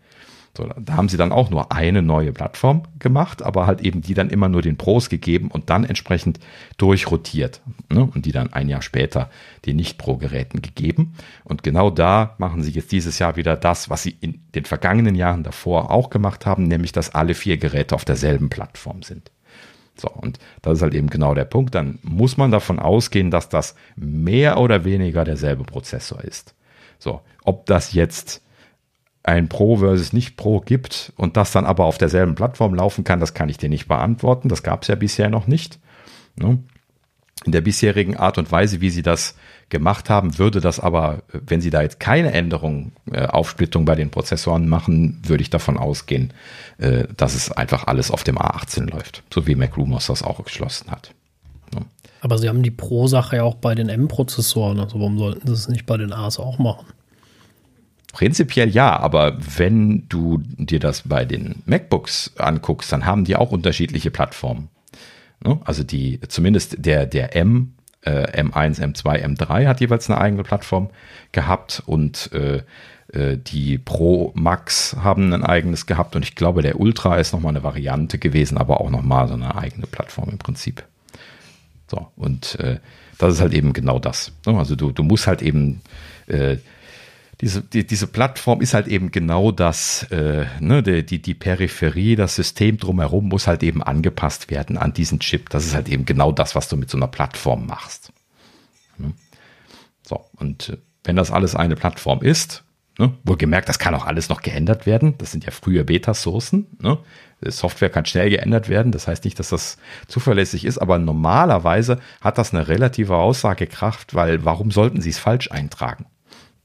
So, da haben sie dann auch nur eine neue Plattform gemacht, aber halt eben die dann immer nur den Pros gegeben und dann entsprechend durchrotiert. Ne? Und die dann ein Jahr später den Nicht-Pro-Geräten gegeben. Und genau da machen sie jetzt dieses Jahr wieder das, was sie in den vergangenen Jahren davor auch gemacht haben, nämlich dass alle vier Geräte auf derselben Plattform sind. So, und das ist halt eben genau der Punkt. Dann muss man davon ausgehen, dass das mehr oder weniger derselbe Prozessor ist. So, ob das jetzt ein Pro versus nicht Pro gibt und das dann aber auf derselben Plattform laufen kann, das kann ich dir nicht beantworten. Das gab es ja bisher noch nicht. Ne? In der bisherigen Art und Weise, wie sie das gemacht haben, würde das aber, wenn sie da jetzt keine Änderung, äh, Aufsplittung bei den Prozessoren machen, würde ich davon ausgehen, äh, dass es einfach alles auf dem A18 läuft, so wie MacRumors das auch geschlossen hat. Ne? Aber sie haben die Pro-Sache ja auch bei den M-Prozessoren, also warum sollten sie es nicht bei den A's auch machen? Prinzipiell ja, aber wenn du dir das bei den MacBooks anguckst, dann haben die auch unterschiedliche Plattformen. Ne? Also die, zumindest der, der M, äh, M1, M2, M3 hat jeweils eine eigene Plattform gehabt und äh, äh, die Pro Max haben ein eigenes gehabt und ich glaube, der Ultra ist nochmal eine Variante gewesen, aber auch nochmal so eine eigene Plattform im Prinzip. So, und äh, das ist halt eben genau das. Ne? Also du, du musst halt eben äh, diese, die, diese Plattform ist halt eben genau das, äh, ne, die, die, die Peripherie, das System drumherum muss halt eben angepasst werden an diesen Chip. Das ist halt eben genau das, was du mit so einer Plattform machst. Ne? So, und äh, wenn das alles eine Plattform ist, ne, wohlgemerkt, das kann auch alles noch geändert werden. Das sind ja frühe Beta-Sourcen. Ne? Software kann schnell geändert werden. Das heißt nicht, dass das zuverlässig ist, aber normalerweise hat das eine relative Aussagekraft, weil warum sollten Sie es falsch eintragen?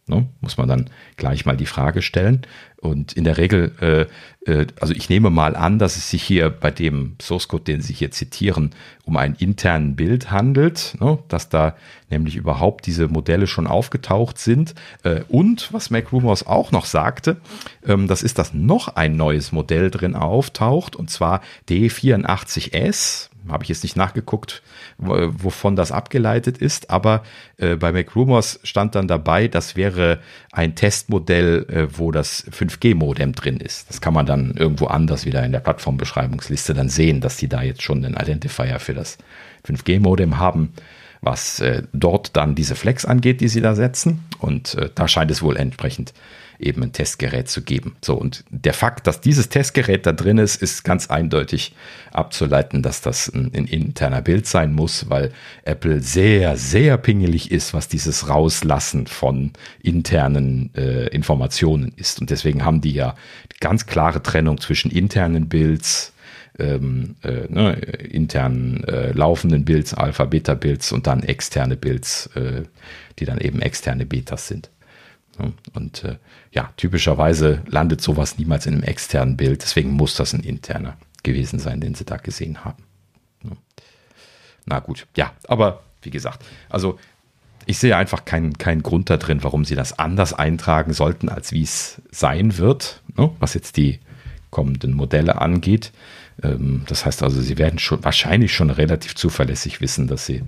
Ne? Muss man dann gleich mal die Frage stellen. Und in der Regel, äh, äh, also ich nehme mal an, dass es sich hier bei dem Source Code, den Sie hier zitieren, um ein internen Bild handelt, ne? dass da nämlich überhaupt diese Modelle schon aufgetaucht sind. Äh, und was MacRumors auch noch sagte, ähm, das ist, dass noch ein neues Modell drin auftaucht, und zwar D84S habe ich jetzt nicht nachgeguckt, wovon das abgeleitet ist, aber äh, bei MacRumors stand dann dabei, das wäre ein Testmodell, äh, wo das 5G-Modem drin ist. Das kann man dann irgendwo anders wieder in der Plattformbeschreibungsliste dann sehen, dass die da jetzt schon einen Identifier für das 5G-Modem haben, was äh, dort dann diese Flex angeht, die sie da setzen. Und äh, da scheint es wohl entsprechend eben ein Testgerät zu geben. So, und der Fakt, dass dieses Testgerät da drin ist, ist ganz eindeutig abzuleiten, dass das ein, ein interner Bild sein muss, weil Apple sehr, sehr pingelig ist, was dieses Rauslassen von internen äh, Informationen ist. Und deswegen haben die ja ganz klare Trennung zwischen internen Builds, ähm, äh, ne, internen äh, laufenden Builds, Alpha, Beta Builds und dann externe Builds, äh, die dann eben externe Betas sind. Und äh, ja, typischerweise landet sowas niemals in einem externen Bild. Deswegen muss das ein interner gewesen sein, den sie da gesehen haben. Na gut, ja, aber wie gesagt, also ich sehe einfach keinen, keinen Grund da drin, warum sie das anders eintragen sollten, als wie es sein wird, ne, was jetzt die kommenden Modelle angeht. Ähm, das heißt also, sie werden schon wahrscheinlich schon relativ zuverlässig wissen, dass sie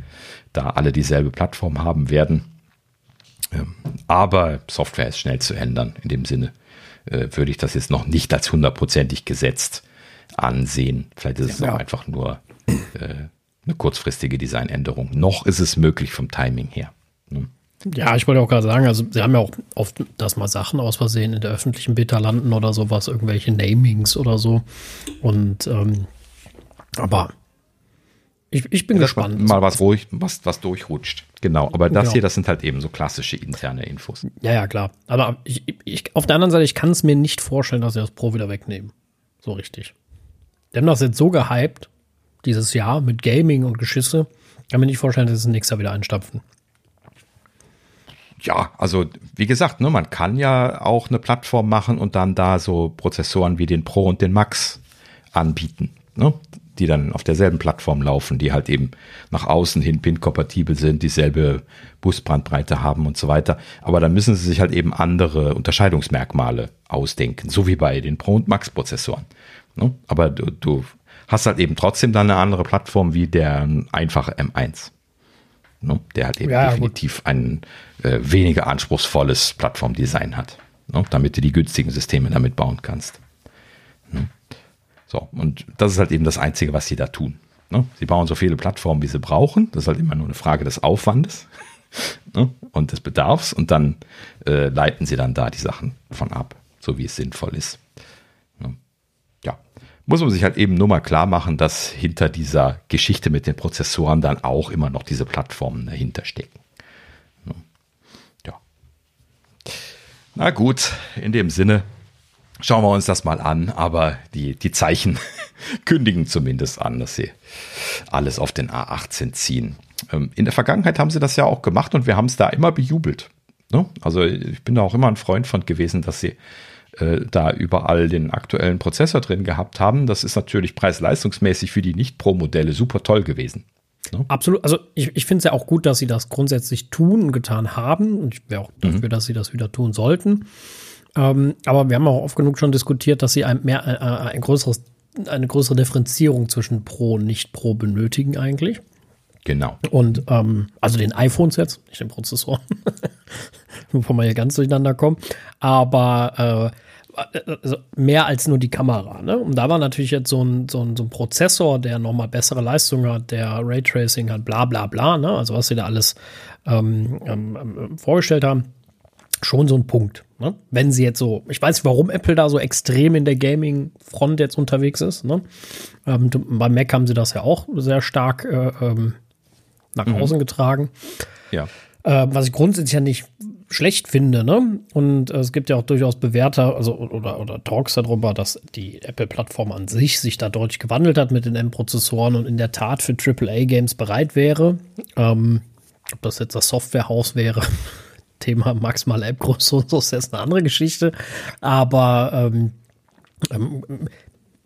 da alle dieselbe Plattform haben werden. Aber Software ist schnell zu ändern. In dem Sinne äh, würde ich das jetzt noch nicht als hundertprozentig gesetzt ansehen. Vielleicht ist es ja. auch einfach nur äh, eine kurzfristige Designänderung. Noch ist es möglich vom Timing her. Ne? Ja, ich wollte auch gerade sagen, also sie haben ja auch oft, dass mal Sachen aus Versehen in der öffentlichen Beta landen oder sowas, irgendwelche Namings oder so. Und ähm, aber ich, ich bin das gespannt. Mal was ruhig, was, was durchrutscht. Genau. Aber das ja. hier, das sind halt eben so klassische interne Infos. Ja, ja, klar. Aber ich, ich, auf der anderen Seite, ich kann es mir nicht vorstellen, dass sie das Pro wieder wegnehmen. So richtig. Die haben das jetzt so gehypt, dieses Jahr, mit Gaming und Geschisse. Kann mir nicht vorstellen, dass sie nächstes Jahr wieder einstapfen. Ja, also wie gesagt, ne, man kann ja auch eine Plattform machen und dann da so Prozessoren wie den Pro und den Max anbieten. Ne? Die dann auf derselben Plattform laufen, die halt eben nach außen hin PIN-kompatibel sind, dieselbe Busbrandbreite haben und so weiter. Aber dann müssen sie sich halt eben andere Unterscheidungsmerkmale ausdenken, so wie bei den Pro- und Max-Prozessoren. Ne? Aber du, du hast halt eben trotzdem dann eine andere Plattform wie der einfache M1. Ne? Der halt eben ja, definitiv gut. ein äh, weniger anspruchsvolles Plattformdesign hat, ne? damit du die günstigen Systeme damit bauen kannst. So, und das ist halt eben das Einzige, was sie da tun. Ne? Sie bauen so viele Plattformen, wie sie brauchen. Das ist halt immer nur eine Frage des Aufwandes [laughs] ne? und des Bedarfs. Und dann äh, leiten sie dann da die Sachen von ab, so wie es sinnvoll ist. Ne? Ja, muss man sich halt eben nur mal klar machen, dass hinter dieser Geschichte mit den Prozessoren dann auch immer noch diese Plattformen dahinter stecken. Ne? Ja. Na gut, in dem Sinne Schauen wir uns das mal an, aber die, die Zeichen [laughs] kündigen zumindest an, dass sie alles auf den A18 ziehen. Ähm, in der Vergangenheit haben sie das ja auch gemacht und wir haben es da immer bejubelt. Ne? Also ich bin da auch immer ein Freund von gewesen, dass sie äh, da überall den aktuellen Prozessor drin gehabt haben. Das ist natürlich preis-leistungsmäßig für die Nicht-Pro-Modelle super toll gewesen. Ne? Absolut. Also ich, ich finde es ja auch gut, dass sie das grundsätzlich tun und getan haben. Und ich wäre auch dafür, mhm. dass sie das wieder tun sollten. Ähm, aber wir haben auch oft genug schon diskutiert, dass sie ein, mehr, äh, äh, ein größeres, eine größere Differenzierung zwischen Pro und Nicht-Pro benötigen eigentlich. Genau. Und ähm, also den iPhones jetzt, nicht den Prozessor, bevor [laughs] wir hier ganz durcheinander kommen. Aber äh, also mehr als nur die Kamera. Ne? Und da war natürlich jetzt so ein, so ein, so ein Prozessor, der nochmal bessere Leistung hat, der Raytracing hat, bla bla bla. Ne? Also was sie da alles ähm, ähm, ähm vorgestellt haben schon so ein Punkt. Ne? Wenn sie jetzt so, ich weiß nicht, warum Apple da so extrem in der Gaming-Front jetzt unterwegs ist. Ne? Ähm, bei Mac haben sie das ja auch sehr stark äh, ähm, nach mhm. außen getragen. Ja. Äh, was ich grundsätzlich ja nicht schlecht finde, ne? Und äh, es gibt ja auch durchaus Bewerter, also oder, oder Talks darüber, dass die Apple-Plattform an sich sich da deutlich gewandelt hat mit den M-Prozessoren und in der Tat für AAA-Games bereit wäre. Ähm, ob das jetzt das Softwarehaus wäre, Thema maximal App-Größe und so, ist jetzt eine andere Geschichte. Aber ähm, ähm,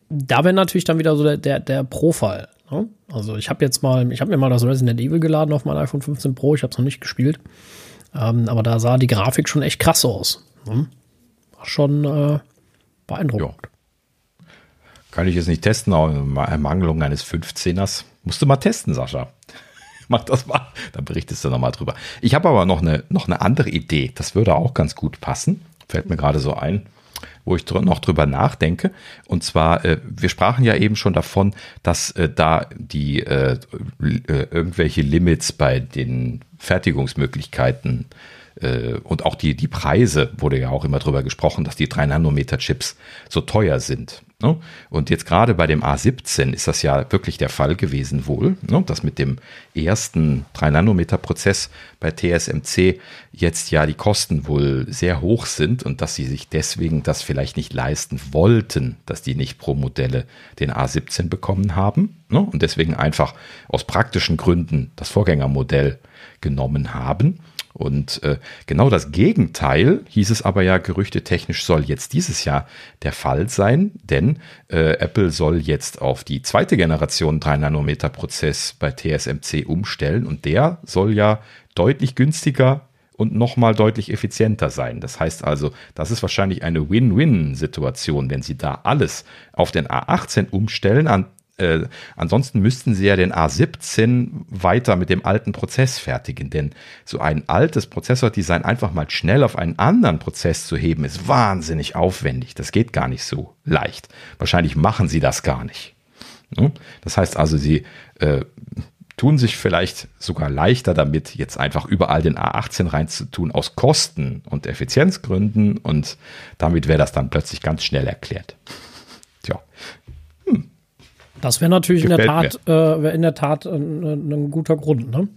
da wäre natürlich dann wieder so der, der, der Pro-Fall. Ne? Also ich habe jetzt mal, ich habe mir mal das Resident Evil geladen auf mein iPhone 15 Pro, ich habe es noch nicht gespielt. Ähm, aber da sah die Grafik schon echt krass aus. Ne? War schon äh, beeindruckend. Ja. Kann ich jetzt nicht testen, aber Ermangelung eines 15ers. Musst du mal testen, Sascha. [laughs] Mach das mal, dann berichtest du nochmal drüber. Ich habe aber noch eine, noch eine andere Idee. Das würde auch ganz gut passen. Fällt mir gerade so ein wo ich noch drüber nachdenke. Und zwar, äh, wir sprachen ja eben schon davon, dass äh, da die äh, äh irgendwelche Limits bei den Fertigungsmöglichkeiten äh, und auch die, die Preise, wurde ja auch immer drüber gesprochen, dass die 3-Nanometer-Chips so teuer sind. Ne? Und jetzt gerade bei dem A17 ist das ja wirklich der Fall gewesen wohl, ne? dass mit dem ersten 3-Nanometer-Prozess bei TSMC jetzt ja die Kosten wohl sehr hoch sind und dass sie sich deswegen das vielleicht nicht leisten wollten, dass die nicht pro Modelle den A17 bekommen haben ne? und deswegen einfach aus praktischen Gründen das Vorgängermodell genommen haben. Und äh, genau das Gegenteil hieß es aber ja gerüchtetechnisch soll jetzt dieses Jahr der Fall sein, denn äh, Apple soll jetzt auf die zweite Generation 3 Nanometer Prozess bei TSMC umstellen und der soll ja deutlich günstiger und nochmal deutlich effizienter sein. Das heißt also, das ist wahrscheinlich eine Win-Win-Situation, wenn Sie da alles auf den A18 umstellen, an äh, ansonsten müssten sie ja den A17 weiter mit dem alten Prozess fertigen, denn so ein altes Prozessordesign einfach mal schnell auf einen anderen Prozess zu heben, ist wahnsinnig aufwendig. Das geht gar nicht so leicht. Wahrscheinlich machen sie das gar nicht. Ne? Das heißt also, sie äh, tun sich vielleicht sogar leichter damit, jetzt einfach überall den A18 reinzutun, aus Kosten- und Effizienzgründen und damit wäre das dann plötzlich ganz schnell erklärt. Tja, das wäre natürlich in der Tat, äh, in der Tat ein, ein, guter Grund, ne?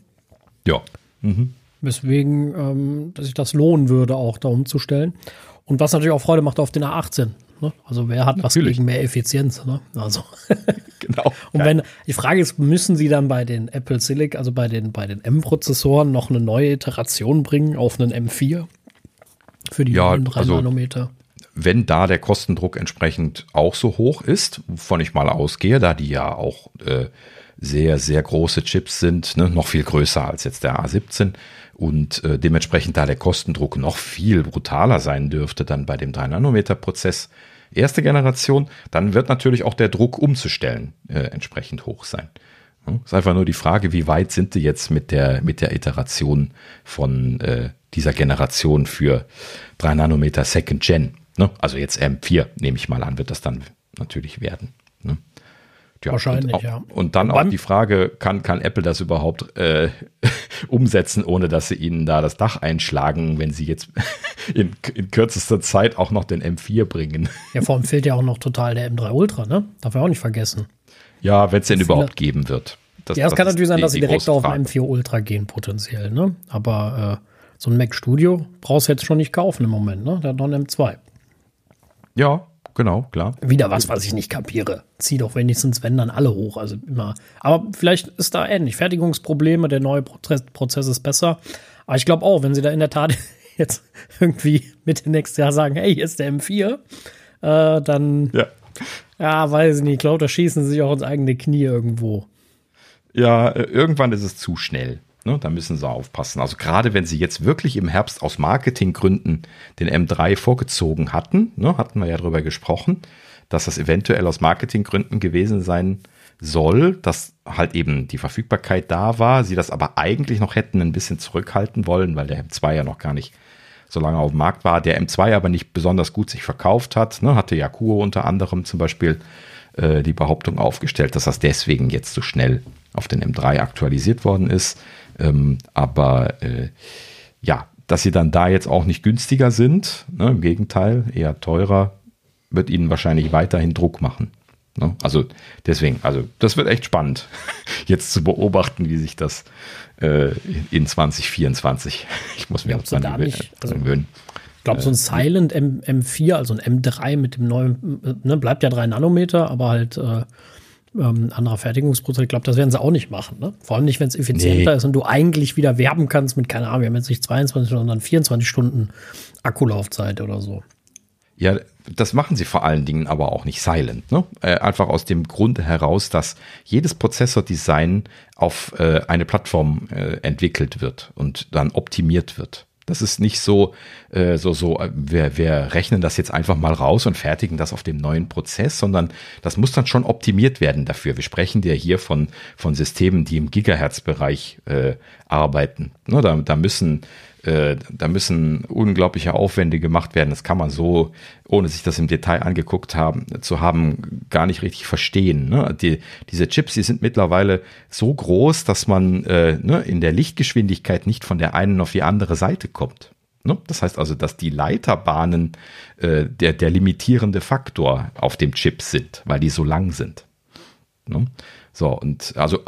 Ja. Mhm. Weswegen, ähm, dass sich das lohnen würde, auch da umzustellen. Und was natürlich auch Freude macht auf den A18. Ne? Also wer hat natürlich. was gegen mehr Effizienz? Ne? Also [laughs] genau. [laughs] Und wenn die Frage ist, müssen Sie dann bei den Apple Silicon, also bei den bei den M-Prozessoren noch eine neue Iteration bringen auf einen M4 für die ja, 3 also, Nanometer? Wenn da der Kostendruck entsprechend auch so hoch ist, wovon ich mal ausgehe, da die ja auch äh, sehr, sehr große Chips sind, ne, noch viel größer als jetzt der A17 und äh, dementsprechend da der Kostendruck noch viel brutaler sein dürfte dann bei dem 3-Nanometer-Prozess erste Generation, dann wird natürlich auch der Druck umzustellen äh, entsprechend hoch sein. Ja, ist einfach nur die Frage, wie weit sind die jetzt mit der, mit der Iteration von äh, dieser Generation für 3 Nanometer Second Gen. Ne? Also jetzt M4, nehme ich mal an, wird das dann natürlich werden. Ne? Ja, Wahrscheinlich, und auch, ja. Und dann auch die Frage, kann, kann Apple das überhaupt äh, [laughs] umsetzen, ohne dass sie ihnen da das Dach einschlagen, wenn sie jetzt [laughs] in, in, kürzester Zeit auch noch den M4 bringen? Ja, vor allem fehlt ja auch noch total der M3 Ultra, ne? Darf er auch nicht vergessen. Ja, wenn es den überhaupt geben wird. Das, ja, es kann natürlich sein, dass sie direkt auf den M4 Ultra gehen, potenziell, ne? Aber äh, so ein Mac Studio brauchst du jetzt schon nicht kaufen im Moment, ne? Der hat noch einen M2. Ja, genau, klar. Wieder was, was ich nicht kapiere. Zieh doch wenigstens, wenn dann alle hoch. Also immer. Aber vielleicht ist da ähnlich. Fertigungsprobleme, der neue Prozess, ist besser. Aber ich glaube auch, wenn sie da in der Tat [laughs] jetzt irgendwie Mitte nächstes Jahr sagen, hey, hier ist der M4, äh, dann, ja. ja, weiß ich nicht, ich glaube, da schießen sie sich auch ins eigene Knie irgendwo. Ja, äh, irgendwann ist es zu schnell. Ne, da müssen sie aufpassen. Also gerade wenn sie jetzt wirklich im Herbst aus Marketinggründen den M3 vorgezogen hatten, ne, hatten wir ja darüber gesprochen, dass das eventuell aus Marketinggründen gewesen sein soll, dass halt eben die Verfügbarkeit da war, sie das aber eigentlich noch hätten ein bisschen zurückhalten wollen, weil der M2 ja noch gar nicht so lange auf dem Markt war, der M2 aber nicht besonders gut sich verkauft hat, ne, hatte ja Kuo unter anderem zum Beispiel äh, die Behauptung aufgestellt, dass das deswegen jetzt so schnell auf den M3 aktualisiert worden ist. Ähm, aber äh, ja, dass sie dann da jetzt auch nicht günstiger sind, ne, im Gegenteil, eher teurer, wird ihnen wahrscheinlich weiterhin Druck machen. Ne? Also deswegen, also das wird echt spannend, [laughs] jetzt zu beobachten, wie sich das äh, in 2024, [laughs] ich muss mir mal da nicht, also, gewöhnen. Ich glaube, so ein äh, Silent M, M4, also ein M3 mit dem neuen, ne, bleibt ja 3 Nanometer, aber halt äh, ähm, anderer Fertigungsprozess. Ich glaube, das werden sie auch nicht machen. Ne? Vor allem nicht, wenn es effizienter nee. ist und du eigentlich wieder werben kannst mit, keine Ahnung, wir haben jetzt nicht 22, sondern 24 Stunden Akkulaufzeit oder so. Ja, das machen sie vor allen Dingen aber auch nicht silent. Ne? Äh, einfach aus dem Grunde heraus, dass jedes Prozessordesign auf äh, eine Plattform äh, entwickelt wird und dann optimiert wird. Das ist nicht so, äh, so, so, äh, wir, wir rechnen das jetzt einfach mal raus und fertigen das auf dem neuen Prozess, sondern das muss dann schon optimiert werden dafür. Wir sprechen ja hier von, von Systemen, die im Gigahertz-Bereich äh, arbeiten. Ne, da, da müssen äh, da müssen unglaubliche Aufwände gemacht werden. Das kann man so, ohne sich das im Detail angeguckt haben, zu haben, gar nicht richtig verstehen. Ne? Die, diese Chips, die sind mittlerweile so groß, dass man äh, ne, in der Lichtgeschwindigkeit nicht von der einen auf die andere Seite kommt. Ne? Das heißt also, dass die Leiterbahnen äh, der, der limitierende Faktor auf dem Chip sind, weil die so lang sind. Ne? So, und also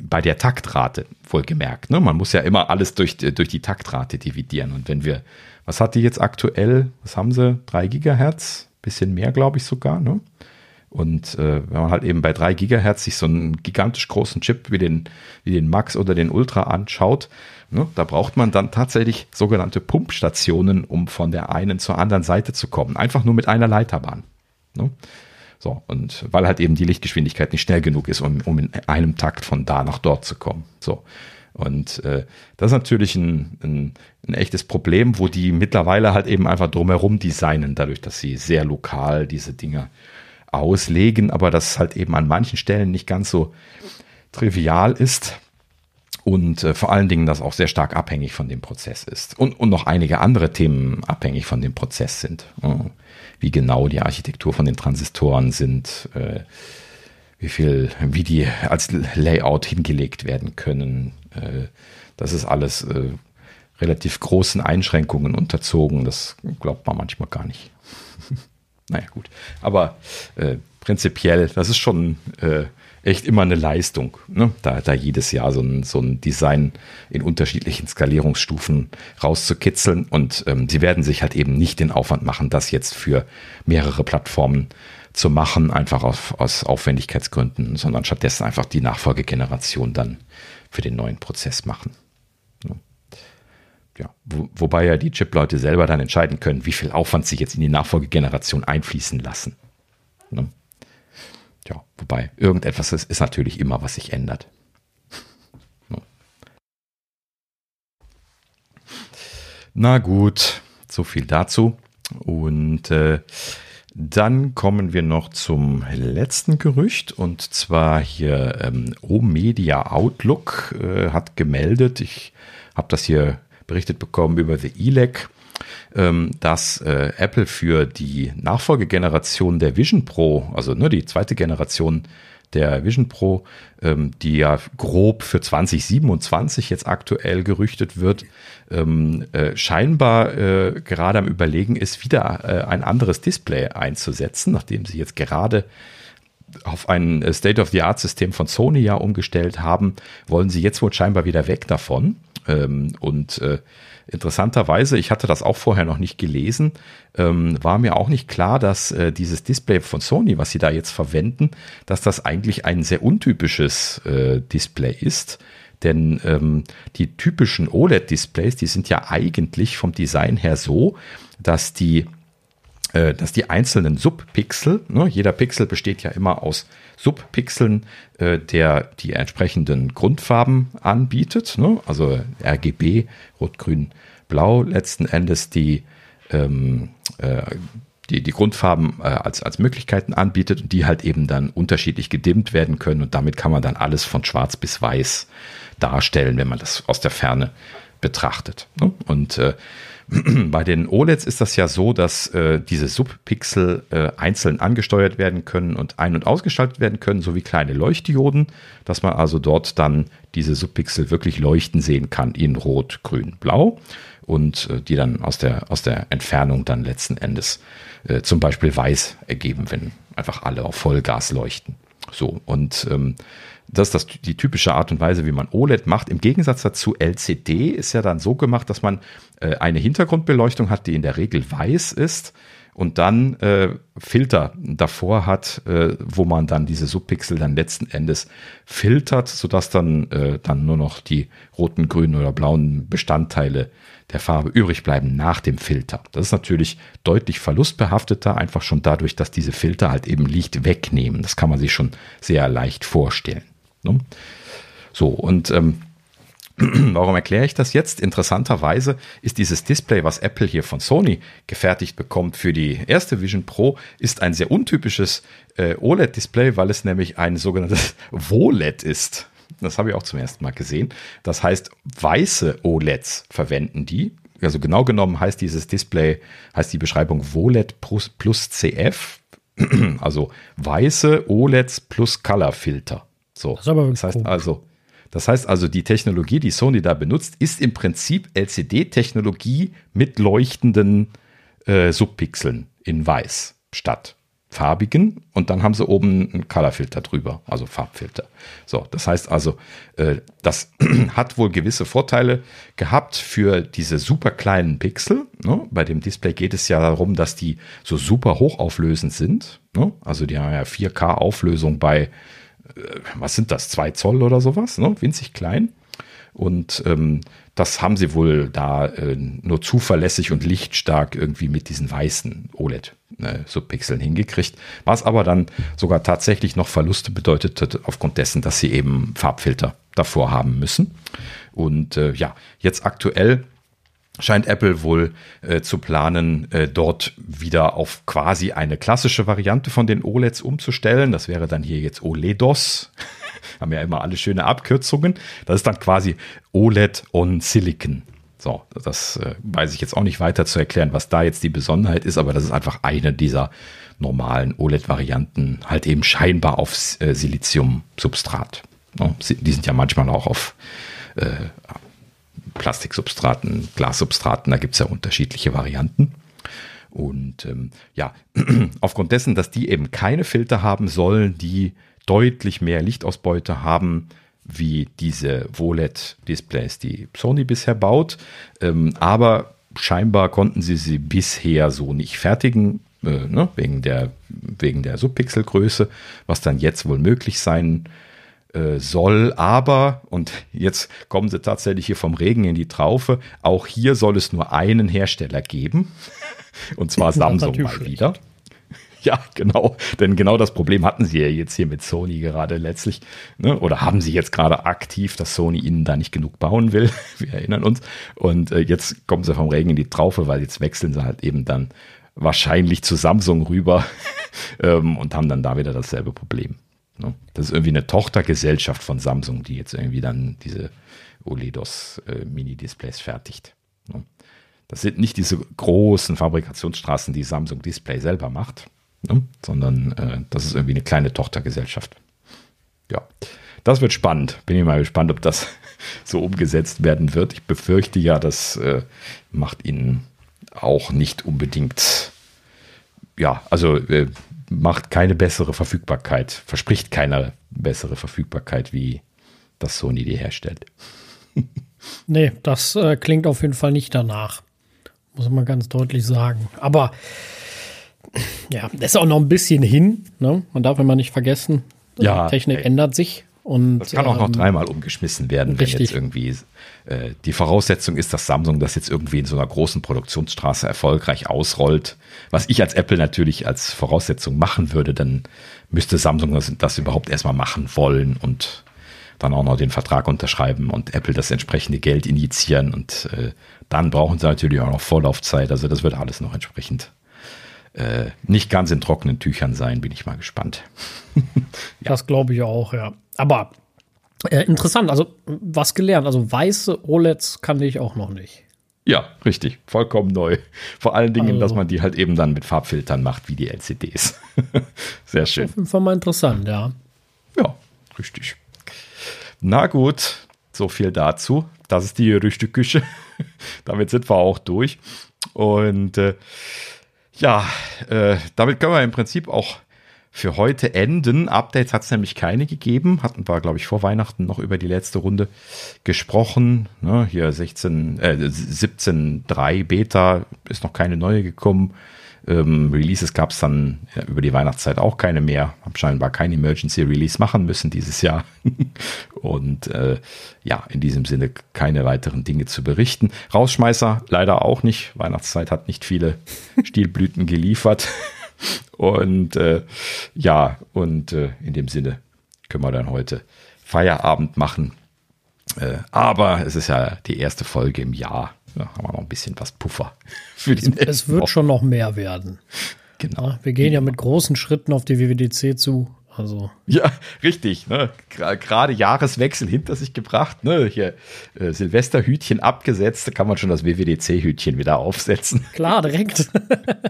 bei der Taktrate, wohlgemerkt, ne? Man muss ja immer alles durch, durch die Taktrate dividieren. Und wenn wir, was hat die jetzt aktuell? Was haben sie? 3 Gigahertz? Bisschen mehr, glaube ich sogar, ne? Und äh, wenn man halt eben bei 3 Gigahertz sich so einen gigantisch großen Chip wie den, wie den Max oder den Ultra anschaut, ne, da braucht man dann tatsächlich sogenannte Pumpstationen, um von der einen zur anderen Seite zu kommen. Einfach nur mit einer Leiterbahn. Ne? So, und weil halt eben die Lichtgeschwindigkeit nicht schnell genug ist, um, um in einem Takt von da nach dort zu kommen. So. Und äh, das ist natürlich ein, ein, ein echtes Problem, wo die mittlerweile halt eben einfach drumherum designen, dadurch, dass sie sehr lokal diese Dinge auslegen, aber das halt eben an manchen Stellen nicht ganz so trivial ist und äh, vor allen Dingen das auch sehr stark abhängig von dem Prozess ist und, und noch einige andere Themen abhängig von dem Prozess sind wie genau die Architektur von den Transistoren sind, äh, wie viel, wie die als Layout hingelegt werden können. Äh, das ist alles äh, relativ großen Einschränkungen unterzogen. Das glaubt man manchmal gar nicht. [laughs] naja, gut. Aber äh, prinzipiell, das ist schon äh, echt immer eine Leistung, ne? da, da jedes Jahr so ein, so ein Design in unterschiedlichen Skalierungsstufen rauszukitzeln. Und ähm, sie werden sich halt eben nicht den Aufwand machen, das jetzt für mehrere Plattformen zu machen, einfach auf, aus Aufwendigkeitsgründen, sondern stattdessen einfach die Nachfolgegeneration dann für den neuen Prozess machen. Ne? Ja, wo, wobei ja die Chip-Leute selber dann entscheiden können, wie viel Aufwand sie jetzt in die Nachfolgegeneration einfließen lassen. Ne? Ja, wobei irgendetwas ist, ist natürlich immer, was sich ändert. Na gut, so viel dazu. Und äh, dann kommen wir noch zum letzten Gerücht und zwar hier ähm, O-Media Outlook äh, hat gemeldet, ich habe das hier berichtet bekommen über The ELEC, dass äh, Apple für die Nachfolgegeneration der Vision Pro, also ne, die zweite Generation der Vision Pro, ähm, die ja grob für 2027 jetzt aktuell gerüchtet wird, ähm, äh, scheinbar äh, gerade am Überlegen ist, wieder ein anderes Display einzusetzen, nachdem sie jetzt gerade auf ein State-of-the-Art-System von Sony ja umgestellt haben, wollen sie jetzt wohl scheinbar wieder weg davon. Ähm, und Interessanterweise, ich hatte das auch vorher noch nicht gelesen, ähm, war mir auch nicht klar, dass äh, dieses Display von Sony, was sie da jetzt verwenden, dass das eigentlich ein sehr untypisches äh, Display ist. Denn ähm, die typischen OLED-Displays, die sind ja eigentlich vom Design her so, dass die dass die einzelnen Subpixel, ne, jeder Pixel besteht ja immer aus Subpixeln, äh, der die entsprechenden Grundfarben anbietet, ne, also RGB, Rot, Grün, Blau, letzten Endes die, ähm, äh, die, die Grundfarben äh, als, als Möglichkeiten anbietet und die halt eben dann unterschiedlich gedimmt werden können und damit kann man dann alles von schwarz bis weiß darstellen, wenn man das aus der Ferne betrachtet. Ne? Und äh, [clears throat] Bei den OLEDs ist das ja so, dass äh, diese Subpixel äh, einzeln angesteuert werden können und ein- und ausgeschaltet werden können, so wie kleine Leuchtdioden, dass man also dort dann diese Subpixel wirklich leuchten sehen kann in Rot, Grün, Blau. und äh, die dann aus der, aus der Entfernung dann letzten Endes äh, zum Beispiel weiß ergeben, wenn einfach alle auf Vollgas leuchten. So, und ähm, das ist das, die typische Art und Weise, wie man OLED macht. Im Gegensatz dazu LCD ist ja dann so gemacht, dass man eine Hintergrundbeleuchtung hat, die in der Regel weiß ist und dann äh, Filter davor hat, äh, wo man dann diese Subpixel dann letzten Endes filtert, sodass dann, äh, dann nur noch die roten, grünen oder blauen Bestandteile der Farbe übrig bleiben nach dem Filter. Das ist natürlich deutlich verlustbehafteter, einfach schon dadurch, dass diese Filter halt eben Licht wegnehmen. Das kann man sich schon sehr leicht vorstellen. Ne? So, und ähm, [clears throat] Warum erkläre ich das jetzt? Interessanterweise ist dieses Display, was Apple hier von Sony gefertigt bekommt für die erste Vision Pro, ist ein sehr untypisches äh, OLED-Display, weil es nämlich ein sogenanntes [laughs] WOLED ist. Das habe ich auch zum ersten Mal gesehen. Das heißt, weiße OLEDs verwenden die. Also genau genommen heißt dieses Display, heißt die Beschreibung WOLED plus, plus CF, [clears throat] also weiße OLEDs plus Color Filter. So, das, das heißt also, das heißt also, die Technologie, die Sony da benutzt, ist im Prinzip LCD-Technologie mit leuchtenden äh, Subpixeln in weiß statt farbigen und dann haben sie oben einen Colorfilter drüber, also Farbfilter. So, das heißt also, äh, das [clears throat] hat wohl gewisse Vorteile gehabt für diese super kleinen Pixel. Ne? Bei dem Display geht es ja darum, dass die so super hochauflösend sind. Ne? Also die haben ja 4K Auflösung bei was sind das, zwei Zoll oder sowas, ne? winzig klein. Und ähm, das haben sie wohl da äh, nur zuverlässig und lichtstark irgendwie mit diesen weißen OLED-Subpixeln äh, hingekriegt. Was aber dann sogar tatsächlich noch Verluste bedeutet aufgrund dessen, dass sie eben Farbfilter davor haben müssen. Und äh, ja, jetzt aktuell scheint Apple wohl äh, zu planen, äh, dort wieder auf quasi eine klassische Variante von den OLEDs umzustellen. Das wäre dann hier jetzt OLEDOS. [laughs] Haben ja immer alle schöne Abkürzungen. Das ist dann quasi OLED on Silicon. So, das äh, weiß ich jetzt auch nicht weiter zu erklären, was da jetzt die Besonderheit ist, aber das ist einfach eine dieser normalen OLED-Varianten, halt eben scheinbar auf äh, Silizium-Substrat. Die sind ja manchmal auch auf äh, Plastiksubstraten, Glassubstraten, da gibt es ja unterschiedliche Varianten. Und ähm, ja, [clears throat] aufgrund dessen, dass die eben keine Filter haben sollen, die deutlich mehr Lichtausbeute haben, wie diese WOLED-Displays, die Sony bisher baut. Ähm, aber scheinbar konnten sie sie bisher so nicht fertigen, äh, ne, wegen, der, wegen der Subpixelgröße, was dann jetzt wohl möglich sein wird äh, soll aber, und jetzt kommen sie tatsächlich hier vom Regen in die Traufe, auch hier soll es nur einen Hersteller geben. [laughs] Und zwar Samsung mal wieder. [laughs] Ja, genau. Denn genau das Problem hatten sie ja jetzt hier mit Sony gerade letztlich. Ne? Oder haben sie jetzt gerade aktiv, dass Sony ihnen da nicht genug bauen will. [laughs] Wir erinnern uns. Und äh, jetzt kommen sie vom Regen in die Traufe, weil jetzt wechseln sie halt eben dann wahrscheinlich zu Samsung rüber ähm, und haben dann da wieder dasselbe Problem. Ne? Das ist irgendwie eine Tochtergesellschaft von Samsung, die jetzt irgendwie dann diese OLEDOS äh, fertigt. Ne? Das sind nicht diese großen Fabrikationsstraßen, die Samsung Display selber macht, ne? sondern äh, das ist irgendwie eine kleine Tochtergesellschaft. Ja, das wird spannend. Bin ich mal gespannt, ob das [laughs] so umgesetzt werden wird. Ich befürchte ja, das äh, macht ihnen auch nicht unbedingt ja, also äh, macht keine bessere Verfügbarkeit, verspricht keine bessere Verfügbarkeit, wie das Sony die herstellt. [laughs] nee, das äh, klingt auf jeden Fall nicht danach. Muss man ganz deutlich sagen. Aber ja, das ist auch noch ein bisschen hin. Ne? Man darf immer nicht vergessen, ja, Technik ey. ändert sich. Und, das kann auch noch ähm, dreimal umgeschmissen werden, wenn richtig. jetzt irgendwie äh, die Voraussetzung ist, dass Samsung das jetzt irgendwie in so einer großen Produktionsstraße erfolgreich ausrollt. Was ich als Apple natürlich als Voraussetzung machen würde, dann müsste Samsung das, das überhaupt erstmal machen wollen und dann auch noch den Vertrag unterschreiben und Apple das entsprechende Geld injizieren und äh, dann brauchen sie natürlich auch noch Vorlaufzeit. Also das wird alles noch entsprechend äh, nicht ganz in trockenen Tüchern sein, bin ich mal gespannt. [laughs] ja. Das glaube ich auch, ja. Aber äh, interessant, also was gelernt. Also weiße OLEDs kann ich auch noch nicht. Ja, richtig. Vollkommen neu. Vor allen Dingen, also, dass man die halt eben dann mit Farbfiltern macht, wie die LCDs. [laughs] Sehr schön. Auf jeden Fall mal interessant, ja. Ja, richtig. Na gut, so viel dazu. das ist die Gerüchteküche. [laughs] damit sind wir auch durch. Und äh, ja, äh, damit können wir im Prinzip auch für heute enden. Updates hat es nämlich keine gegeben. Hatten wir, glaube ich, vor Weihnachten noch über die letzte Runde gesprochen. Ne, hier 16, äh, 17.3 Beta ist noch keine neue gekommen. Ähm, Releases gab es dann ja, über die Weihnachtszeit auch keine mehr. Hab scheinbar kein Emergency Release machen müssen dieses Jahr. [laughs] Und äh, ja, in diesem Sinne keine weiteren Dinge zu berichten. Rausschmeißer leider auch nicht. Weihnachtszeit hat nicht viele Stilblüten geliefert. [laughs] Und äh, ja, und äh, in dem Sinne können wir dann heute Feierabend machen. Äh, aber es ist ja die erste Folge im Jahr. Da haben wir noch ein bisschen was Puffer [laughs] für die Es, es wird Woche. schon noch mehr werden. Genau. Ja, wir gehen ja mit großen Schritten auf die WWDC zu. Also. Ja, richtig. Ne? Gerade Jahreswechsel hinter sich gebracht. Ne? Hier äh, Silvesterhütchen abgesetzt, da kann man schon das WWDC-Hütchen wieder aufsetzen. Klar, direkt.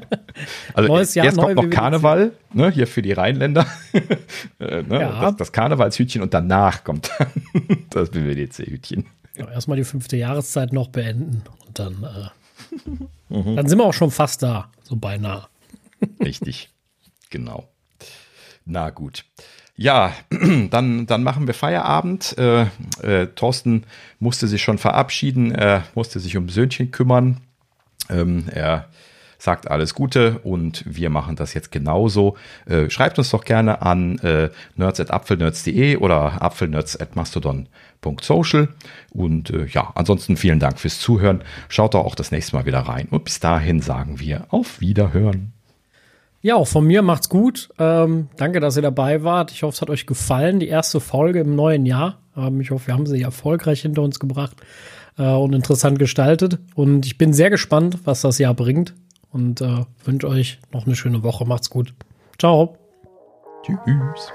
[laughs] also Neues Jahr, jetzt kommt noch WWDC. Karneval, ne? hier für die Rheinländer. [laughs] äh, ne? ja. das, das Karnevalshütchen und danach kommt dann [laughs] das WWDC-Hütchen. Ja, erstmal die fünfte Jahreszeit noch beenden und dann, äh, mhm. dann sind wir auch schon fast da, so beinahe. Richtig, genau. Na gut. Ja, [clears throat] dann, dann machen wir Feierabend. Äh, äh, Thorsten musste sich schon verabschieden, er musste sich um Söhnchen kümmern. Ähm, er sagt alles Gute und wir machen das jetzt genauso. Äh, schreibt uns doch gerne an äh, nerds.apfelnerds.de oder apfelnerds.mastodon.social. Und äh, ja, ansonsten vielen Dank fürs Zuhören. Schaut doch auch das nächste Mal wieder rein. Und bis dahin sagen wir auf Wiederhören. Ja, auch von mir macht's gut. Ähm, danke, dass ihr dabei wart. Ich hoffe, es hat euch gefallen. Die erste Folge im neuen Jahr. Ähm, ich hoffe, wir haben sie erfolgreich hinter uns gebracht äh, und interessant gestaltet. Und ich bin sehr gespannt, was das Jahr bringt. Und äh, wünsche euch noch eine schöne Woche. Macht's gut. Ciao. Tschüss.